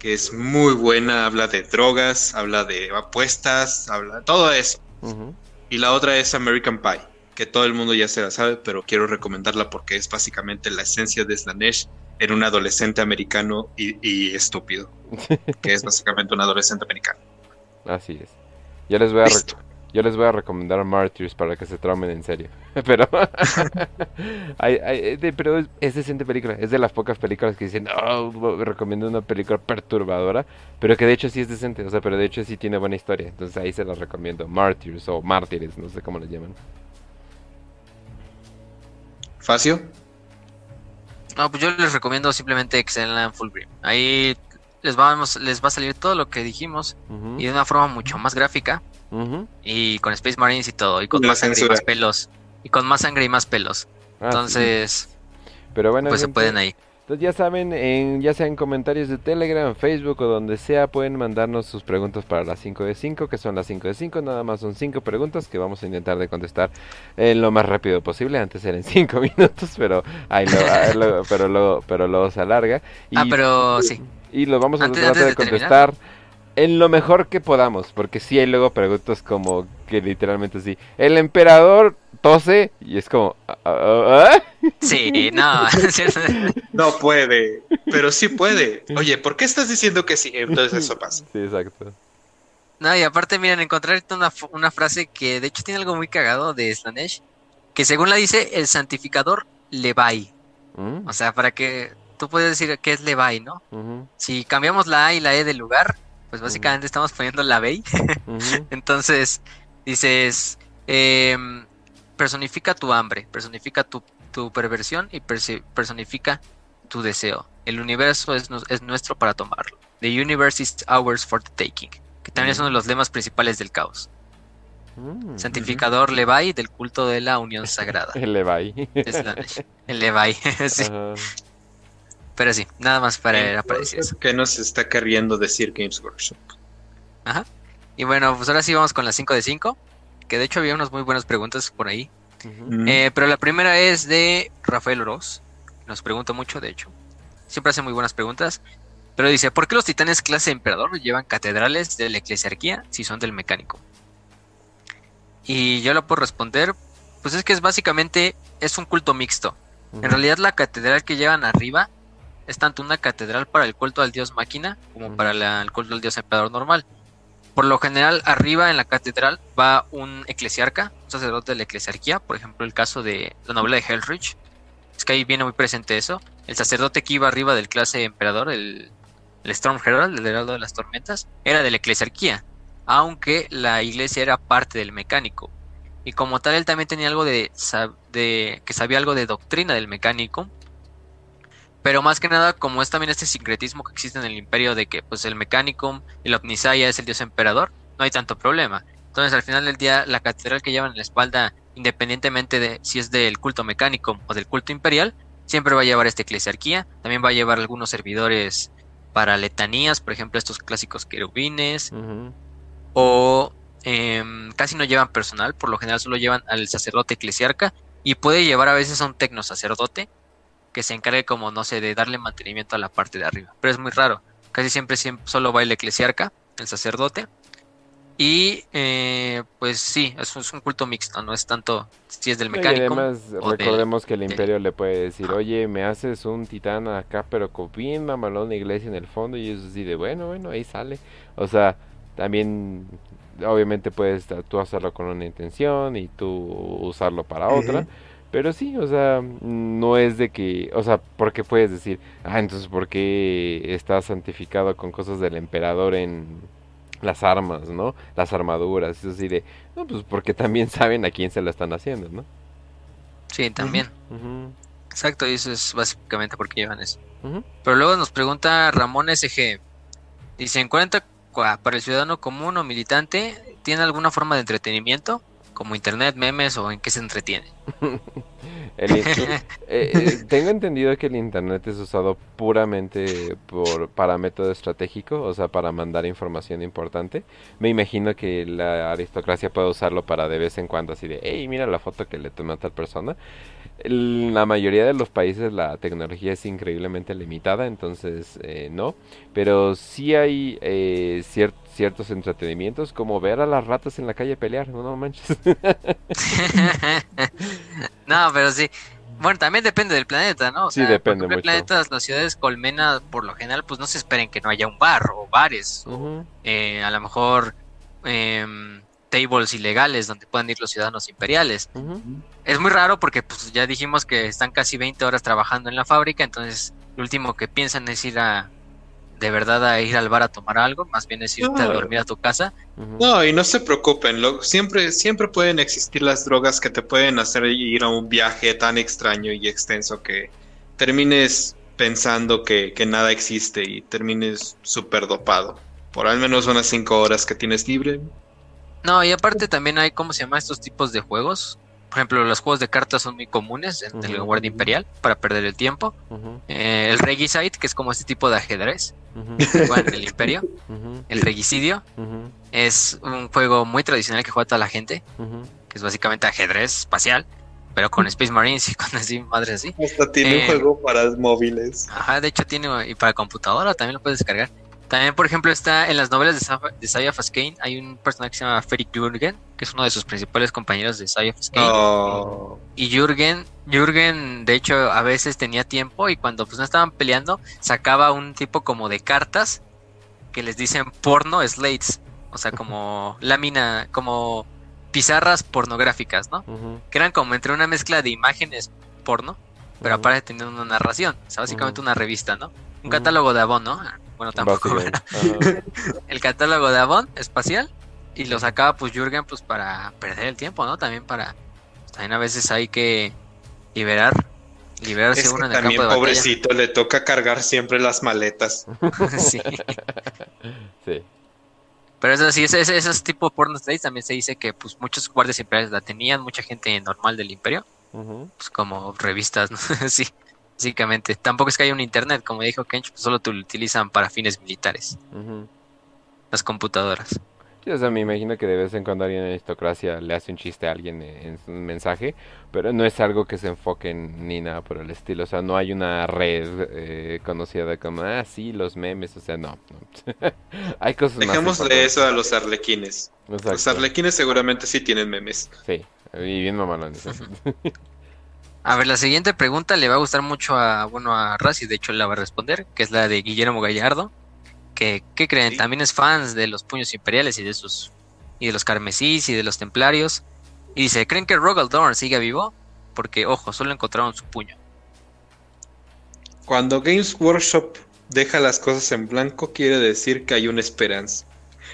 C: que es muy buena, habla de drogas, habla de apuestas, habla de todo eso. Y la otra es American Pie, que todo el mundo ya se la sabe, pero quiero recomendarla porque es básicamente la esencia de Slanesh en un adolescente americano y, estúpido, *laughs* que es básicamente un adolescente americano.
A: Así es. Ya les voy a, yo les voy a recomendar Martyrs para que se traumen en serio. *laughs* pero *laughs* pero es, decente película. Es de las pocas películas que dicen, oh, recomiendo una película perturbadora. Pero que de hecho sí es decente. O sea, pero de hecho sí tiene buena historia. Entonces ahí se las recomiendo. Martyrs o Mártires, no sé cómo le llaman.
C: ¿Facio?
B: No, pues yo les recomiendo simplemente Excel Fulgrim. Ahí les vamos, les va a salir todo lo que dijimos y de una forma mucho más gráfica y con Space Marines y todo y con más sangre y más pelos y con más sangre y más pelos.
A: Ah, sí.
B: Entonces,
A: Pero bueno,
B: pues se pueden ahí.
A: Entonces ya saben, en, ya sea en comentarios de Telegram, Facebook o donde sea, pueden mandarnos sus preguntas para las 5 de 5, que son las 5 de 5, nada más son 5 preguntas que vamos a intentar de contestar en lo más rápido posible, antes eran *laughs* 5 minutos, pero ahí lo, ahí lo- pero luego, pero luego se alarga. Y,
B: Ah, pero sí.
A: y lo vamos a
B: Antes-
A: tratar
B: antes
A: de
B: de terminar.
A: En lo mejor que podamos, porque si hay luego preguntas como que literalmente así, el emperador tose y es como... "Ah, ah, ah".
B: Sí, no. *laughs*
C: No puede, pero sí puede. Oye, ¿por qué estás diciendo que sí? Entonces eso pasa.
A: Sí, exacto.
B: No, y aparte, miren, encontré ahorita una, una frase que de hecho tiene algo muy cagado de Slanesh, que según la dice el santificador Levi.
A: Mm,
B: O sea, para que tú puedes decir que es Levi, ¿no?
A: ujú,
B: Si cambiamos la A y la E del lugar, pues básicamente estamos poniendo la B. *laughs*
A: ujú.
B: Entonces, dices, em, personifica tu hambre, personifica tu, tu perversión y personifica tu deseo. El universo es, es nuestro para tomarlo. The universe is ours for the taking. Que también es uno de los lemas principales del caos.
A: Mm.
B: Santificador Levi del culto de la unión sagrada. *laughs*
A: El
B: la- el Levi, *laughs* sí.
A: Ajá.
B: Pero sí, nada más para, era para decir eso.
C: ¿Qué nos está queriendo decir Games Workshop?
B: Y bueno, pues ahora sí vamos con las 5 de 5. Que de hecho había unas muy buenas preguntas por ahí. Eh, pero la primera es de Rafael Oroz. Nos pregunta mucho, de hecho. Siempre hace muy buenas preguntas. Pero dice, ¿por qué los titanes clase emperador llevan catedrales de la eclesiarquía si son del mecánico? Y yo lo puedo responder, pues es que es básicamente, es un culto mixto. En realidad la catedral que llevan arriba es tanto una catedral para el culto al dios máquina como para la- el culto al dios emperador normal. Por lo general, arriba en la catedral va un eclesiarca, un sacerdote de la eclesiarquía, por ejemplo el caso de la novela de Hellrich. Es que ahí viene muy presente eso. El sacerdote que iba arriba del clase emperador, el, el Storm Herald, el heraldo de las tormentas, era de la eclesiarquía, aunque la iglesia era parte del mecánico. Y como tal, él también tenía algo de, de que sabía algo de doctrina del mecánico. Pero más que nada, como es también este sincretismo que existe en el imperio de que pues el mecánico y la Omnisaya es el dios emperador, no hay tanto problema. Entonces al final del día la catedral que llevan en la espalda, independientemente de si es del culto mecánico o del culto imperial, siempre va a llevar esta eclesiarquía. También va a llevar algunos servidores para letanías, por ejemplo estos clásicos querubines, o em, casi no llevan personal, por lo general solo llevan al sacerdote eclesiarca y puede llevar a veces a un tecno sacerdote que se encargue como, no sé, de darle mantenimiento a la parte de arriba. Pero es muy raro, casi siempre, siempre solo va el eclesiarca, el sacerdote. Y eh, pues sí, es, un- es un culto mixto, no es tanto si es del
A: No, y
B: mecánico.
A: además
B: o del-
A: recordemos que el
B: del-
A: imperio le puede decir, oye, me haces un titán acá, pero con bien mamalón una iglesia en el fondo, y eso así de, bueno, bueno, ahí sale. O sea, también, obviamente puedes tú hacerlo con una intención y tú usarlo para otra. Pero sí, o sea, no es de que, o sea, porque puedes decir, ah, entonces, ¿por qué está santificado con cosas del emperador en las armas, ¿no? Las armaduras, eso así de, no, pues porque también *laughs* saben a quién se lo están haciendo, ¿no?
B: Sí, también. Exacto, y eso es básicamente porque llevan eso. Pero luego nos pregunta Ramón SG. Dice, ¿en 40 cua- para el ciudadano común o militante tiene alguna forma de entretenimiento? Como internet, memes o en qué se entretiene. *laughs*
A: El *laughs* eh, eh, tengo entendido que el internet es usado puramente por, para método estratégico, o sea, para mandar información importante. Me imagino que la aristocracia puede usarlo para de vez en cuando así de, hey, mira la foto que le tomé a tal persona. La mayoría de los países la tecnología es increíblemente limitada, entonces eh, no. Pero sí hay eh, cier- ciertos entretenimientos como ver a las ratas en la calle pelear, no, no manches. *laughs* *laughs*
B: no, pero sí. Bueno, también depende del planeta, ¿no? O
A: Sí,
B: sea,
A: depende mucho.
B: planetas, las ciudades colmena, por lo general, pues no se esperen que no haya un bar o bares. o, eh, a lo mejor em, tables ilegales donde puedan ir los ciudadanos imperiales. Es muy raro porque pues ya dijimos que están casi 20 horas trabajando en la fábrica, entonces lo último que piensan es ir a de verdad a ir al bar a tomar algo, más bien es irte a dormir a tu casa.
C: No, y no se preocupen, lo- siempre, siempre pueden existir las drogas que te pueden hacer ir a un viaje tan extraño y extenso que termines pensando que, que nada existe y termines súper dopado. Por al menos unas 5 horas que tienes libre.
B: No, y aparte también hay, ¿cómo se llama? Estos tipos de juegos. Por ejemplo, los juegos de cartas son muy comunes en el. Guardia Imperial para perder el tiempo.
A: Ujú,
B: Eh, el Regicide, que es como este tipo de ajedrez, que juega en el Imperio. El Regicidio es un juego muy tradicional que juega toda la gente, que es básicamente ajedrez espacial, pero con Space Marines y *laughs* con así, madres así.
C: Hasta tiene
B: Eh,
C: un juego para móviles.
B: Ajá, de hecho tiene, y para computadora también lo puedes descargar. También, por ejemplo, está en las novelas de, Sa- de Saya hay un personaje que se llama Ferik Jürgen, que es uno de sus principales compañeros de Saya Faskane.
C: Oh.
B: Y Jürgen, Jürgen, de hecho, a veces tenía tiempo y cuando pues no estaban peleando, sacaba un tipo como de cartas que les dicen porno slates, o sea, como *laughs* lámina, como pizarras pornográficas, ¿no? Que eran como entre una mezcla de imágenes porno, pero aparte teniendo una narración, o sea, básicamente una revista, ¿no? Un catálogo de Avon, ¿no? Bueno, tampoco, *laughs* el catálogo de Avon espacial y lo sacaba pues Jürgen pues para perder el tiempo, ¿no? También para pues, también a veces hay que liberar liberarse
C: Es que
B: uno en el
C: también,
B: campo de batalla.
C: pobrecito, le toca cargar siempre las maletas. *laughs*
B: sí. *laughs*
A: Sí.
B: Pero eso sí, ese, ese- esos tipo porno slates también se dice que pues muchos guardias imperiales la tenían, mucha gente normal del imperio, pues como revistas, ¿no? sí, básicamente. Tampoco es que haya un internet, como dijo Kench, pues solo te lo utilizan para fines militares,
A: ujú.
B: las computadoras.
A: Sí, o sea, me imagino que de vez en cuando alguien en aristocracia le hace un chiste a alguien en su mensaje, pero no es algo que se enfoque en ni nada por el estilo. O sea, no hay una red eh, conocida como, ah, sí, los memes. O sea, no. no. *laughs* hay cosas más
C: Dejémosle
A: importantes.
C: eso a los arlequines. Los
A: Exacto.
C: arlequines seguramente sí tienen memes.
A: Sí, y bien mamalones. *laughs*
B: A ver, la siguiente pregunta le va a gustar mucho a, bueno, a Raz y de hecho la va a responder, que es la de Guillermo Gallardo, que, ¿qué creen?
C: Sí.
B: También es fans de los puños imperiales y de sus, y de los carmesís y de los templarios. Y dice, ¿creen que Rogal Dorn sigue vivo? Porque, ojo, solo encontraron su puño.
C: Cuando Games Workshop deja las cosas en blanco, quiere decir que hay una esperanza.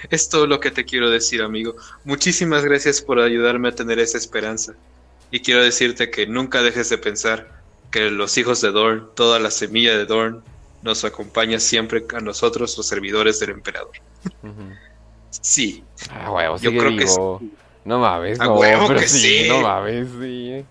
C: Es todo lo que te quiero decir, amigo. Muchísimas gracias por ayudarme a tener esa esperanza. Y quiero decirte que nunca dejes de pensar que los hijos de Dorn, toda la semilla de Dorn, nos acompaña siempre a nosotros, los servidores del emperador. Sí,
A: Ah, huevo,
C: yo
A: sigue
C: creo que
A: vivo. No mames,
C: A
A: no,
C: huevo
A: pero
C: que
A: sí,
C: sí.
A: no mames, sí.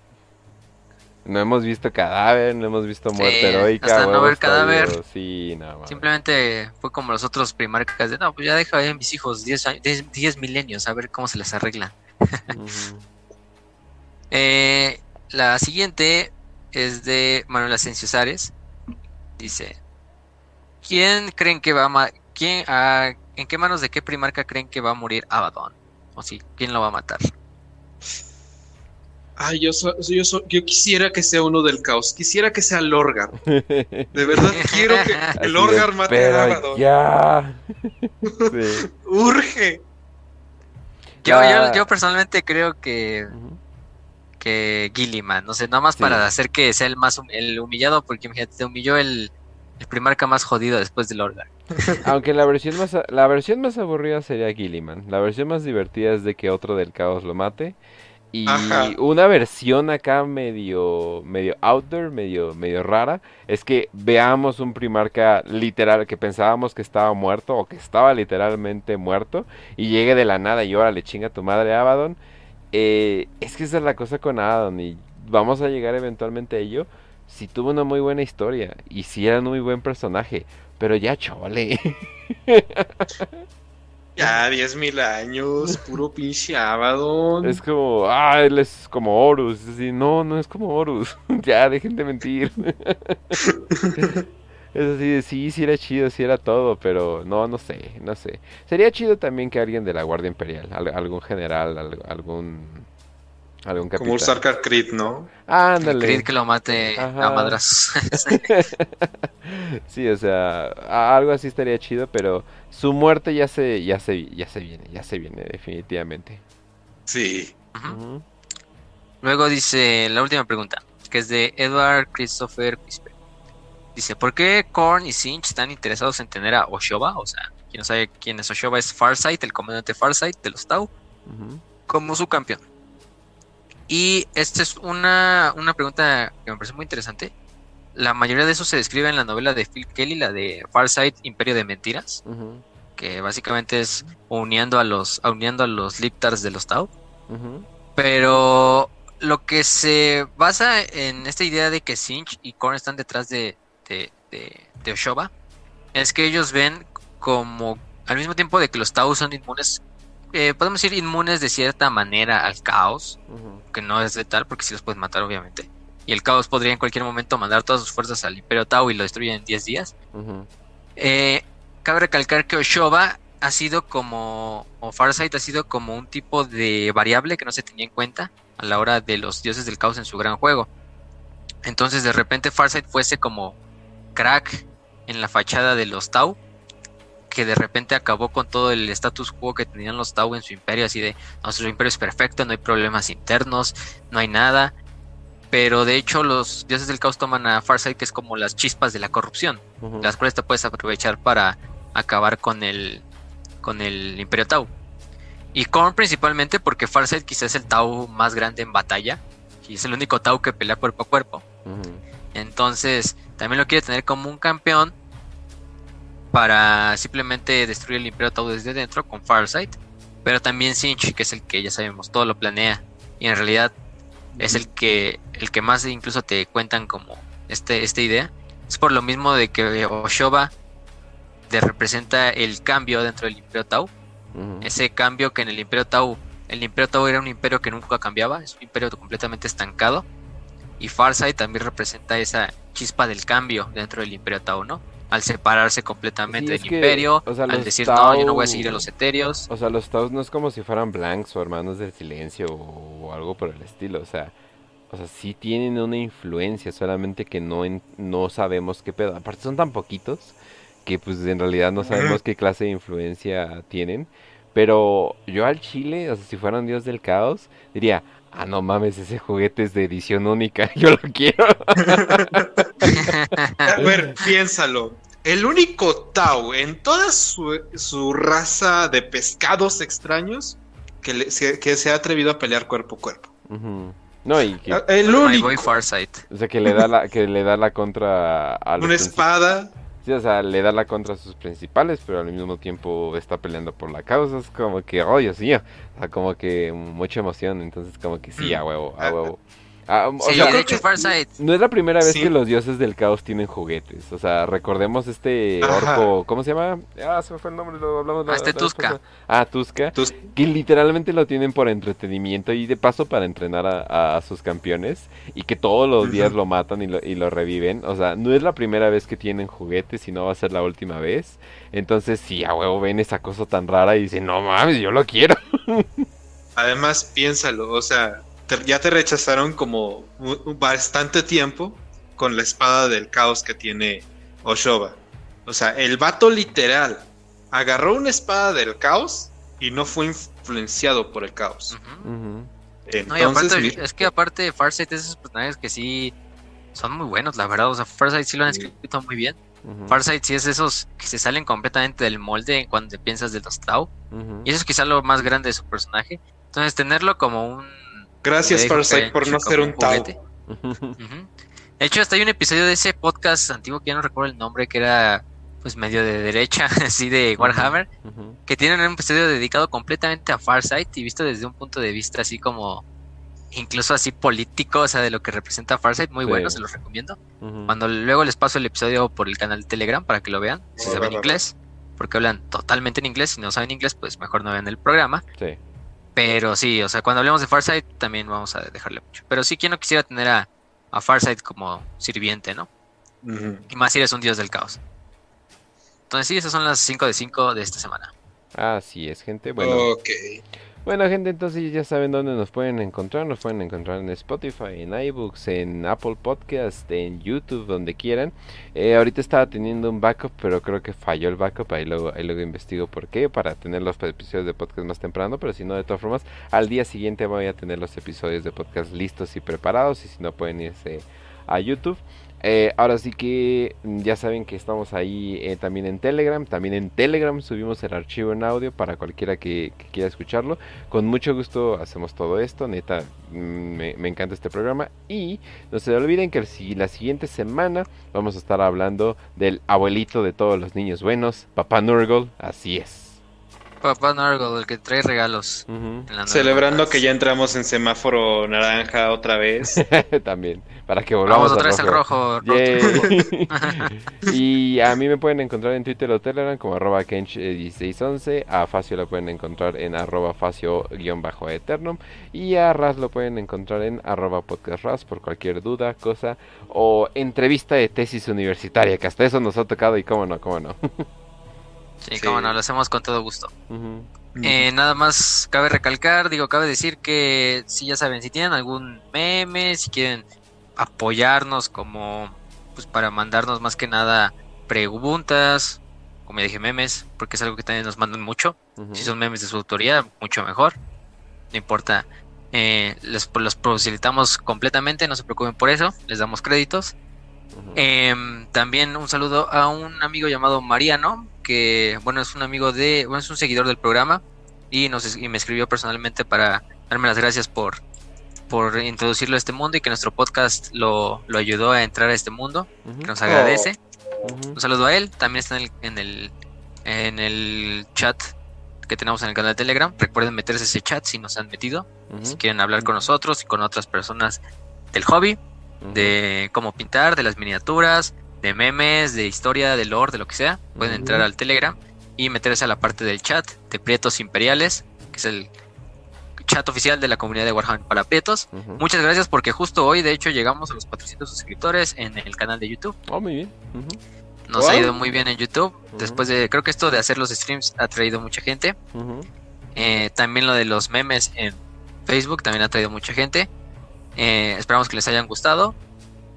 A: No hemos visto cadáver, no hemos visto muerte
B: Sí,
A: heroica.
B: hasta no
A: huevo,
B: ver
A: está
B: cadáver.
A: Sí, no mames.
B: Simplemente fue como los otros primarcas de, no, pues ya deja a mis hijos 10, años- 10, 10 milenios, a ver cómo se les arregla.
A: Ujú.
B: Eh, la siguiente es de Manuel Asensio Sares. Dice: ¿Quién creen que va a quién, ah, ¿En qué manos de qué primarca creen que va a morir Abaddon? O sí, ¿quién lo va a matar?
C: Ay, yo, so- yo, so- yo quisiera que sea uno del caos. Quisiera que sea Lorgar. De verdad *laughs* quiero que, que Lorgar mate
A: "Pero
C: a Abaddon.
A: Ya. *laughs* Sí.
C: Urge.
B: Yo, yo, yo personalmente creo que. Que Gilliman, no sé, nada más
A: Sí.
B: para hacer que sea el más hum- el humillado, porque imagínate, te humilló el, el primarca más jodido después del Orgar. *laughs* *laughs*
A: Aunque la versión más la versión más aburrida sería Gilliman. La versión más divertida es de que otro del caos lo mate. Y
C: Ajá.
A: una versión acá medio medio outdoor, medio medio rara, es que veamos un primarca literal que pensábamos que estaba muerto o que estaba literalmente muerto y llegue de la nada y ahora le chinga a tu madre Abaddon. Eh, es que esa es la cosa con Abaddon y vamos a llegar eventualmente a ello. Si tuvo una muy buena historia y si era un muy buen personaje, pero ya chole. *laughs*
C: Ya, 10.000 años, puro pinche Abaddon.
A: Es como, ah, él es como Horus. Es no, no es como Horus. *laughs* ya, dejen de mentir. *laughs* es así de, sí, sí era chido, sí era todo, pero no, no sé, no sé. Sería chido también que alguien de la Guardia Imperial, al- algún general, al- algún, algún
C: Como
A: capitán.
C: Sarkar Creed, ¿no?
A: Ándale.
B: Creed que lo mate
A: Ajá.
B: a madras. *laughs*
A: sí, o sea, algo así estaría chido, pero su muerte ya se, ya se, ya se viene, ya se viene definitivamente.
C: Sí.
B: Luego dice la última pregunta, que es de Edward Christopher Quispe. Dice, ¿por qué Korn y Sinch están interesados en tener a Oshoba? O sea, quien no sabe quién es Oshoba es Farsight, el comandante Farsight de los Tau, como su campeón. Y esta es una, una pregunta que me parece muy interesante. la mayoría de eso se describe en la novela de Phil Kelly, la de Farsight, Imperio de Mentiras, que básicamente es uniendo a los, uniendo a los Liptars de los Tau. Pero lo que se basa en esta idea de que Sinch y Korn están detrás de, de, de, de Oshoba es que ellos ven como al mismo tiempo de que los Tau son inmunes, eh, podemos decir inmunes de cierta manera al caos, que no es letal porque si los puedes matar obviamente. Y el caos podría en cualquier momento mandar todas sus fuerzas al Imperio Tau y lo destruyen en 10 días. Eh, cabe recalcar que Oshoba ha sido como, o Farsight ha sido como un tipo de variable que no se tenía en cuenta a la hora de los dioses del caos en su gran juego. Entonces de repente Farsight fuese como crack en la fachada de los Tau, que de repente acabó con todo el status quo que tenían los Tau en su imperio, así de nuestro imperio es perfecto, no hay problemas internos, no hay nada. Pero de hecho los dioses del caos toman a Farsight que es como las chispas de la corrupción las cuales te puedes aprovechar para acabar con el con el Imperio Tau. Y Korn principalmente porque Farsight quizás es el Tau más grande en batalla y es el único Tau que pelea cuerpo a cuerpo. Entonces, también lo quiere tener como un campeón para simplemente destruir el Imperio Tau desde dentro con Farsight, pero también Sinch, que es el que ya sabemos, todo lo planea y en realidad es el que el que más incluso te cuentan como este esta idea. Es por lo mismo de que Oshoba te representa el cambio dentro del Imperio Tau, ese cambio que en el Imperio Tau, el Imperio Tau era un imperio que nunca cambiaba, es un imperio completamente estancado. Y Farsight también representa esa chispa del cambio dentro del Imperio Tau, ¿no? Al separarse completamente
A: Sí,
B: del
A: que,
B: imperio,
A: o sea,
B: al decir, no, yo no voy a
A: Tau-
B: seguir a los etéreos.
A: O sea, los Taos no es como si fueran Blanks o Hermanos del Silencio o algo por el estilo. O sea, o sea, sí tienen una influencia, solamente que no, en- no sabemos qué pedo. Aparte son tan poquitos que pues en realidad no sabemos *laughs* qué clase de influencia tienen. Pero yo al Chile, o sea, si fuera un dios del caos, diría, ah, no mames, ese juguete es de edición única, *laughs* yo lo quiero.
C: A ver, piénsalo. El único Tau en toda su, su raza de pescados extraños que, le- se, que se ha atrevido a pelear cuerpo a cuerpo.
A: No, y que,
C: El único.
A: o sea, que le da la, que le da la contra a
C: Una espada.
A: Sí, o sea, le da la contra a sus principales, pero al mismo tiempo está peleando por la causa. Es como que, oh Dios o sea, como que mucha emoción. Entonces, como que sí, a huevo, a huevo. Ah, o
B: Sí,
A: sea,
B: de
C: creo
B: hecho Farsight
A: no es la primera vez
C: Sí.
A: que los dioses del caos tienen juguetes. O sea, recordemos este
C: Ajá.
A: orco, ¿cómo se llama? Ah, se me fue el nombre, lo hablamos la-
B: Ah, este
A: la pasada. Ah.
C: Tus-
A: Que literalmente lo tienen por entretenimiento y de paso para entrenar a, a- a sus campeones y que todos los días lo matan y lo, y lo reviven. O sea, no es la primera vez que tienen juguetes y no va a ser la última vez. Entonces, sí, a huevo ven esa cosa tan rara y dicen, no mames, yo lo quiero. *laughs*
C: Además, piénsalo, o sea, te- ya te rechazaron como bastante tiempo con la espada del caos que tiene Oshoba. O sea, el vato literal agarró una espada del caos y no fue influenciado por el caos. Entonces,
B: No, y aparte,
C: mira,
B: es que aparte Farsight es esos personajes que sí son muy buenos, la verdad. O sea, Farsight sí lo han escrito muy bien.
A: Ujú.
B: Farsight sí es esos que se salen completamente del molde cuando te piensas de los Tau. Y eso es quizá lo más grande de su personaje. Entonces, tenerlo como un.
C: Gracias Farsight por no ser un Tau.
B: De hecho, hasta hay un episodio de ese podcast antiguo que ya no recuerdo el nombre, que era pues medio de derecha, *laughs* así de Warhammer, que tienen un episodio dedicado completamente a Farsight y visto desde un punto de vista así como incluso así político, o sea, de lo que representa Farsight, muy
A: Sí.
B: bueno, se los recomiendo. Cuando luego les paso el episodio por el canal de Telegram para que lo vean, si saben inglés, porque hablan totalmente en inglés, si no saben inglés, pues mejor no vean el programa.
A: Sí.
B: Pero sí, o sea, cuando hablemos de Farsight también vamos a dejarle mucho. Pero sí, ¿quién no quisiera tener a, a Farsight como sirviente, no? Y más si eres un dios del caos. Entonces sí, esas son las 5 de 5 de esta semana.
A: Así es, gente. Bueno,
C: Ok.
A: Bueno, gente, entonces ya saben dónde nos pueden encontrar. Nos pueden encontrar en Spotify, en iBooks, en Apple Podcast, en YouTube, donde quieran. Eh, ahorita estaba teniendo un backup, pero creo que falló el backup. Ahí luego, ahí luego investigo por qué, para tener los episodios de podcast más temprano. Pero si no, de todas formas, al día siguiente voy a tener los episodios de podcast listos y preparados. Y si no, pueden irse a YouTube. Eh, ahora sí que mm, ya saben que estamos ahí eh, también en Telegram. También en Telegram subimos el archivo en audio para cualquiera que, quiera escucharlo. Con mucho gusto hacemos todo esto. Neta, mm, me, encanta este programa. Y no se olviden que la siguiente semana vamos a estar hablando del abuelito de todos los niños buenos, Papá Nurgle. Así es.
B: Papá Nurgle, el que trae regalos.
C: Celebrando que ya entramos en semáforo naranja otra vez. *laughs*
A: También, para que volvamos
B: otra vez al rojo. *laughs*
A: y a mí me pueden encontrar en Twitter o Telegram como arroba kench1611. A Facio lo pueden encontrar en arroba facio-eternum. Y a Raz lo pueden encontrar en arroba podcastras por cualquier duda, cosa o entrevista de tesis universitaria, que hasta eso nos ha tocado y cómo no, cómo no. *laughs*
B: Sí, como no, lo hacemos con todo gusto. Eh, nada más cabe recalcar, digo, cabe decir que si ya saben, si tienen algún meme, si quieren apoyarnos como, pues para mandarnos más que nada preguntas, como ya dije, memes, porque es algo que también nos mandan mucho. Si son memes de su autoría, mucho mejor. No importa, eh, les, los facilitamos completamente, no se preocupen por eso, les damos créditos. Em, también un saludo a un amigo llamado Mariano, que bueno, es un amigo de, bueno, es un seguidor del programa y, nos, y me escribió personalmente para darme las gracias por, por introducirlo a este mundo y que nuestro podcast lo, lo ayudó a entrar a este mundo, que nos agradece. Un saludo a él, también está en el, en el, en el chat que tenemos en el canal de Telegram. Recuerden meterse ese chat si nos han metido, si quieren hablar con nosotros y con otras personas del hobby de cómo pintar, de las miniaturas, de memes, de historia, de lore, de lo que sea. Pueden entrar al Telegram y meterse a la parte del chat de Prietos Imperiales, que es el chat oficial de la comunidad de Warhammer para Prietos. Muchas gracias porque justo hoy, de hecho, llegamos a los 400 suscriptores en el canal de YouTube.
A: Oh, muy bien.
B: Nos ha ido muy bien en YouTube. Después de, creo que esto de hacer los streams ha traído mucha gente. Eh, también lo de los memes en Facebook también ha traído mucha gente. Eh, esperamos que les hayan gustado.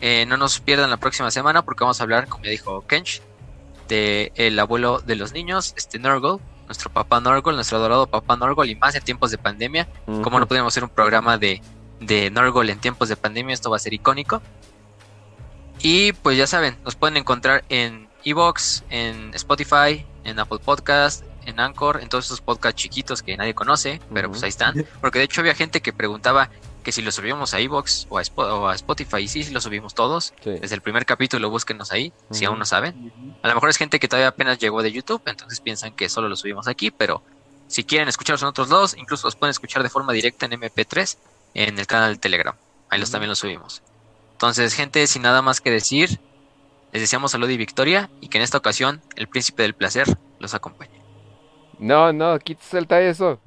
B: Eh, no nos pierdan la próxima semana porque vamos a hablar, como ya dijo Kench, de el abuelo de los niños, este Nurgle, nuestro papá Nurgle, nuestro adorado papá Nurgle y más en tiempos de pandemia. Como no podemos hacer un programa de, de Nurgle en tiempos de pandemia? Esto va a ser icónico. Y pues ya saben, nos pueden encontrar en Evox, en Spotify, en Apple Podcast, en Anchor, en todos esos podcasts chiquitos que nadie conoce, pero pues ahí están. Porque de hecho había gente que preguntaba que si lo subíamos a iBox o, a Spotify, y sí, sí lo subimos todos. Desde el primer capítulo búsquenos ahí, si aún no saben. A lo mejor es gente que todavía apenas llegó de YouTube, entonces piensan que solo lo subimos aquí, pero si quieren escucharlos en otros dos, incluso los pueden escuchar de forma directa en MP3 en el canal de Telegram. Ahí los también los subimos. Entonces, gente, sin nada más que decir, les deseamos salud y victoria y que en esta ocasión el príncipe del placer los acompañe.
A: No, no, quítese el eso.